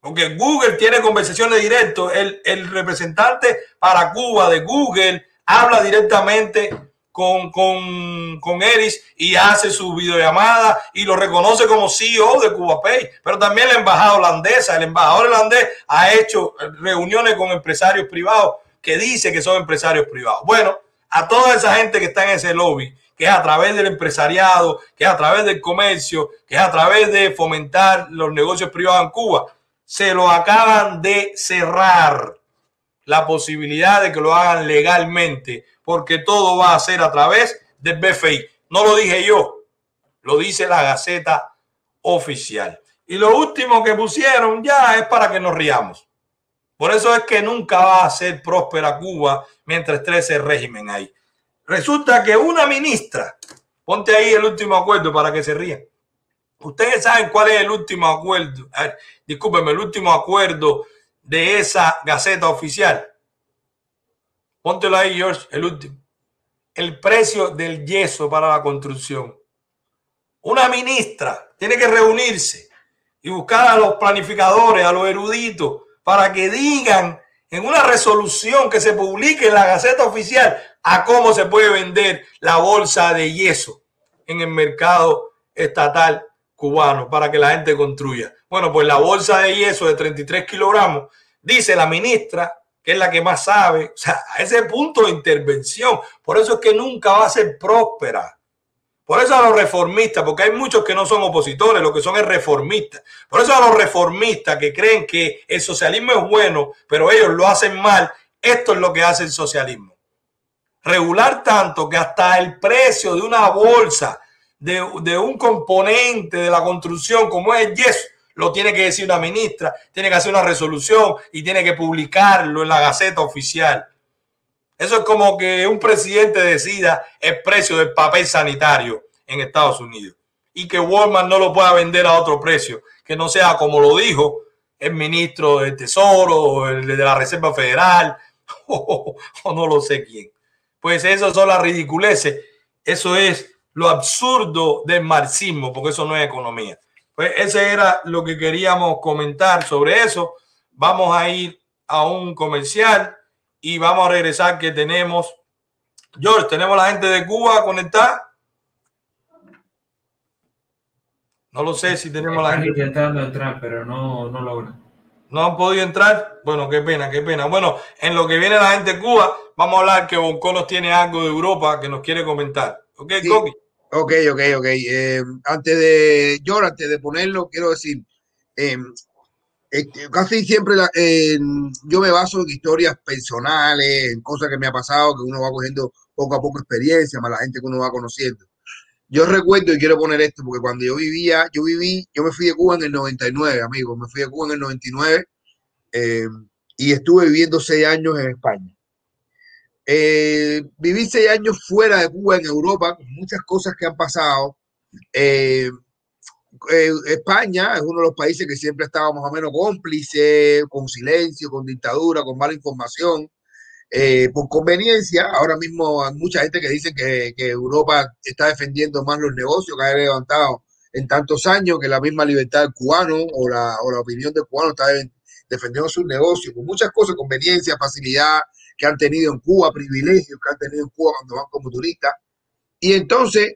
F: porque Google tiene conversaciones directas, el, el representante para Cuba de Google habla directamente con, con, con Eris y hace su videollamada y lo reconoce como CEO de CubaPay. Pero también la embajada holandesa, el embajador holandés ha hecho reuniones con empresarios privados que dice que son empresarios privados. Bueno, a toda esa gente que está en ese lobby, que es a través del empresariado, que es a través del comercio, que es a través de fomentar los negocios privados en Cuba, se lo acaban de cerrar la posibilidad de que lo hagan legalmente porque todo va a ser a través del BFI. No lo dije yo, lo dice la Gaceta Oficial. Y lo último que pusieron ya es para que nos riamos. Por eso es que nunca va a ser próspera Cuba mientras esté ese régimen ahí. Resulta que una ministra, ponte ahí el último acuerdo para que se rían. Ustedes saben cuál es el último acuerdo, discúlpenme, el último acuerdo de esa Gaceta Oficial. Póntelo ahí, George, el último. El precio del yeso para la construcción. Una ministra tiene que reunirse y buscar a los planificadores, a los eruditos, para que digan en una resolución que se publique en la Gaceta Oficial a cómo se puede vender la bolsa de yeso en el mercado estatal cubano para que la gente construya. Bueno, pues la bolsa de yeso de 33 kilogramos, dice la ministra, que es la que más sabe, o sea, a ese punto de intervención. Por eso es que nunca va a ser próspera. Por eso a los reformistas, porque hay muchos que no son opositores, lo que son es reformistas. Por eso a los reformistas que creen que el socialismo es bueno, pero ellos lo hacen mal, esto es lo que hace el socialismo. Regular tanto que hasta el precio de una bolsa, de, de un componente de la construcción como es el lo tiene que decir una ministra, tiene que hacer una resolución y tiene que publicarlo en la Gaceta Oficial. Eso es como que un presidente decida el precio del papel sanitario en Estados Unidos y que Walmart no lo pueda vender a otro precio, que no sea como lo dijo el ministro del Tesoro el de la Reserva Federal o, no lo sé quién. Pues eso son las ridiculeces, eso es lo absurdo del marxismo, porque eso no es economía. Pues ese era lo que queríamos comentar sobre eso. Vamos a ir a un comercial y vamos a regresar que tenemos, George, tenemos la gente de Cuba conectada. No lo sé si tenemos la gente.
J: intentando entrar, pero no, no logran.
F: No han podido entrar. Bueno, qué pena, qué pena. Bueno, en lo que viene la gente de Cuba, vamos a hablar que Bonco nos tiene algo de Europa que nos quiere comentar. ¿Ok,
E: Sí.
F: Coqui?
E: Ok, ok, ok. Eh, antes de, yo antes de ponerlo, quiero decir, eh, casi siempre la- eh, yo me baso en historias personales, en cosas que me ha pasado, que uno va cogiendo poco a poco experiencia, más la gente que uno va conociendo. Yo recuerdo y quiero poner esto, porque cuando yo vivía, yo viví, yo me fui de Cuba en el 99, amigo, me fui de Cuba en el 99 eh, y estuve viviendo seis años en España. Eh, viví seis años fuera de Cuba, en Europa, con muchas cosas que han pasado. Eh, eh, España es uno de los países que siempre estaba más o menos cómplice, con silencio, con dictadura, con mala información. Eh, por conveniencia, ahora mismo hay mucha gente que dice que, Europa está defendiendo más los negocios que ha levantado en tantos años que la misma libertad del cubano o la, o la opinión del cubano está de- defendiendo sus negocios, con muchas cosas, conveniencia, facilidad que han tenido en Cuba, privilegios que han tenido en Cuba cuando van como turistas. Y entonces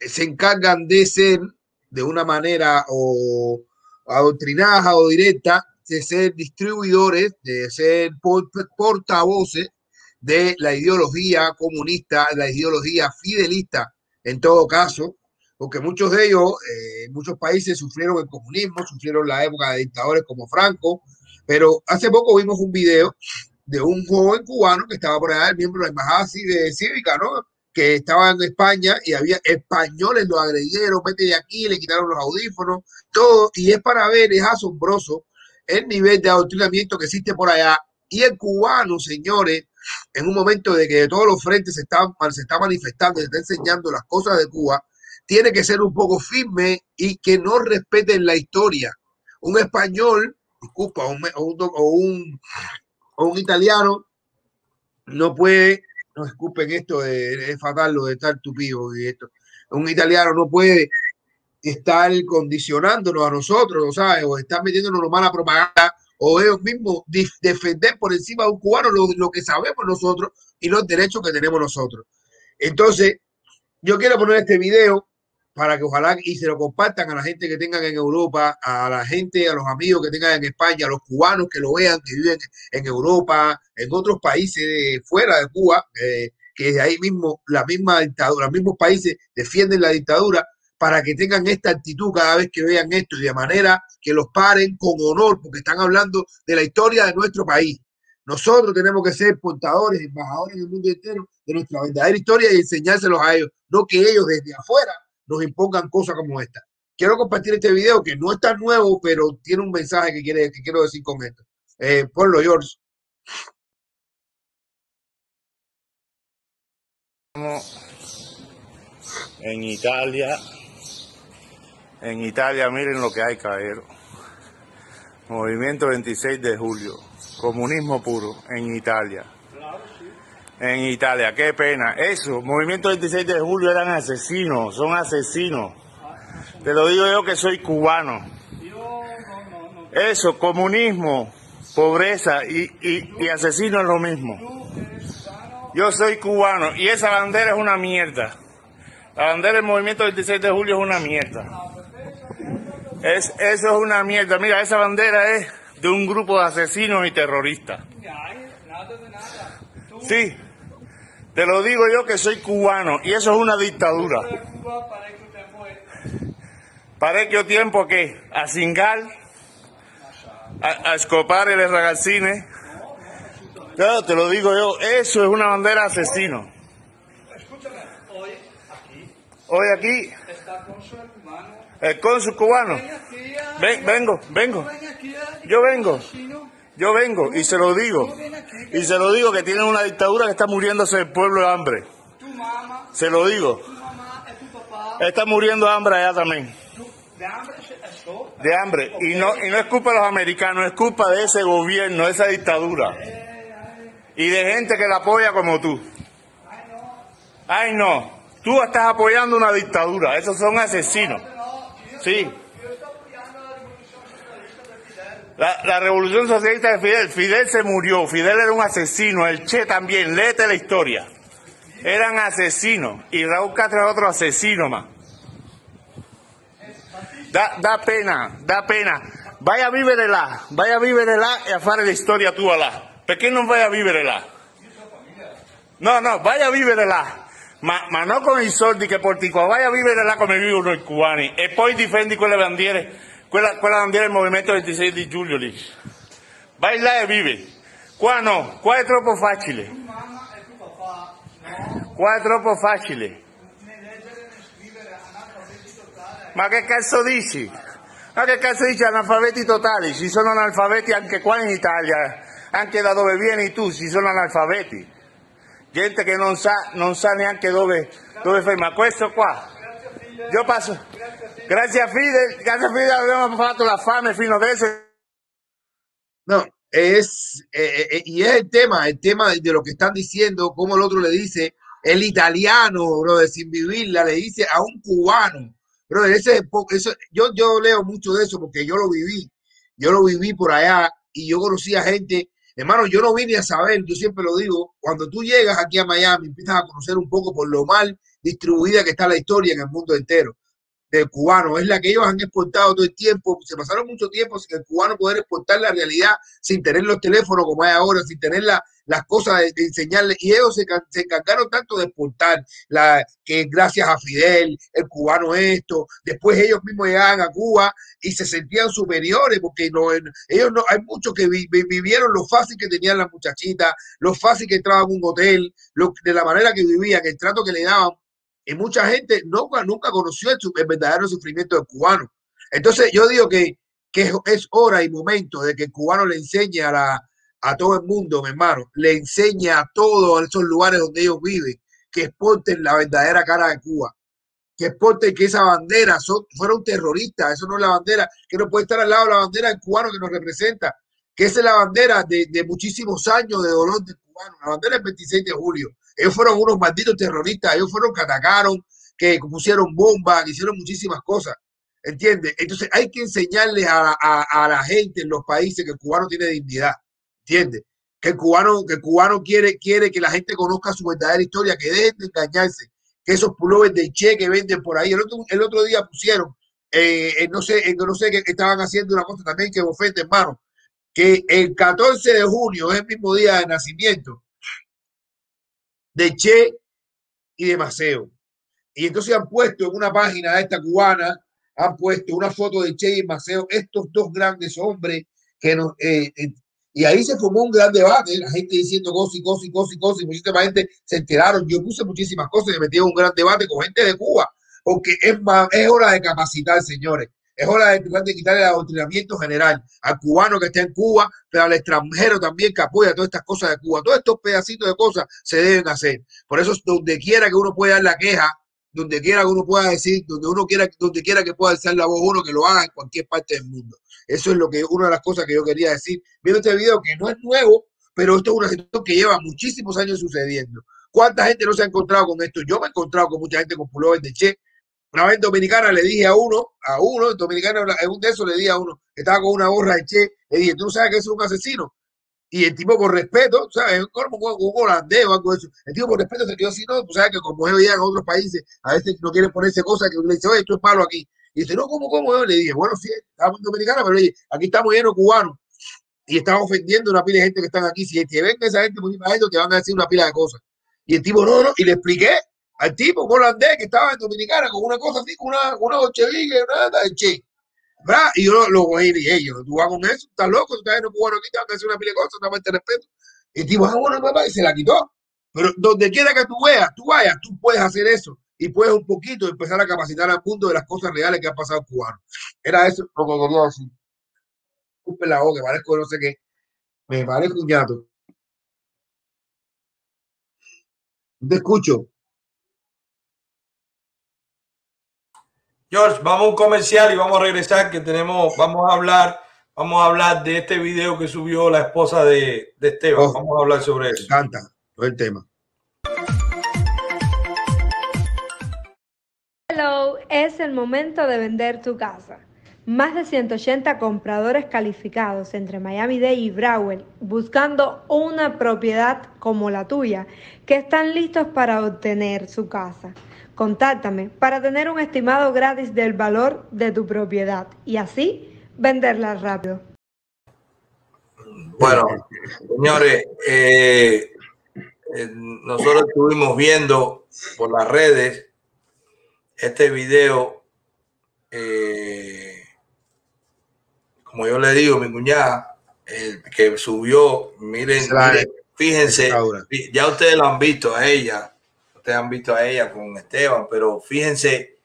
E: eh, se encargan de ser de una manera o adoctrinada o directa de ser distribuidores, de ser portavoces de la ideología comunista, la ideología fidelista en todo caso, porque muchos de ellos, eh, muchos países sufrieron el comunismo, sufrieron la época de dictadores como Franco, pero hace poco vimos un video de un joven cubano que estaba por allá, miembro de la embajada cívica, ¿no? Que estaba en España y había españoles, lo agredieron, vete de aquí, le quitaron los audífonos, todo, y es para ver, es asombroso el nivel de adoctrinamiento que existe por allá. Y el cubano, señores, en un momento de que de todos los frentes se está, se está manifestando, se está enseñando las cosas de Cuba, tiene que ser un poco firme y que no respeten la historia. Un español, disculpa, o un, o un, italiano no puede, no escupen esto, es fatal lo de estar tupido y esto. Un italiano no puede estar condicionándonos a nosotros, ¿sabes? O estar metiéndonos mala propaganda o ellos mismos defender por encima de un cubano lo, lo, que sabemos nosotros y los derechos que tenemos nosotros. Entonces, yo quiero poner este video para que ojalá y se lo compartan a la gente que tengan en Europa, a la gente, a los amigos que tengan en España, a los cubanos que lo vean, que viven en Europa, en otros países fuera de Cuba, eh, que de ahí mismo la misma dictadura, los mismos países defienden la dictadura para que tengan esta actitud cada vez que vean esto y de manera que los paren con honor, porque están hablando de la historia de nuestro país. Nosotros tenemos que ser portadores, embajadores en el mundo entero de nuestra verdadera historia y enseñárselos a ellos, no que ellos desde afuera nos impongan cosas como esta. Quiero compartir este video que no es tan nuevo, pero tiene un mensaje que, quiere, que quiero decir con esto. Eh, ponlo, George.
L: En Italia en Italia, miren lo que hay, caballero. Movimiento 26 de julio. Comunismo puro en Italia. En Italia, qué pena. Eso, Movimiento 26 de julio eran asesinos, son asesinos. Te lo digo yo que soy cubano. Eso, comunismo, pobreza y, y asesino es lo mismo. Yo soy cubano y esa bandera es una mierda. La bandera del movimiento 26 de julio es una mierda. Es, eso es una mierda. Mira, esa bandera es de un grupo de asesinos y terroristas. Sí, te lo digo yo que soy cubano y eso es una dictadura. ¿Para qué tiempo qué? ¿A Singal? ¿A, a Escopar el Ragazzine? Claro, te lo digo yo, eso es una bandera asesino. Hoy aquí el cónsul cubano. Ven, vengo, vengo. Yo vengo. Yo vengo y se lo digo. Y se lo digo que tienen una dictadura que está muriéndose el pueblo de hambre. Se lo digo. Está muriendo hambre allá también. De hambre. Y no, y no es culpa de los americanos, es culpa de ese gobierno, de esa dictadura. Y de gente que la apoya como tú. Ay no, tú estás apoyando una dictadura, esos son asesinos. Sí. La, revolución socialista de Fidel, Fidel se murió, Fidel era un asesino, el Che también, léete la historia. Eran asesinos y Raúl Castro era otro asesino más. Da, da pena, da pena. Vaya a la, vaya a la y a fare la historia tu là. Perché non vai a la? No, no, vaya a la. Ma, ma non con i soldi che porti qua, vai a vivere là come vivono i cubani e poi difendi quelle bandiere, quella, quella bandiera del Movimento 26 di giugno lì. Vai là e vivi. Qua no, qua è troppo facile. Qua è troppo facile. Ma che cazzo dici? Ma che cazzo dici analfabeti totali? Ci sono analfabeti anche qua in Italia, anche da dove vieni tu ci sono analfabeti gente che non sa, non sa neanche dove, dove ferma. Questo qua, io passo, grazie a Fidel, grazie a Fidel abbiamo fatto la fame fino adesso.
E: No, es, eh, eh, y es el tema, el tema de lo que están diciendo, como el otro le dice, el italiano, bro, de sin vivirla, le dice a un cubano, bro, ese, eso, yo, yo leo mucho de eso porque yo lo viví, yo lo viví por allá y yo conocí a gente. Hermano, yo no vine a saber, yo siempre lo digo, cuando tú llegas aquí a Miami, empiezas a conocer un poco por lo mal distribuida que está la historia en el mundo entero. Del cubano, es la que ellos han exportado todo el tiempo. Se pasaron mucho tiempo sin el cubano poder exportar la realidad, sin tener los teléfonos como hay ahora, sin tener las cosas de, enseñarles. Y ellos se, se, encargaron tanto de exportar, la, que gracias a Fidel, el cubano esto, después ellos mismos llegaban a Cuba y se sentían superiores, porque no, ellos no, hay muchos que vivieron lo fácil que tenían las muchachitas, lo fácil que entraban a un hotel, lo, de la manera que vivían, el trato que le daban y mucha gente nunca, nunca conoció el, verdadero sufrimiento del cubano. Entonces yo digo que, que, es hora y momento de que el cubano le enseñe a, la, a todo el mundo, mi hermano, le enseñe a todos esos lugares donde ellos viven, que exporten la verdadera cara de Cuba, que exporten que esa bandera son, fueron terroristas, eso no es la bandera, que no puede estar al lado de la bandera del cubano que nos representa, que esa es la bandera de, de muchísimos años de dolor del cubano, la bandera del 26 de julio, ellos fueron unos malditos terroristas, ellos fueron que atacaron, que pusieron bombas, que hicieron muchísimas cosas. ¿Entiendes? Entonces hay que enseñarle a, a, la gente en los países que el cubano tiene dignidad. ¿Entiendes? Que el cubano, que el cubano quiere, quiere que la gente conozca su verdadera historia, que dejen de engañarse, que esos pullovers de Che que venden por ahí. El otro, el otro día pusieron, eh, no sé, no sé que estaban haciendo una cosa también que ofende, hermano, que el 14 de junio es el mismo día de nacimiento de Che y de Maceo. Y entonces han puesto en una página esta cubana, han puesto una foto de Che y Maceo, estos dos grandes hombres que nos... Eh, y ahí se formó un gran debate, la gente diciendo cosas y cosas y cosas y cosas, y muchísima gente se enteraron. Yo puse muchísimas cosas y me metí en un gran debate con gente de Cuba, porque es, más, es hora de capacitar, señores. Es hora de, de quitar el adoctrinamiento general al cubano que está en Cuba, pero al extranjero también que apoya todas estas cosas de Cuba. Todos estos pedacitos de cosas se deben hacer. Por eso, donde quiera que uno pueda dar la queja, donde quiera que uno pueda decir, donde uno quiera, donde quiera que pueda alzar la voz uno, que lo haga en cualquier parte del mundo. Eso es lo que una de las cosas que yo quería decir. Viendo este video que no es nuevo, pero esto es una situación que lleva muchísimos años sucediendo. ¿Cuánta gente no se ha encontrado con esto? Yo me he encontrado con mucha gente con pullovers de Che, una vez en Dominicana le dije a uno, a uno, en Dominicana, en un de esos le dije a uno, que estaba con una gorra de che, le dije, tú sabes que es un asesino. Y el tipo por respeto, ¿sabes? Como un holandés o algo de eso. El tipo por respeto se quedó así, no, tú sabes que como ellos llegan a otros países, a veces no quieren ponerse cosas que le dice, oye, esto es malo aquí. Y dice, no, ¿cómo, cómo? Yo le dije, bueno, sí, estamos en Dominicana, pero le aquí estamos llenos cubanos. Y estamos ofendiendo una pila de gente que están aquí. Si te ven esa gente muy para te van a decir una pila de cosas. Y el tipo, no, no, y le expliqué al tipo holandés que estaba en Dominicana con una cosa así, con una, una bolchevique, nada de che. Y yo lo, voy a ir y tú vas con eso, estás loco, tú estás en un cubano aquí, te hacer una pila de cosas, te respeto. Y el tipo, ah, bueno, papá, y se la quitó. Pero donde quiera que tú veas, tú vayas, tú puedes hacer eso y puedes un poquito empezar a capacitar al mundo de las cosas reales que han pasado cubano. Era eso lo que quería decir. Disculpe la boca, parezco no sé qué. Me parezco un gato. Te escucho.
F: George, vamos a un comercial y vamos a regresar que tenemos, vamos a hablar, vamos a hablar de este video que subió la esposa de, de Esteban. Oh, vamos a hablar sobre eso.
E: Canta, no el tema.
M: Hello, es el momento de vender tu casa. Más de 180 compradores calificados entre Miami-Dade y Broward buscando una propiedad como la tuya que están listos para obtener su casa. Contáctame para tener un estimado gratis del valor de tu propiedad y así venderla rápido.
F: Bueno, señores, eh, eh, nosotros estuvimos viendo por las redes este video, eh, como yo le digo, mi cuñada, que subió, miren, miren fíjense, ya ustedes lo han visto a ella, ustedes han visto a ella con Esteban, pero fíjense,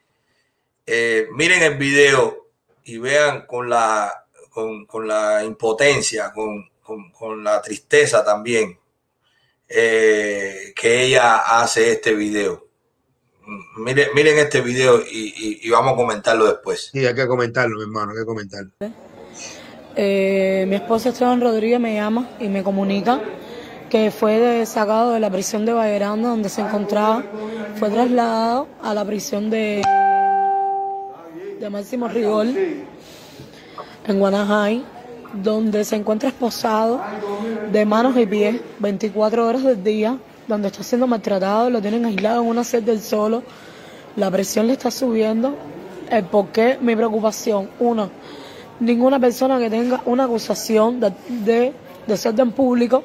F: eh, miren el video y vean con la, con, la impotencia, con, la tristeza también eh, que ella hace este video. Miren, miren este video y, vamos a comentarlo después.
E: Sí, hay que comentarlo, mi hermano, hay que comentarlo.
N: Eh, mi esposa Esteban Rodríguez me llama y me comunica que fue sacado de la prisión de Valleranda donde se encontraba, fue trasladado a la prisión de, de Máximo Rigol en Guanajay, donde se encuentra esposado de manos y pies 24 horas del día, donde está siendo maltratado, lo tienen aislado en una sed del solo, la presión le está subiendo el por qué mi preocupación. Uno, ninguna persona que tenga una acusación de, de desorden público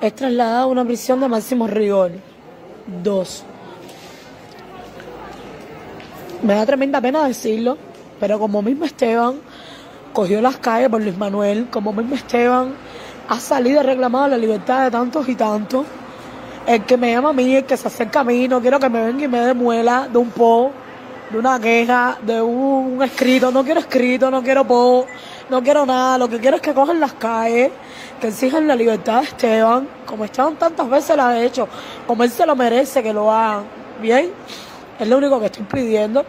N: es trasladada a una prisión de máximo rigor. Dos, me da tremenda pena decirlo, pero como mismo Esteban cogió las calles por Luis Manuel, como mismo Esteban ha salido reclamado la libertad de tantos y tantos, el que me llama a mí, el que se acerca a mí, no quiero que me venga y me dé muela de un po, de una queja, de un escrito, no quiero escrito, no quiero po, no quiero nada, lo que quiero es que cojan las calles, que exijan la libertad de Esteban, como Esteban tantas veces lo ha hecho, como él se lo merece que lo hagan, ¿bien? Es lo único que estoy pidiendo.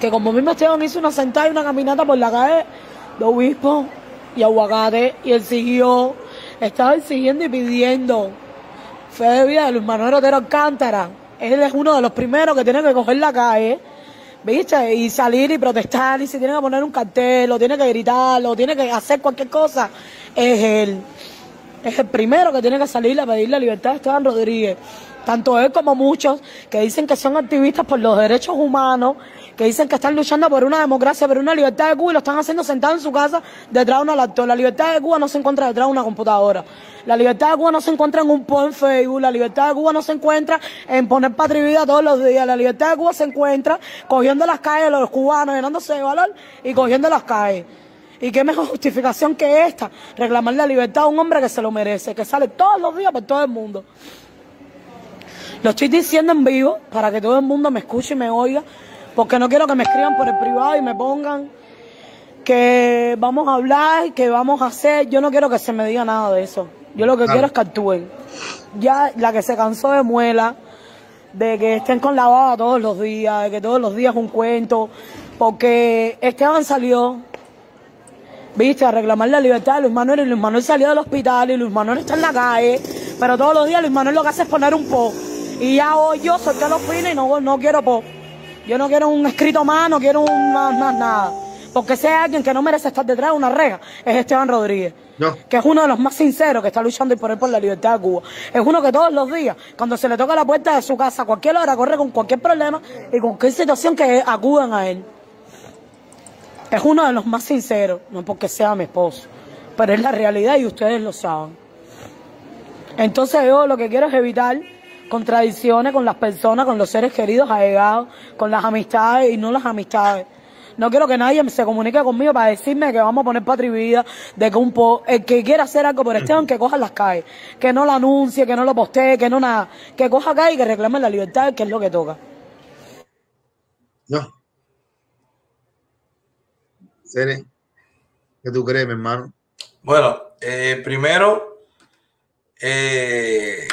N: Que como mismo Esteban hizo una sentada y una caminata por la calle de Obispo y Aguacate y él siguió, estaba exigiendo y pidiendo fe de vida de Luis Manuel Otero Alcántara. Él es uno de los primeros que tiene que coger la calle, ¿viste? Y salir y protestar y si tiene que poner un cartel o tiene que gritar o tiene que hacer cualquier cosa, es. Es el primero que tiene que salir a pedir la libertad de Esteban Rodríguez tanto él como muchos que dicen que son activistas por los derechos humanos, que dicen que están luchando por una democracia, por una libertad de Cuba y lo están haciendo sentado en su casa detrás de una laptop. La libertad de Cuba no se encuentra detrás de una computadora. La libertad de Cuba no se encuentra en un post en Facebook. La libertad de Cuba no se encuentra en poner patria vida todos los días. La libertad de Cuba se encuentra cogiendo las calles los cubanos, llenándose de valor y cogiendo las calles. ¿Y qué mejor justificación que esta? Reclamar la libertad a un hombre que se lo merece, que sale todos los días por todo el mundo. Lo estoy diciendo en vivo para que todo el mundo me escuche y me oiga, porque no quiero que me escriban por el privado y me pongan que vamos a hablar, que vamos a hacer. Yo no quiero que se me diga nada de eso. Yo lo que quiero es que actúen. Ya la que se cansó de muela, de que estén con la baba todos los días, de que todos los días un cuento, porque Esteban salió, viste, a reclamar la libertad de Luis Manuel y Luis Manuel salió del hospital y Luis Manuel está en la calle, pero todos los días Luis Manuel lo que hace es poner un po y ya hoy yo solté los fines y no, no quiero po. Yo no quiero un escrito más, no quiero un más, más nada. Porque si hay alguien que no merece estar detrás de una reja, es Esteban Rodríguez. Que es uno de los más sinceros que está luchando por él por la libertad de Cuba. Es uno que todos los días, cuando se le toca la puerta de su casa, a cualquier hora, corre con cualquier problema y con cualquier situación que acudan a él. Es uno de los más sinceros, no porque sea mi esposo, pero es la realidad y ustedes lo saben. Entonces yo lo que quiero es evitar contradicciones con las personas, con los seres queridos allegados, con las amistades y no las amistades. No quiero que nadie se comunique conmigo para decirme que vamos a poner patria y vida, de que un po el que quiera hacer algo por Esteban, que coja las calles, que no lo anuncie, que no lo postee, que no nada, que coja acá y que reclame la libertad, que es lo que toca.
E: No. Sere, ¿qué tú crees, mi hermano?
F: Bueno, eh, primero, eh,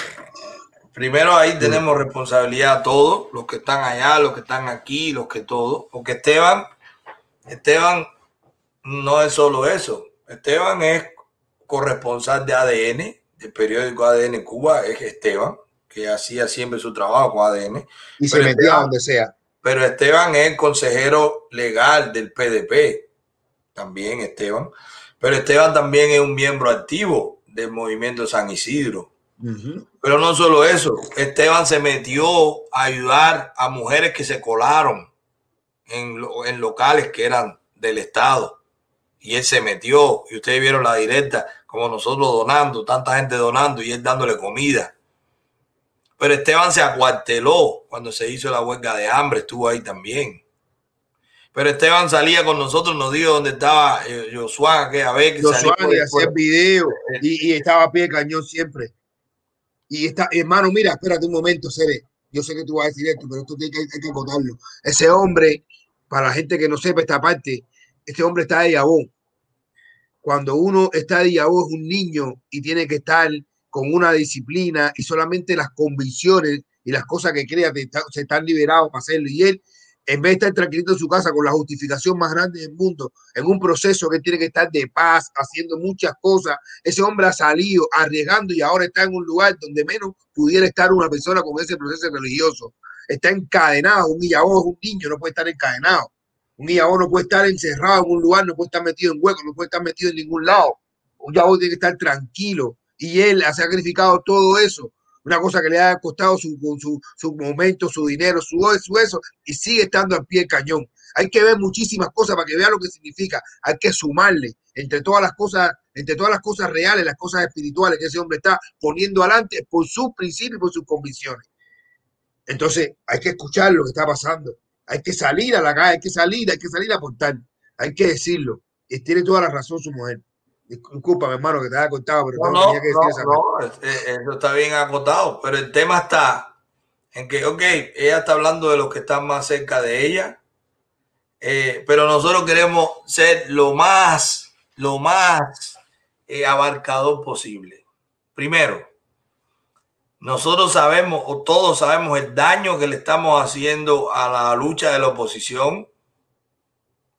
F: Primero ahí tenemos responsabilidad todos, los que están allá, los que están aquí, los que todos, porque Esteban, Esteban no es solo eso, Esteban es corresponsal de ADN, del periódico ADN Cuba, es Esteban, que hacía siempre su trabajo con ADN.
E: Y se metía donde sea.
F: Pero Esteban es consejero legal del PDP, también Esteban. Pero Esteban también es un miembro activo del movimiento San Isidro pero no solo eso, Esteban se metió a ayudar a mujeres que se colaron en, en locales que eran del Estado. Y él se metió, y ustedes vieron la directa, como nosotros donando, tanta gente donando y él dándole comida. Pero Esteban se acuarteló cuando se hizo la huelga de hambre, estuvo ahí también. Pero Esteban salía con nosotros, nos dijo dónde estaba eh, Josué, que a ver que
E: Josué, y hacía video y, y, estaba a pie de cañón siempre. Y está, hermano, mira, espérate un momento, Cere. Yo sé que tú vas a decir esto, pero esto tiene que, hay que. Ese hombre, para la gente que no sepa esta parte, este hombre está de Yabón. Cuando uno está de Yabón es un niño y tiene que estar con una disciplina y solamente las convicciones y las cosas que crea se están liberados para hacerlo. Y él en vez de estar tranquilito en su casa con la justificación más grande del mundo, en un proceso que tiene que estar de paz, haciendo muchas cosas, ese hombre ha salido arriesgando y ahora está en un lugar donde menos pudiera estar una persona con ese proceso religioso. Está encadenado, un guillabón es un niño, no puede estar encadenado. Un guillabón no puede estar encerrado en un lugar, no puede estar metido en hueco, no puede estar metido en ningún lado. Un guillabón tiene que estar tranquilo y él ha sacrificado todo eso una cosa que le ha costado su, su, su momento, su dinero, su, su eso, y sigue estando al pie del cañón. hay que ver muchísimas cosas para que vea lo que significa. Hay que sumarle entre todas las cosas, entre todas las cosas reales, las cosas espirituales que ese hombre está poniendo adelante por sus principios por sus convicciones. Entonces, hay que escuchar lo que está pasando. Hay que salir a la calle, hay que salir, hay que salir a aportar. Hay que decirlo. Y tiene toda la razón su mujer. Disculpa, hermano, que te haya contado, pero
F: no,
E: tenía que decir
F: no,
E: esa
F: no, eh, eso está bien acotado, pero el tema está en que, ok, ella está hablando de los que están más cerca de ella, eh, pero nosotros queremos ser lo más, lo más eh, abarcador posible. Primero, nosotros sabemos, o todos sabemos, el daño que le estamos haciendo a la lucha de la oposición,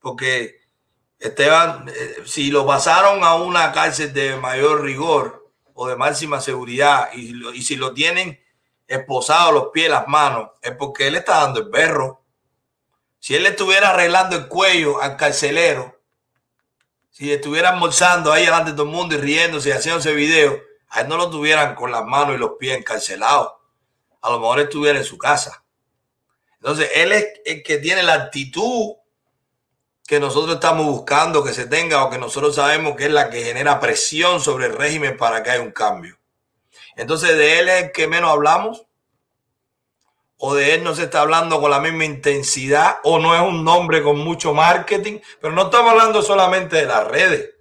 F: porque Esteban, eh, si lo pasaron a una cárcel de mayor rigor o de máxima seguridad y, si lo tienen esposado los pies, las manos, es porque él está dando el perro. Si él estuviera arreglando el cuello al carcelero, si estuviera almorzando ahí delante de todo el mundo y riéndose y haciéndose video, a él no lo tuvieran con las manos y los pies encarcelados. A lo mejor estuviera en su casa. Entonces, él es el que tiene la actitud que nosotros estamos buscando que se tenga o que nosotros sabemos que es la que genera presión sobre el régimen para que haya un cambio. Entonces, de él es el que menos hablamos o de él no se está hablando con la misma intensidad o no es un nombre con mucho marketing, pero no estamos hablando solamente de las redes.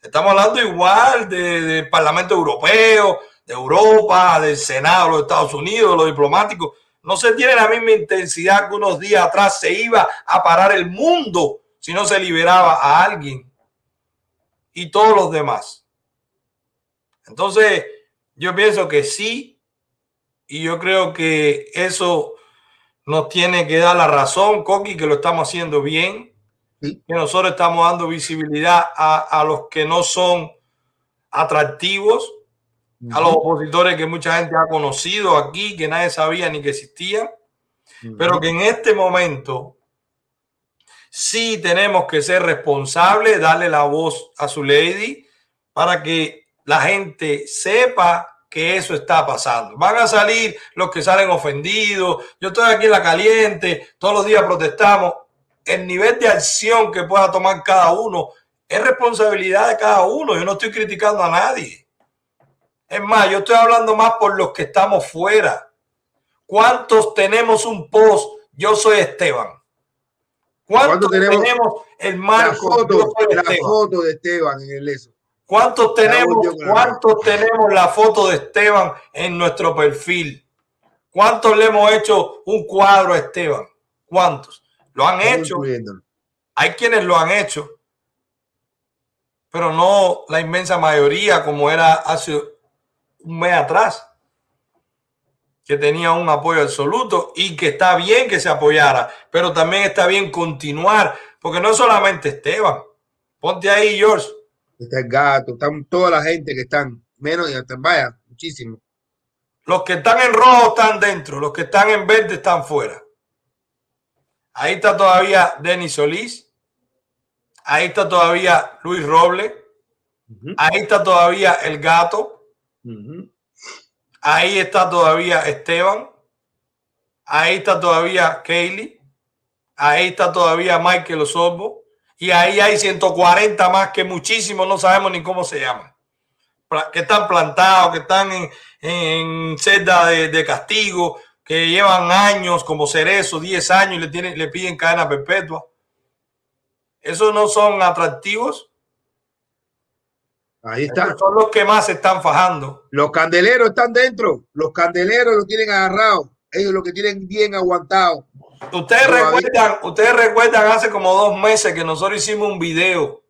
F: Estamos hablando igual del Parlamento Europeo, de Europa, del Senado de los Estados Unidos, de los diplomáticos. No se tiene la misma intensidad que unos días atrás se iba a parar el mundo si no se liberaba a alguien y todos los demás. Entonces, yo pienso que sí, y yo creo que eso nos tiene que dar la razón, Coqui, que lo estamos haciendo bien, que nosotros estamos dando visibilidad a, los que no son atractivos, a los opositores que mucha gente ha conocido aquí, que nadie sabía ni que existían, pero que en este momento sí tenemos que ser responsables, darle la voz a su lady para que la gente sepa que eso está pasando. Van a salir los que salen ofendidos. Yo estoy aquí en la caliente, todos los días protestamos. El nivel de acción que pueda tomar cada uno es responsabilidad de cada uno. Yo no estoy criticando a nadie. Es más, yo estoy hablando más por los que estamos fuera. ¿Cuántos tenemos un post? Yo soy Esteban. ¿Cuántos tenemos, el marco?
E: La foto, de Esteban en el eso.
F: ¿Cuántos tenemos, ¿Cuántos tenemos la foto de Esteban en nuestro perfil? ¿Cuántos le hemos hecho un cuadro a Esteban? ¿Cuántos? Lo han hecho. Hay quienes lo han hecho, pero no la inmensa mayoría como era hace un mes atrás, que tenía un apoyo absoluto y que está bien que se apoyara, pero también está bien continuar, porque no solamente Esteban. Ponte ahí, George
E: está el gato, están toda la gente que están, menos y hasta vaya, muchísimo.
F: Los que están en rojo están dentro, los que están en verde están fuera. Ahí está todavía Denis Solís. Ahí está todavía Luis Roble. Ahí está todavía el gato. Ahí está todavía Esteban. Ahí está todavía Kaylee. Ahí está todavía Michael Osorbo y ahí hay 140 más que muchísimos no sabemos ni cómo se llaman. Que están plantados, que están en, en celda de, castigo, que llevan años como cerezo, 10 años y le, tienen, le piden cadena perpetua. Esos no son atractivos.
E: Ahí están.
F: son los que más se están fajando.
E: Los candeleros están dentro. Los candeleros los tienen agarrados. Ellos lo que tienen bien aguantado.
F: Ustedes recuerdan, ustedes recuerdan hace como dos meses que nosotros hicimos un video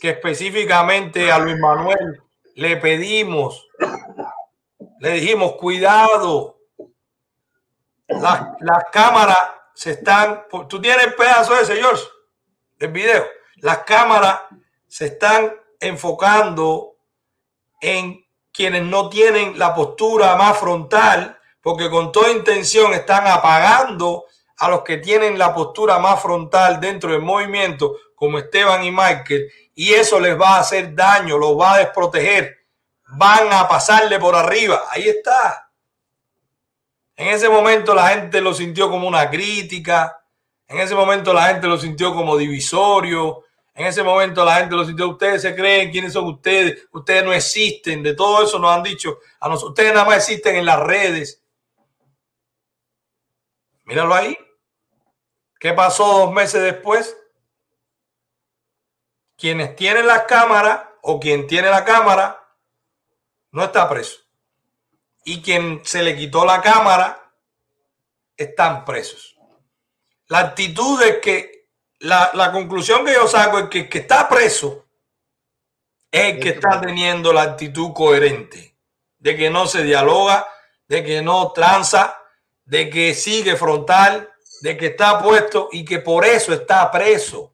F: que específicamente a Luis Manuel le pedimos, le dijimos, cuidado, las, las cámaras se están, tú tienes el pedazo ese, George, del video, las cámaras se están enfocando en quienes no tienen la postura más frontal porque con toda intención están apagando a los que tienen la postura más frontal dentro del movimiento, como Esteban y Michael, y eso les va a hacer daño, los va a desproteger, van a pasarle por arriba. Ahí está. En ese momento la gente lo sintió como una crítica, En ese momento la gente lo sintió como divisorio. En ese momento la gente lo sintió. Ustedes se creen quiénes son ustedes. Ustedes no existen. De todo eso nos han dicho a nosotros. Ustedes nada más existen en las redes. Míralo ahí. ¿Qué pasó dos meses después? Quienes tienen las cámaras o quien tiene la cámara no está preso. Y quien se le quitó la cámara están presos. La actitud es que la, conclusión que yo saco es que el que está preso es el que está teniendo la actitud coherente de que no se dialoga, de que no tranza, de que sigue frontal, de que está puesto y que por eso está preso.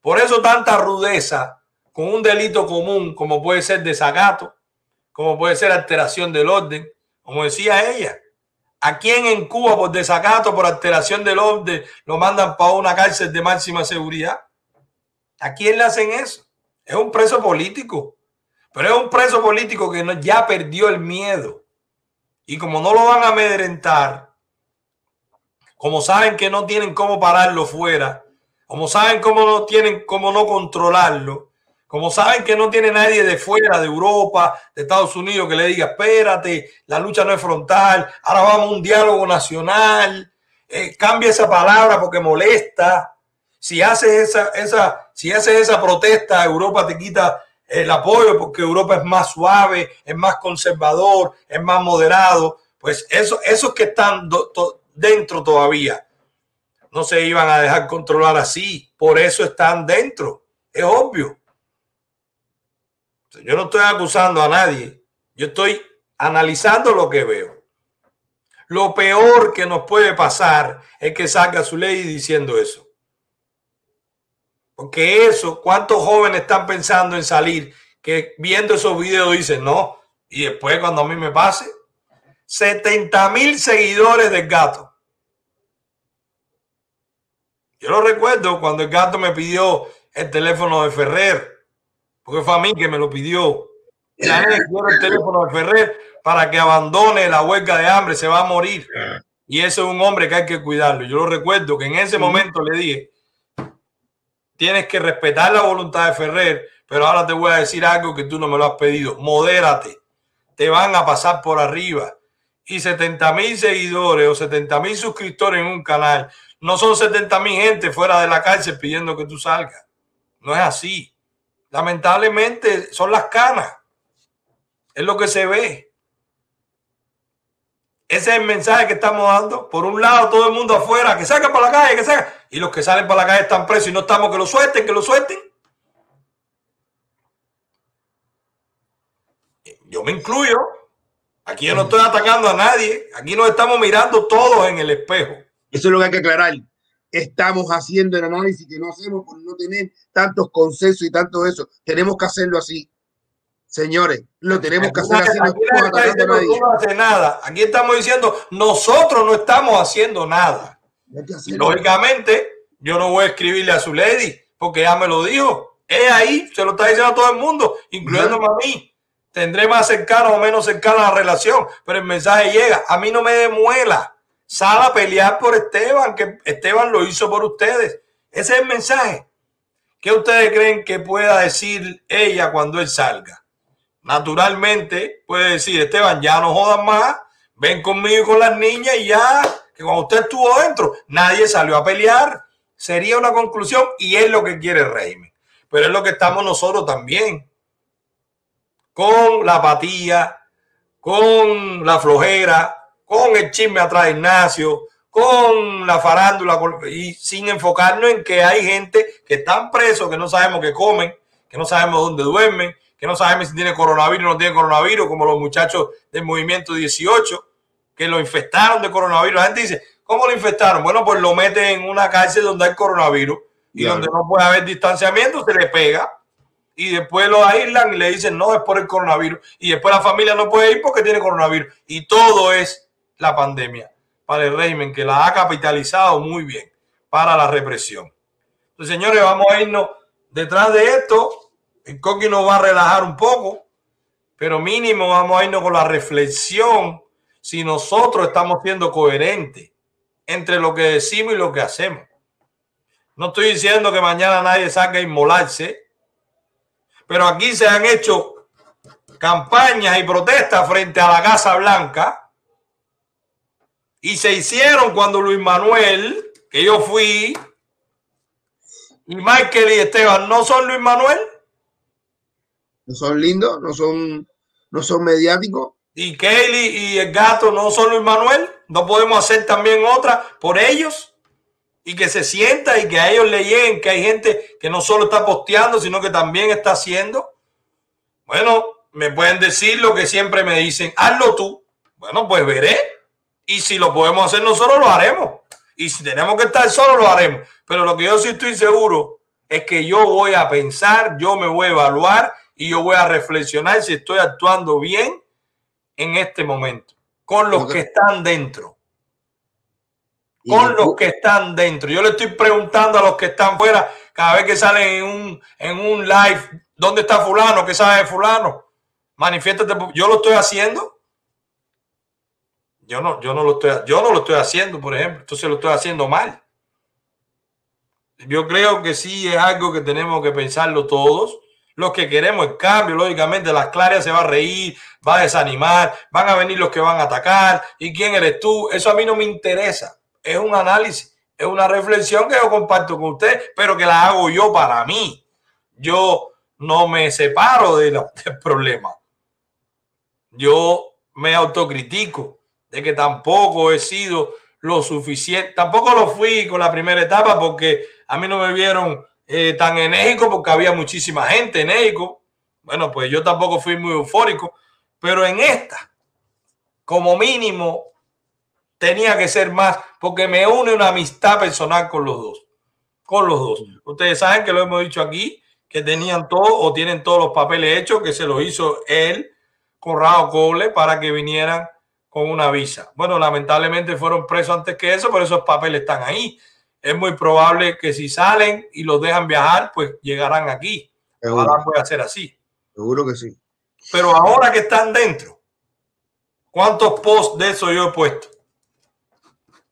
F: Por eso tanta rudeza con un delito común como puede ser desacato, como puede ser alteración del orden, como decía ella. ¿A quién en Cuba por desacato, por alteración del orden, lo mandan para una cárcel de máxima seguridad? ¿A quién le hacen eso? Es un preso político, pero es un preso político que ya perdió el miedo. Y como no lo van a amedrentar, como saben que no tienen cómo pararlo fuera, como saben cómo no tienen cómo no controlarlo, como saben que no tiene nadie de fuera, de Europa, de Estados Unidos, que le diga, espérate, la lucha no es frontal, ahora vamos a un diálogo nacional, eh, cambia esa palabra porque molesta. Si haces esa, esa, si haces esa protesta, Europa te quita el apoyo porque Europa es más suave, es más conservador, es más moderado. Pues eso, esos que están dentro todavía no se iban a dejar controlar así. Por eso están dentro. Es obvio. Yo no estoy acusando a nadie. Yo estoy analizando lo que veo. Lo peor que nos puede pasar es que salga su ley diciendo eso. Porque eso, ¿cuántos jóvenes están pensando en salir que viendo esos videos dicen no? Y después cuando a mí me pase, 70 mil seguidores del gato. Yo lo recuerdo cuando el gato me pidió el teléfono de Ferrer, porque fue a mí que me lo pidió. La quiero el teléfono de Ferrer para que abandone la huelga de hambre, se va a morir. Y ese es un hombre que hay que cuidarlo. Yo lo recuerdo que en ese momento le dije, tienes que respetar la voluntad de Ferrer, pero ahora te voy a decir algo que tú no me lo has pedido. Modérate. Te van a pasar por arriba. Y 70 mil seguidores o 70 mil suscriptores en un canal no son 70 mil gente fuera de la cárcel pidiendo que tú salgas. No es así. Lamentablemente son las canas. Es lo que se ve. Ese es el mensaje que estamos dando. Por un lado, todo el mundo afuera, que salga para la calle, que salga. Y los que salen para la calle están presos y no estamos que lo suelten, que lo suelten. Yo me incluyo. Aquí yo no estoy atacando a nadie. Aquí nos estamos mirando todos en el espejo.
E: Eso es lo que hay que aclarar. Estamos haciendo el análisis que no hacemos por no tener tantos consensos y tanto eso. Tenemos que hacerlo así. Señores, lo tenemos que hacer así.
F: No hace nada. Aquí estamos diciendo, nosotros no estamos haciendo nada. lógicamente, yo no voy a escribirle a su lady porque ya me lo dijo. Es ahí, se lo está diciendo a todo el mundo, incluyéndome a mí. Tendré más cercano o menos cercana la relación, pero el mensaje llega. A mí no me demuela sal a pelear por Esteban, que Esteban lo hizo por ustedes. Ese es el mensaje. ¿Qué ustedes creen que pueda decir ella cuando él salga? Naturalmente puede decir, Esteban, ya no jodan más, ven conmigo y con las niñas y ya, que cuando usted estuvo dentro, nadie salió a pelear. Sería una conclusión y es lo que quiere el régimen. Pero es lo que estamos nosotros también. Con la apatía, con la flojera, con el chisme atrás de Ignacio, con la farándula y sin enfocarnos en que hay gente que están presos, que no sabemos qué comen, que no sabemos dónde duermen, que no sabemos si tiene coronavirus o no tiene coronavirus, como los muchachos del movimiento 18, que lo infectaron de coronavirus. La gente dice, ¿cómo lo infectaron? Bueno, pues lo meten en una cárcel donde hay coronavirus y donde no puede haber distanciamiento, se le pega y después lo aíslan y le dicen, no, es por el coronavirus. Y después la familia no puede ir porque tiene coronavirus. Y todo es la pandemia para el régimen que la ha capitalizado muy bien para la represión. Entonces, señores, vamos a irnos detrás de esto. El coqui nos va a relajar un poco, pero mínimo vamos a irnos con la reflexión si nosotros estamos siendo coherentes entre lo que decimos y lo que hacemos. No estoy diciendo que mañana nadie salga a inmolarse, pero aquí se han hecho campañas y protestas frente a la Casa Blanca y se hicieron cuando Luis Manuel, que yo fui, y Michael y Esteban no son Luis Manuel.
E: No son lindos, no son, no son mediáticos.
F: Y Kelly y el gato no son Luis Manuel. No podemos hacer también otra por ellos y que se sienta y que a ellos le lleguen que hay gente que no solo está posteando, sino que también está haciendo. Bueno, me pueden decir lo que siempre me dicen, hazlo tú. Bueno, pues veré. Y si lo podemos hacer nosotros, lo haremos. Y si tenemos que estar solos, lo haremos. Pero lo que yo sí estoy seguro es que yo voy a pensar, yo me voy a evaluar y yo voy a reflexionar si estoy actuando bien en este momento con los que están dentro con los que están dentro. Yo le estoy preguntando a los que están fuera, cada vez que salen en un, en un live, ¿dónde está fulano? ¿Qué sabe de fulano? Manifiéstate. Yo lo estoy haciendo. Yo no, yo no lo estoy, yo no lo estoy haciendo, por ejemplo. Entonces lo estoy haciendo mal. Yo creo que sí es algo que tenemos que pensarlo todos. Los que queremos el cambio, lógicamente, las claras se va a reír, va a desanimar, van a venir los que van a atacar. ¿Y quién eres tú? Eso a mí no me interesa es un análisis, es una reflexión que yo comparto con usted, pero que la hago yo para mí. Yo no me separo de del problema. Yo me autocritico de que tampoco he sido lo suficiente. Tampoco lo fui con la primera etapa porque a mí no me vieron eh, tan enérgico porque había muchísima gente enérgico. Bueno, pues yo tampoco fui muy eufórico, pero en esta, como mínimo, tenía que ser más porque me une una amistad personal con los dos. Con los dos. Ustedes saben que lo hemos dicho aquí, que tenían todo o tienen todos los papeles hechos, que se los hizo él, Corrado Cole, para que vinieran con una visa. Bueno, lamentablemente fueron presos antes que eso, pero esos papeles están ahí. Es muy probable que si salen y los dejan viajar, pues llegarán aquí. Ahora puede ser así.
E: Seguro que sí.
F: Pero ahora que están dentro, ¿cuántos posts de eso yo he puesto?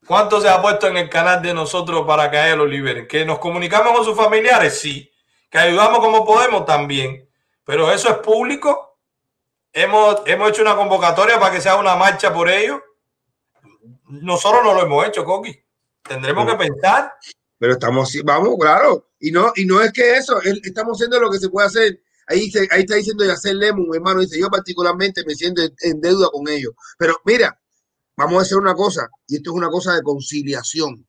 F: ¿Cuánto se ha puesto en el canal de nosotros para que a ellos lo liberen? ¿Que nos comunicamos con sus familiares? Sí. ¿Que ayudamos como podemos? También. Pero eso es público. Hemos, hemos hecho una convocatoria para que sea una marcha por ellos. Nosotros no lo hemos hecho, Coqui. Tendremos que pensar.
E: Pero estamos, vamos, claro. Y no, y no es que eso, estamos haciendo lo que se puede hacer. Ahí, ahí está diciendo hacer Lemon, hermano. Dice, yo particularmente me siento en deuda con ellos. Pero mira, vamos a hacer una cosa, y esto es una cosa de conciliación,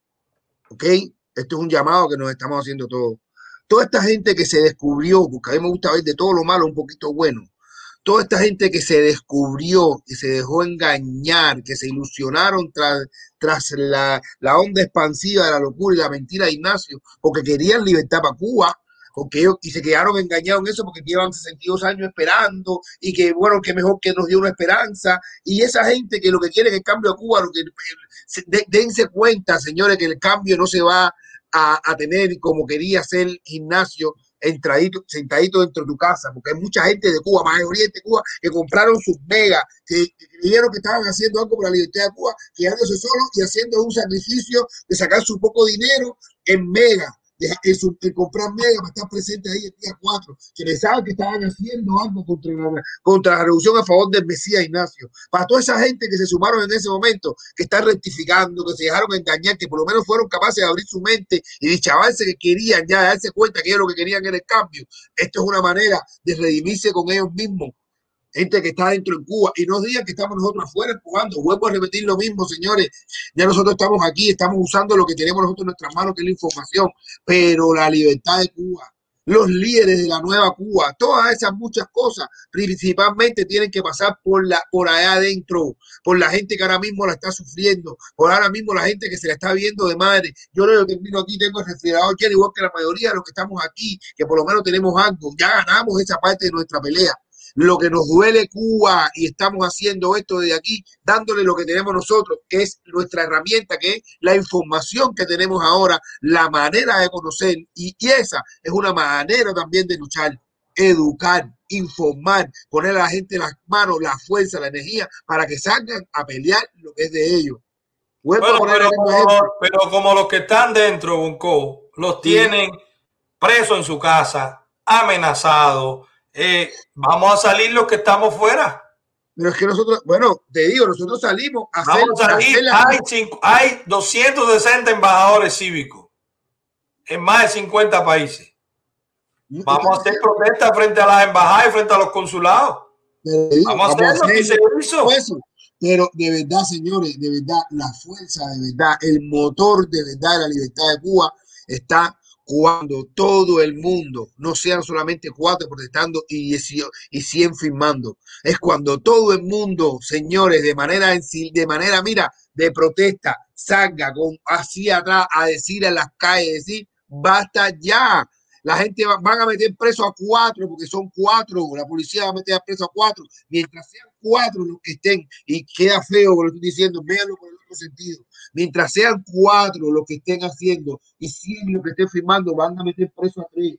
E: ¿ok? Esto es un llamado que nos estamos haciendo todos. Toda esta gente que se descubrió, porque a mí me gusta ver de todo lo malo un poquito bueno, toda esta gente que se descubrió, que se dejó engañar, que se ilusionaron tras, tras la, la onda expansiva de la locura y la mentira de Ignacio, porque querían libertad para Cuba, porque ellos y se quedaron engañados en eso porque llevan 62 años esperando y que bueno, que mejor que nos dio una esperanza. Y esa gente que lo que quiere es el cambio a Cuba, lo que dense cuenta, señores, que el cambio no se va a, a tener como quería hacer Ignacio entradito, sentadito dentro de tu casa, porque hay mucha gente de Cuba, mayoría de Cuba, que compraron sus megas, que, creyeron que estaban haciendo algo por la libertad de Cuba, quedándose solos y haciendo un sacrificio de sacar su poco dinero en mega eso, que comprar mega para estar presente ahí el día 4, que pensaban que estaban haciendo algo contra la, contra revolución a favor del Mesías Ignacio. Para toda esa gente que se sumaron en ese momento, que están rectificando, que se dejaron engañar, que por lo menos fueron capaces de abrir su mente y de chavarse que querían ya darse cuenta que ellos lo que querían era el cambio. Esto es una manera de redimirse con ellos mismos gente que está dentro en Cuba y no digan que estamos nosotros afuera jugando. Vuelvo a repetir lo mismo, señores. Ya nosotros estamos aquí, estamos usando lo que tenemos nosotros en nuestras manos, que es la información, pero la libertad de Cuba, los líderes de la nueva Cuba, todas esas muchas cosas, principalmente tienen que pasar por la por allá adentro, por la gente que ahora mismo la está sufriendo, por ahora mismo la gente que se la está viendo de madre. Yo lo que termino aquí, tengo el refrigerador igual que la mayoría de los que estamos aquí, que por lo menos tenemos algo, ya ganamos esa parte de nuestra pelea lo que nos duele Cuba y estamos haciendo esto desde aquí, dándole lo que tenemos nosotros, que es nuestra herramienta, que es la información que tenemos ahora, la manera de conocer y, esa es una manera también de luchar, educar, informar, poner a la gente las manos, la fuerza, la energía para que salgan a pelear lo que es de ellos.
F: pero, como, pero, como, los que están dentro, Bunco, los tienen presos en su casa, amenazados. Eh, vamos a salir los que estamos fuera.
E: Pero es que nosotros, bueno, te digo, nosotros salimos a
F: Vamos a salir. Hay, cinco, hay 260 embajadores cívicos en más de 50 países. Vamos a hacer protesta frente a las embajadas y frente a los consulados. Vamos, a hacer lo que se hizo.
E: Pero de verdad, señores, de verdad, la fuerza, de verdad, el motor de verdad de la libertad de Cuba está cuando todo el mundo, no sean solamente cuatro protestando y, y 100 firmando, es cuando todo el mundo, señores, de manera, de manera, mira, de protesta, salga con así atrás a decir en las calles, decir, basta ya, la gente va, van a meter preso a cuatro porque son cuatro, la policía va a meter preso a cuatro, mientras sean cuatro los que estén, y queda feo lo que estoy diciendo, véanlo por el otro sentido, mientras sean cuatro los que estén haciendo y cien los que estén firmando, van a meter preso a tres.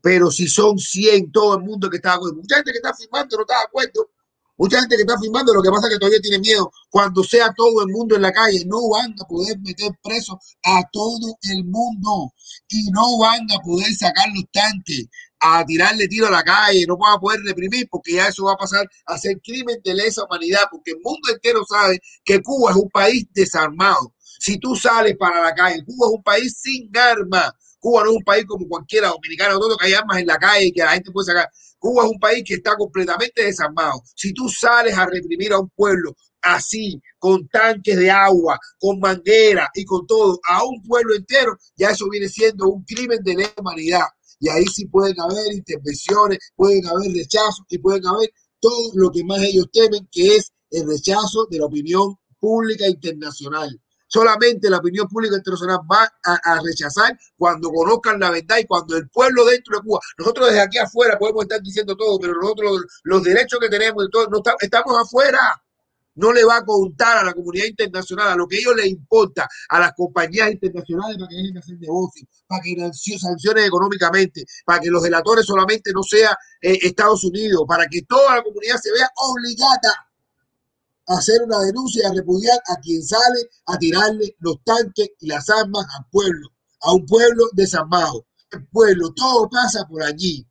E: Pero si son 100, todo el mundo que está de acuerdo, mucha gente que está firmando no está de acuerdo, Mucha gente que está firmando, lo que pasa es que todavía tiene miedo. Cuando sea todo el mundo en la calle, no van a poder meter preso a todo el mundo y no van a poder sacar los tanques a tirarle tiro a la calle, no van a poder reprimir porque ya eso va a pasar a ser crimen de lesa humanidad, porque el mundo entero sabe que Cuba es un país desarmado. Si tú sales para la calle, Cuba es un país sin armas. Cuba no es un país como cualquiera dominicano, todo que hay armas en la calle y que la gente puede sacar. Cuba es un país que está completamente desarmado. Si tú sales a reprimir a un pueblo así, con tanques de agua, con manguera y con todo, a un pueblo entero, ya eso viene siendo un crimen de lesa humanidad. Y ahí sí pueden haber intervenciones, pueden haber rechazos y pueden haber todo lo que más ellos temen, que es el rechazo de la opinión pública internacional. Solamente la opinión pública internacional va a, rechazar cuando conozcan la verdad y cuando el pueblo dentro de Cuba, nosotros desde aquí afuera podemos estar diciendo todo, pero nosotros los, derechos que tenemos, todo, no estamos afuera. No le va a contar a la comunidad internacional, a lo que a ellos les importa, a las compañías internacionales para que dejen de hacer negocios, para que sancionen económicamente, para que los delatores solamente no sea eh, Estados Unidos, para que toda la comunidad se vea obligada hacer una denuncia, a repudiar a quien sale a tirarle los tanques y las armas al pueblo, a un pueblo desarmado. El pueblo, todo pasa por allí.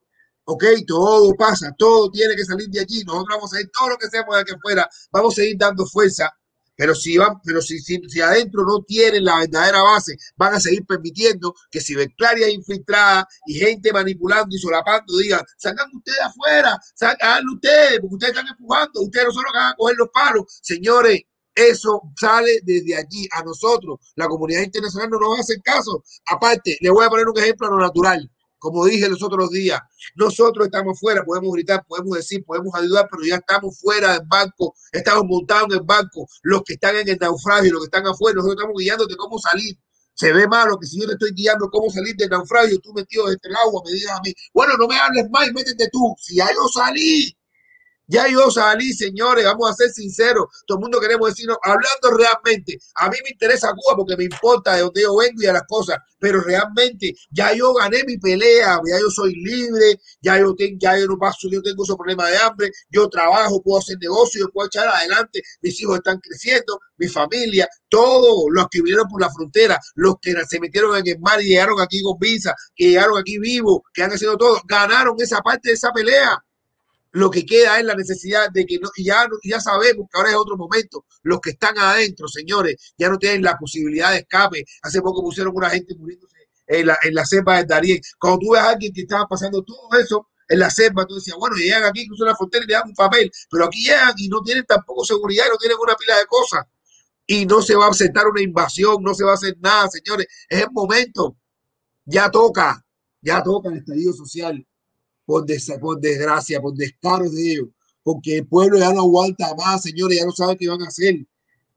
E: ¿Ok? Todo pasa, todo tiene que salir de allí. Nosotros vamos a ir todo lo que seamos de aquí afuera, vamos a seguir dando fuerza pero si van, pero si, si, adentro no tienen la verdadera base, van a seguir permitiendo que si Beclaria infiltrada y gente manipulando y solapando digan, salgan ustedes afuera, salgan ustedes, porque ustedes están empujando, ustedes no que van a coger los palos. Señores, eso sale desde allí. A nosotros, la comunidad internacional no nos hacer caso. Aparte, le voy a poner un ejemplo a lo natural. Como dije los otros días, nosotros estamos fuera, podemos gritar, podemos decir, podemos ayudar, pero ya estamos fuera del banco, estamos montados en el banco, los que están en el naufragio, los que están afuera, nosotros estamos guiándote cómo salir. Se ve malo que si yo te estoy guiando cómo salir del naufragio, tú metido dentro del agua, me digas a mí, bueno, no me hables más, métete tú. Si ya yo salí, ya yo salí, señores, vamos a ser sinceros. Todo el mundo queremos decirnos, hablando realmente, a mí me interesa Cuba porque me importa de dónde yo vengo y a las cosas, pero realmente ya yo gané mi pelea, ya yo soy libre, ya yo, tengo, ya yo no paso, yo tengo esos problemas de hambre, yo trabajo, puedo hacer negocio, puedo echar adelante, mis hijos están creciendo, mi familia, todos los que vinieron por la frontera, los que se metieron en el mar y llegaron aquí con visa, que llegaron aquí vivos, que han hecho todo, ganaron esa parte de esa pelea lo que queda es la necesidad de que no, ya, ya sabemos que ahora es otro momento. Los que están adentro, señores, ya no tienen la posibilidad de escape. Hace poco pusieron una gente muriéndose en la, en la selva de Darién. Cuando tú ves a alguien que estaba pasando todo eso en la selva, tú decías, bueno, llegan aquí, cruzan la frontera y le dan un papel, pero aquí llegan y no tienen tampoco seguridad no tienen una pila de cosas. Y no se va a aceptar una invasión, no se va a hacer nada, señores. Es el momento. Ya toca, ya toca el estallido social por, desgracia, por descaro de ellos, porque el pueblo ya no aguanta más, señores, ya no saben qué van a hacer.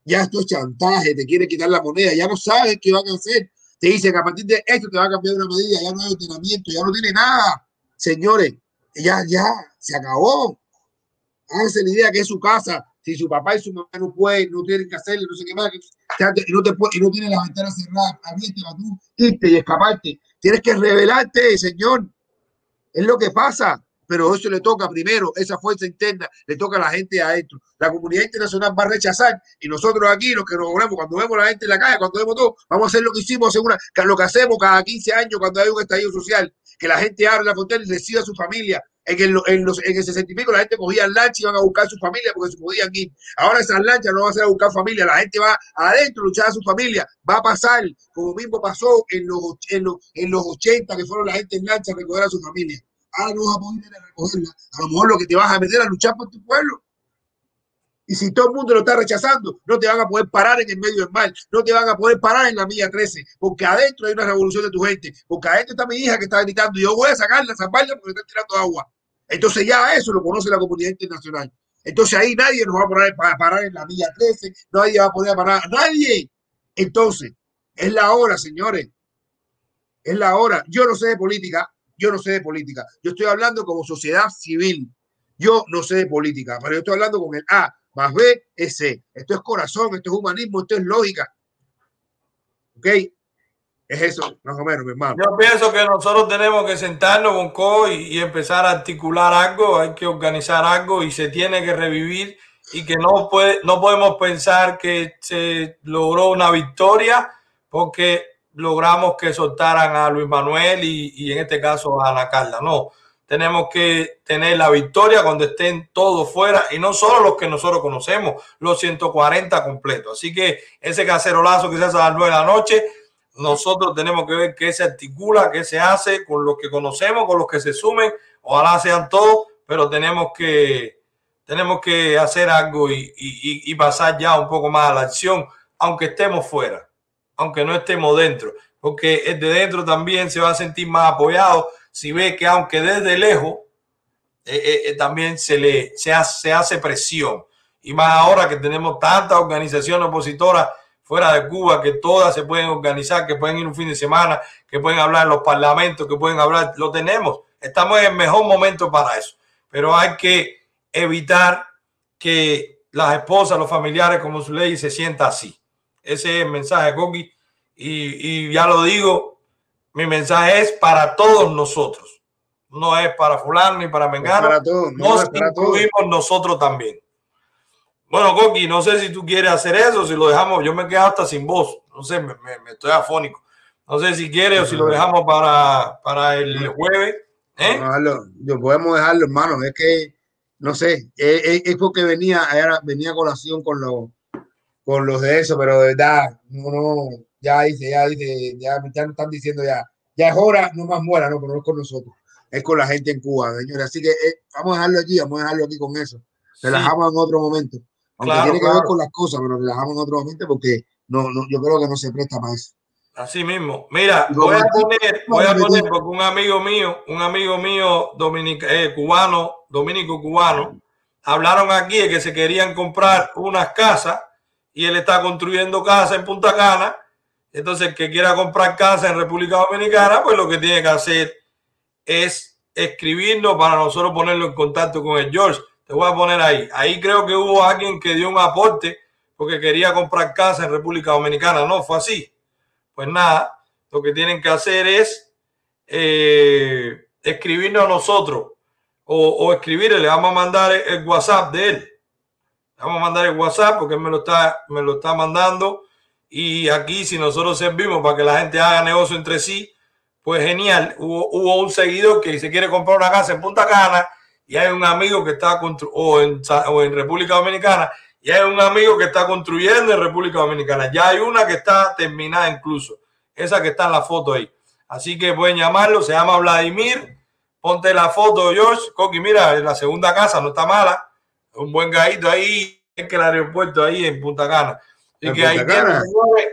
E: Ya esto es chantaje, te quieren quitar la moneda, ya no saben qué van a hacer. Te dicen que a partir de esto te va a cambiar una medida, ya no hay ordenamiento, ya no tiene nada. Señores, ya, ya, se acabó. Háganse la idea que es su casa. Si su papá y su mamá no pueden, no tienen que hacerle, no sé qué más, y no, te y no tienen las ventanas cerradas, abiertas, tú irte y escaparte. Tienes que revelarte, señor. Es lo que pasa. pero eso le toca primero, esa fuerza interna, le toca a la gente adentro. La comunidad internacional va a rechazar y nosotros aquí, los que nos volvemos, cuando vemos a la gente en la calle, cuando vemos todo, vamos a hacer lo que hicimos, una, lo que hacemos cada 15 años cuando hay un estallido social, que la gente abre la frontera y decida a su familia. En el, en, los, en el 60 y pico la gente cogía lancha y iban a buscar su familia porque se podían ir. Ahora esas lanchas no van a ser a buscar familia, la gente va adentro a luchar a su familia. Va a pasar, como mismo pasó en los, en los, en los 80, que fueron la gente en lancha a recoger a su familia ahora no vas a poder ir a recogerla. A lo mejor lo que te vas a meter a luchar por tu pueblo. Y si todo el mundo lo está rechazando, no te van a poder parar en el medio del mar, no te van a poder parar en la milla 13, porque adentro hay una revolución de tu gente, porque adentro está mi hija que está gritando y yo voy a sacarla, salvarla porque está tirando agua. Entonces ya eso lo conoce la comunidad internacional. Entonces ahí nadie nos va a poner para parar en la milla 13, nadie va a poder parar, nadie. Entonces, es la hora, señores. Es la hora. Yo no sé de política, yo no sé de política. Yo estoy hablando como sociedad civil. Yo no sé de política, pero yo estoy hablando con el A más B es C. Esto es corazón, esto es humanismo, esto es lógica. ¿Ok? Es eso, más o menos, mi hermano.
F: Yo pienso que nosotros tenemos que sentarnos con Co y, empezar a articular algo, hay que organizar algo y se tiene que revivir y que no, puede, no podemos pensar que se logró una victoria porque logramos que soltaran a Luis Manuel y, y, en este caso a Ana Carla. No, tenemos que tener la victoria cuando estén todos fuera y no solo los que nosotros conocemos, los 140 completos. Así que ese cacerolazo que se hace a las 9 de la noche, nosotros tenemos que ver qué se articula, qué se hace con los que conocemos, con los que se sumen, ojalá sean todos, pero tenemos que, tenemos que hacer algo y, y, y pasar ya un poco más a la acción, aunque estemos fuera aunque no estemos dentro, porque el de dentro también se va a sentir más apoyado si ve que aunque desde lejos eh, eh, eh, también se le se hace, presión. Y más ahora que tenemos tantas organizaciones opositoras fuera de Cuba que todas se pueden organizar, que pueden ir un fin de semana, que pueden hablar en los parlamentos, que pueden hablar, lo tenemos. Estamos en el mejor momento para eso. Pero hay que evitar que las esposas, los familiares, como su ley, se sienta así. Ese es el mensaje, Coqui. Y ya lo digo, mi mensaje es para todos nosotros. No es para fulano ni para mengano.
E: Para todos, no,
F: Nos
E: para
F: incluimos
E: todos.
F: nosotros también. Bueno, Coqui, no sé si tú quieres hacer eso, si lo dejamos, yo me quedo hasta sin voz, no sé, me, me- me estoy afónico. No sé si quieres o si lo dejamos para, para el jueves. ¿eh?
E: Yo podemos dejarlo, hermano. Es que, no sé, es, es- porque venía, era, venía a colación con los, con los de eso, pero de verdad, no, no, ya dice, ya dice, ya, ya nos están diciendo ya, ya es hora, no más muera, no, pero no es con nosotros, es con la gente en Cuba, señores. Así que eh, vamos a dejarlo allí, vamos a dejarlo aquí con eso. Relajamos en otro momento. Aunque
F: Claro,
E: tiene que
F: claro.
E: ver con las cosas, pero relajamos en otro momento porque no, no, yo creo que no se presta para eso.
F: Así mismo. Mira, voy a poner, voy a poner porque un amigo mío, un amigo mío dominica, eh, cubano, dominico cubano, hablaron aquí de que se querían comprar unas casas y él está construyendo casas en Punta Cana. Entonces, el que quiera comprar casa en República Dominicana, pues lo que tiene que hacer es escribirnos para nosotros ponerlo en contacto con el George. Te voy a poner ahí. Ahí creo que hubo alguien que dio un aporte porque quería comprar casa en República Dominicana. No, fue así. Pues nada, lo que tienen que hacer es eh, escribirnos a nosotros o, escribirle, le vamos a mandar el, el WhatsApp de él. Le vamos a mandar el WhatsApp porque él me lo está, me lo está mandando. Y aquí, si nosotros servimos para que la gente haga negocio entre sí, pues genial. Hubo, hubo un seguidor que se quiere comprar una casa en Punta Cana y hay un amigo que está o en, o en República Dominicana y hay un amigo que está construyendo en República Dominicana. Ya hay una que está terminada incluso. Esa que está en la foto ahí. Así que pueden llamarlo. Se llama Vladimir. Ponte la foto, George. Coqui, mira, la segunda casa no está mala. Un buen gallito ahí. Que el aeropuerto ahí en Punta Cana. Y que ahí tienen,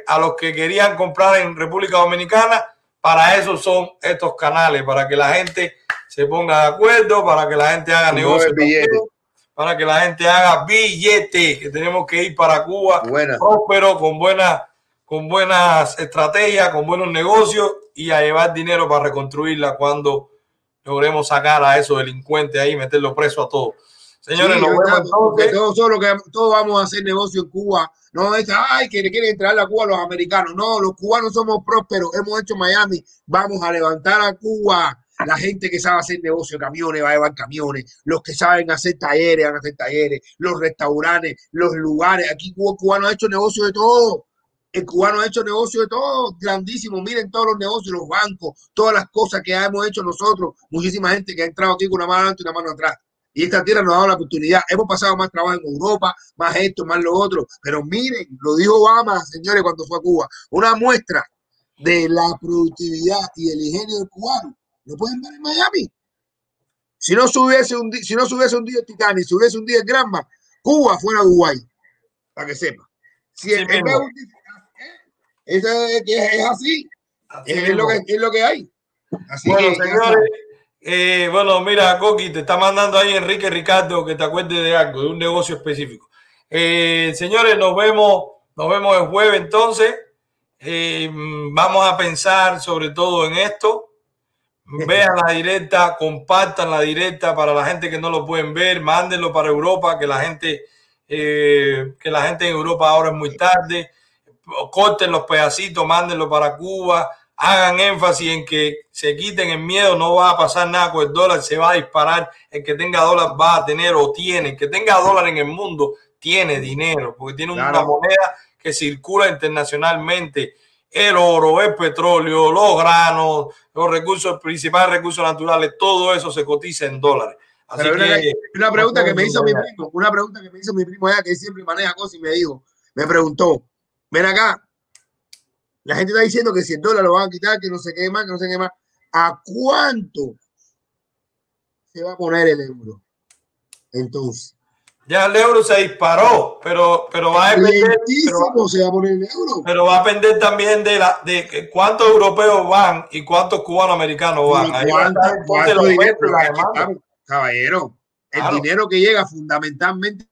F: a los que querían comprar en República Dominicana, para eso son estos canales, para que la gente se ponga de acuerdo, para que la gente haga
E: Y
F: negocio,
E: mueve billete.
F: también, para que la gente haga billete, que tenemos que ir para Cuba
E: Buena.
F: próspero, con buenas, con buenas estrategias, con buenos negocios y a llevar dinero para reconstruirla cuando logremos sacar a esos delincuentes ahí y meterlos presos a todos. Señores,
E: Sí,
F: nos
E: yo
F: vemos
E: estaba- porque
F: entonces.
E: todos, solo que, todos vamos a hacer negocio en Cuba. No es, ay, que le quieren entrar a Cuba los americanos. No, los cubanos somos prósperos. Hemos hecho Miami. Vamos a levantar a Cuba. la gente que sabe hacer negocio camiones va a llevar camiones, los que saben hacer talleres van a hacer talleres, los restaurantes, los lugares. Aquí Cuba, cubano ha hecho negocio de todo. El cubano ha hecho negocio de todo, grandísimo. Miren todos los negocios, los bancos, todas las cosas que hemos hecho nosotros. Muchísima gente que ha entrado aquí con una mano adelante y una mano atrás. Y esta tierra nos ha dado la oportunidad. Hemos pasado más trabajo en Europa, más esto, más lo otro. Pero miren, lo dijo Obama, señores, cuando fue a Cuba. Una muestra de la productividad y el ingenio del cubano. Lo pueden ver en Miami. Si no subiese un, si no subiese un día el Titanic, si hubiese un día el Granma, Cuba fuera Dubái. Para que sepa. Si es, es, así. es, lo que, es lo que hay. Así
F: bueno,
E: que,
F: señores, eh, bueno, mira, Coqui, te está mandando ahí Enrique Ricardo que te acuerdes de algo, de un negocio específico. Eh, señores, nos vemos, nos vemos el jueves entonces. Eh, vamos a pensar sobre todo en esto. Vean la directa, compartan la directa para la gente que no lo pueden ver, mándenlo para Europa, que la gente, que la gente en Europa ahora es muy tarde. Corten los pedacitos, mándenlo para Cuba hagan énfasis en que se quiten el miedo, no va a pasar nada con el dólar, se va a disparar. El que tenga dólar va a tener o tiene. El que tenga dólar en el mundo tiene dinero, porque tiene una moneda que circula internacionalmente. El oro, el petróleo, los granos, los recursos, principales recursos naturales, todo eso se cotiza en dólares. Así
E: una,
F: que,
E: una pregunta que me hizo mi primo, una pregunta que me hizo mi primo ya que siempre maneja cosas y me dijo, me preguntó, ven acá, la gente está diciendo que si el dólar lo van a quitar, que no se quema, que no se quema. ¿A cuánto se va a poner el euro? Entonces.
F: Ya el euro se disparó, pero, pero va a depender.
E: Pero, se va a poner el euro.
F: Pero va a depender también de la de cuántos europeos van y cuántos cubanos americanos van. Ahí
E: ¿Cuánto, cuánto dinero, caballero, el claro. dinero que llega fundamentalmente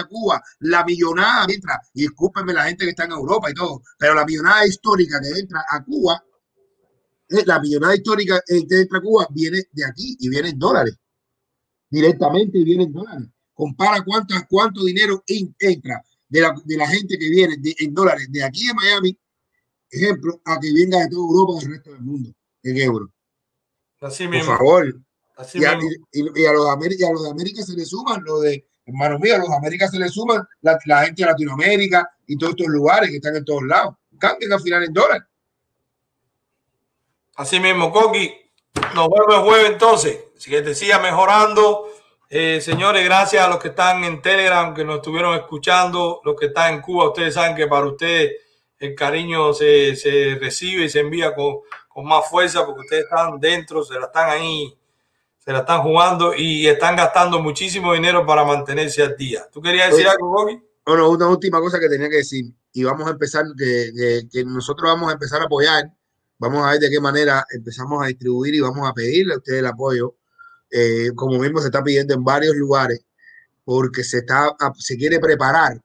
E: a Cuba, la millonada entra, y discúlpenme la gente que está en Europa y todo, pero la millonada histórica que entra a Cuba, la millonada histórica que entra a Cuba viene de aquí y viene en dólares, directamente y viene en dólares. Compara cuánto, cuánto dinero entra de la, de la gente que viene de, en dólares de aquí de Miami, ejemplo, a que venga de toda Europa y del resto del mundo en euros.
F: Así
E: Por
F: mismo.
E: favor.
F: Así
E: Y a,
F: mismo.
E: y- y a los de América, y a los de América se le suman lo de, hermanos míos, los de América se le suman la, gente de Latinoamérica y todos estos lugares que están en todos lados. Cambien al final en dólares.
F: Así mismo, Coqui. Nos vemos el jueves entonces. Así que te siga mejorando. Eh, señores, gracias a los que están en Telegram, que nos estuvieron escuchando, los que están en Cuba. Ustedes saben que para ustedes el cariño se, se recibe y se envía con, con más fuerza porque ustedes están dentro, se la están ahí, se la están jugando y están gastando muchísimo dinero para mantenerse al día. ¿Tú querías decir algo, Coqui?
E: Bueno, una última cosa que tenía que decir. Y vamos a empezar, que, nosotros vamos a empezar a apoyar. Vamos a ver de qué manera empezamos a distribuir y vamos a pedirle a ustedes el apoyo. eh, como mismo se está pidiendo en varios lugares, porque se, está, se quiere preparar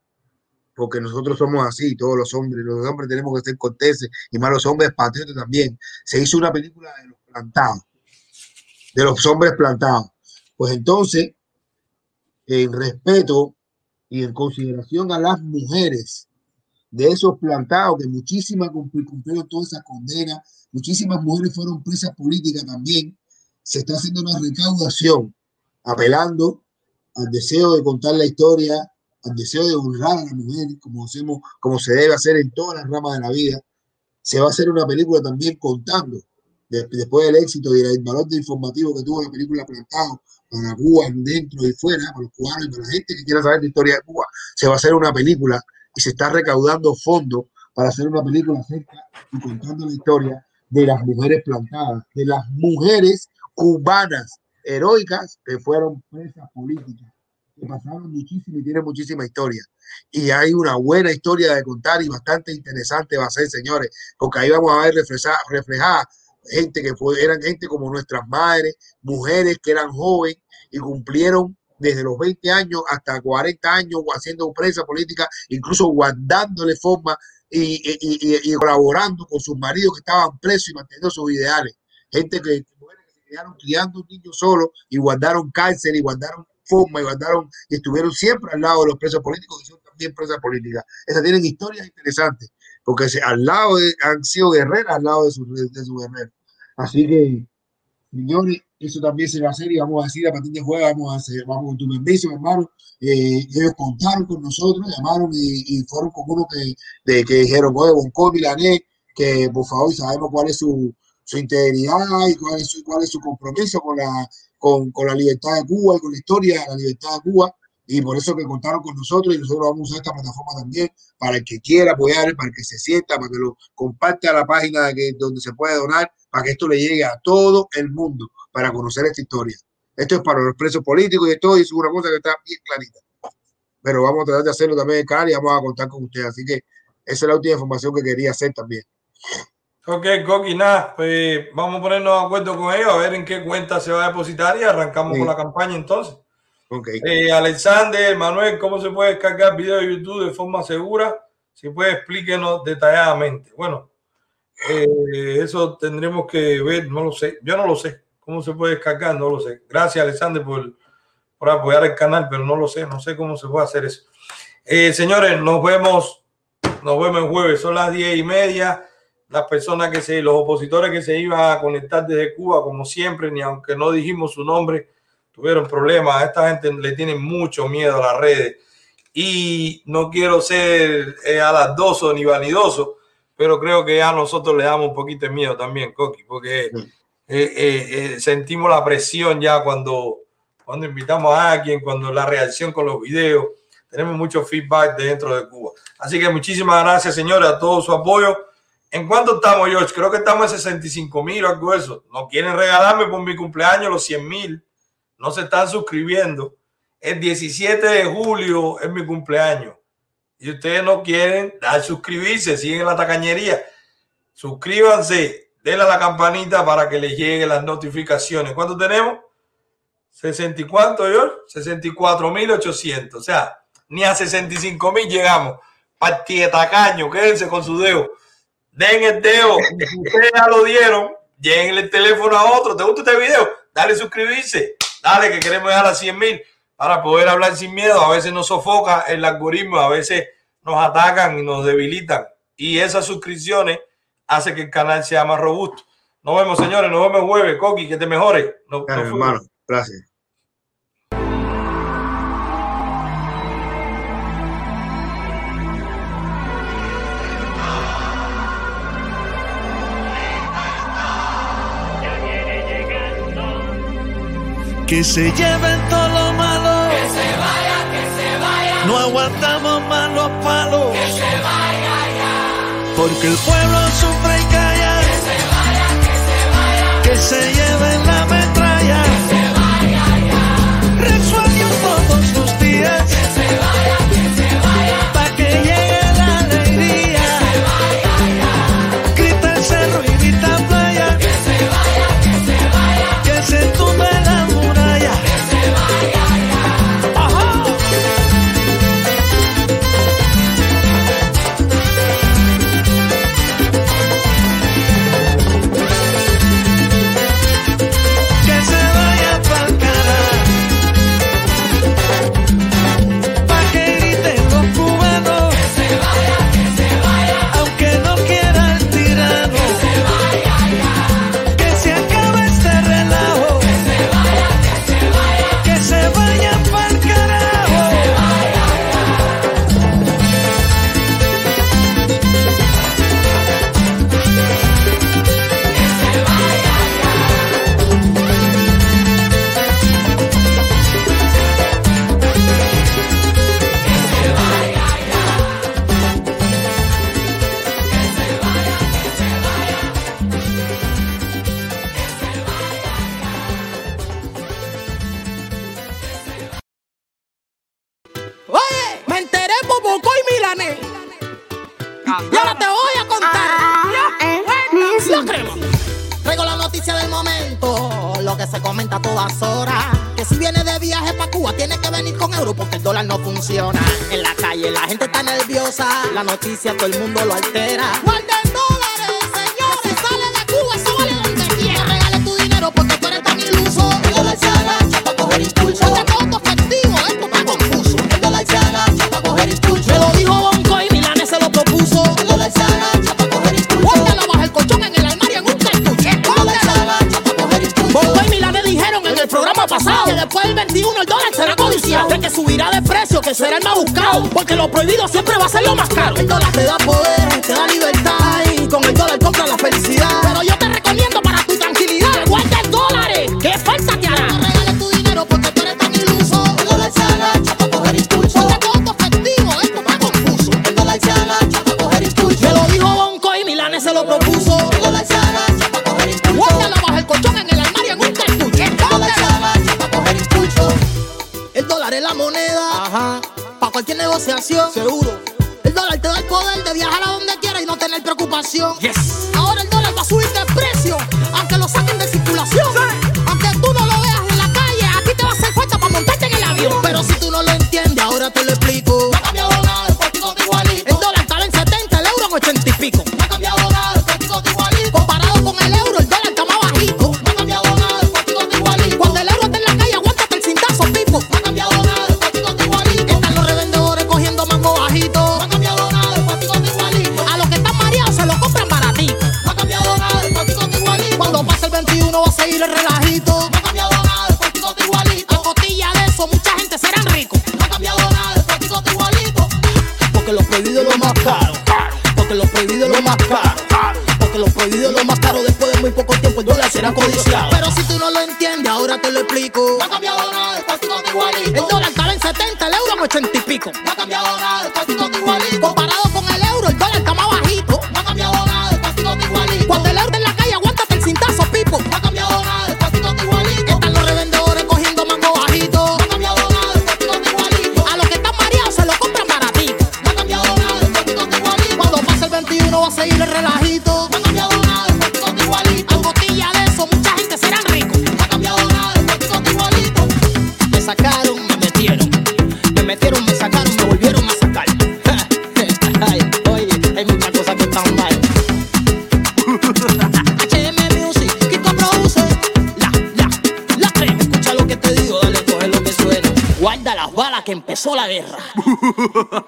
E: porque nosotros somos así, todos los hombres, los hombres tenemos que ser corteses y más los hombres patriotas también. Se hizo una película de los plantados, de los hombres plantados. Pues entonces, en respeto y en consideración a las mujeres de esos plantados, que muchísimas cumpli- cumplieron toda esa condena, muchísimas mujeres fueron presas políticas también, se está haciendo una recaudación apelando al deseo de contar la historia, al deseo de honrar a la mujer, como, hacemos, como se debe hacer en todas las ramas de la vida. Se va a hacer una película también contando, de- después del éxito y el valor de informativo que tuvo la película Plantado para Cuba, dentro y fuera, para los cubanos y para la gente que quiera saber la historia de Cuba, se va a hacer una película y se está recaudando fondos para hacer una película acerca y contando la historia de las mujeres plantadas, de las mujeres cubanas heroicas que fueron presas políticas, que pasaron muchísimo y tienen muchísima historia. Y hay una buena historia de contar y bastante interesante va a ser, señores, porque ahí vamos a ver reflejada, reflejada gente que fue, eran gente como nuestras madres, mujeres que eran jóvenes y cumplieron desde los 20 años hasta 40 años haciendo presa política, incluso guardándole forma y, colaborando con sus maridos que estaban presos y manteniendo sus ideales. Gente que, mujeres que se quedaron criando un niño solo y guardaron cárcel y guardaron forma y guardaron y estuvieron siempre al lado de los presos políticos y son también presas políticas. Esas tienen historias interesantes porque al lado de- han sido guerreras al lado de sus de su guerreros. Así que, señores, eso también se va a hacer y vamos a decir a partir de jueves, vamos a hacer, vamos con tu bendición, hermano. Eh, ellos contaron con nosotros, llamaron y, y fueron con uno que, de, que dijeron, oye, Bonco, Milané, que por favor sabemos cuál es su, su integridad y cuál es su, cuál es su compromiso con la, con, con la libertad de Cuba y con la historia de la libertad de Cuba y por eso que contaron con nosotros y nosotros vamos a usar esta plataforma también para el que quiera apoyar, para el que se sienta, para que lo comparte a la página que, donde se puede donar, para que esto le llegue a todo el mundo, para conocer esta historia. Esto es para los presos políticos y todo, y es una cosa que está bien clarita. Pero vamos a tratar de hacerlo también en canal y vamos a contar con ustedes. Así que esa es la última información que quería hacer también.
F: Ok, Coqui, nada, pues vamos a ponernos de acuerdo con ellos, a ver en qué cuenta se va a depositar y arrancamos
E: Sí.
F: con la campaña entonces.
E: Okay.
F: Eh, Alexander, Manuel, ¿cómo se puede descargar video de YouTube de forma segura? Si puede, explíquenos detalladamente. Bueno, eh, eso tendremos que ver, no lo sé. Yo no lo sé. ¿Cómo se puede descargar? No lo sé. Gracias, Alexander, por, por apoyar el canal, pero no lo sé. No sé cómo se puede hacer eso. Eh, señores, nos vemos. Nos vemos el jueves. Son las diez y media. Las personas que se, los opositores que se iban a conectar desde Cuba, como siempre, ni aunque no dijimos su nombre, tuvieron problemas. A esta gente le tienen mucho miedo a las redes. Y no quiero ser eh, alardoso ni vanidoso, pero creo que a nosotros le damos un poquito de miedo también, Coqui, porque eh, eh, eh, sentimos la presión ya cuando, cuando invitamos a alguien, cuando la reacción con los videos. Tenemos mucho feedback dentro de Cuba. Así que muchísimas gracias, señores, a todo su apoyo. ¿En cuánto estamos, George? Creo que estamos en 65 mil o algo de eso. No quieren regalarme por mi cumpleaños los 100 mil. No se están suscribiendo. El 17 de julio es mi cumpleaños. Y ustedes no quieren dar suscribirse, siguen la tacañería. Suscríbanse, denle a la campanita para que les lleguen las notificaciones. ¿Cuánto tenemos? 60 y George? 64.800. O sea, ni a 65 mil llegamos. Partida tacaño, quédense con su dedo. Den el dedo. Ustedes ya lo dieron, lleguen el teléfono a otro. ¿Te gusta este video? Dale suscribirse. Dale que queremos llegar a 100 mil para poder hablar sin miedo. A veces nos sofoca el algoritmo, a veces nos atacan y nos debilitan. Y esas suscripciones hacen que el canal sea más robusto. Nos vemos, señores. Nos vemos jueves. Coqui, que te mejore. Nos-
E: Claro,
F: nos
E: hermano, gracias.
C: Que se lleven todo lo malo. Que se vaya, que se vaya. No aguantamos más los palos. Que se vaya ya. Porque el pueblo sufre y calla. Que se vaya, que se vaya. Que se lleven la metralla. Que se vaya ya. Resuelven todos sus días. Que se vaya, que se vaya. la
D: noticia todo el mundo lo altera. Guarden dólares, eh, señores. Sale de Cuba, eso vale donde quiera. Regale tu dinero porque tú eres tan iluso. El dólar se agacha para coger impulso. Este tonto festivo esto está confuso. El dólar se agacha para coger impulso. Me lo dijo Bonco y Milanes se lo propuso. El dólar se agacha para coger impulso. Póntelo bajo el colchón en el armario en un cartucho. El dólar se agacha coger impulso. Bonco y Milanes dijeron en el programa pasado que después del 21 el dólar será codiciado. De que subirá de precio que será el más buscado. Porque lo prohibido siempre va a ser lo más caro. El dólar te da poder, se asió, seguro. Sola guerra.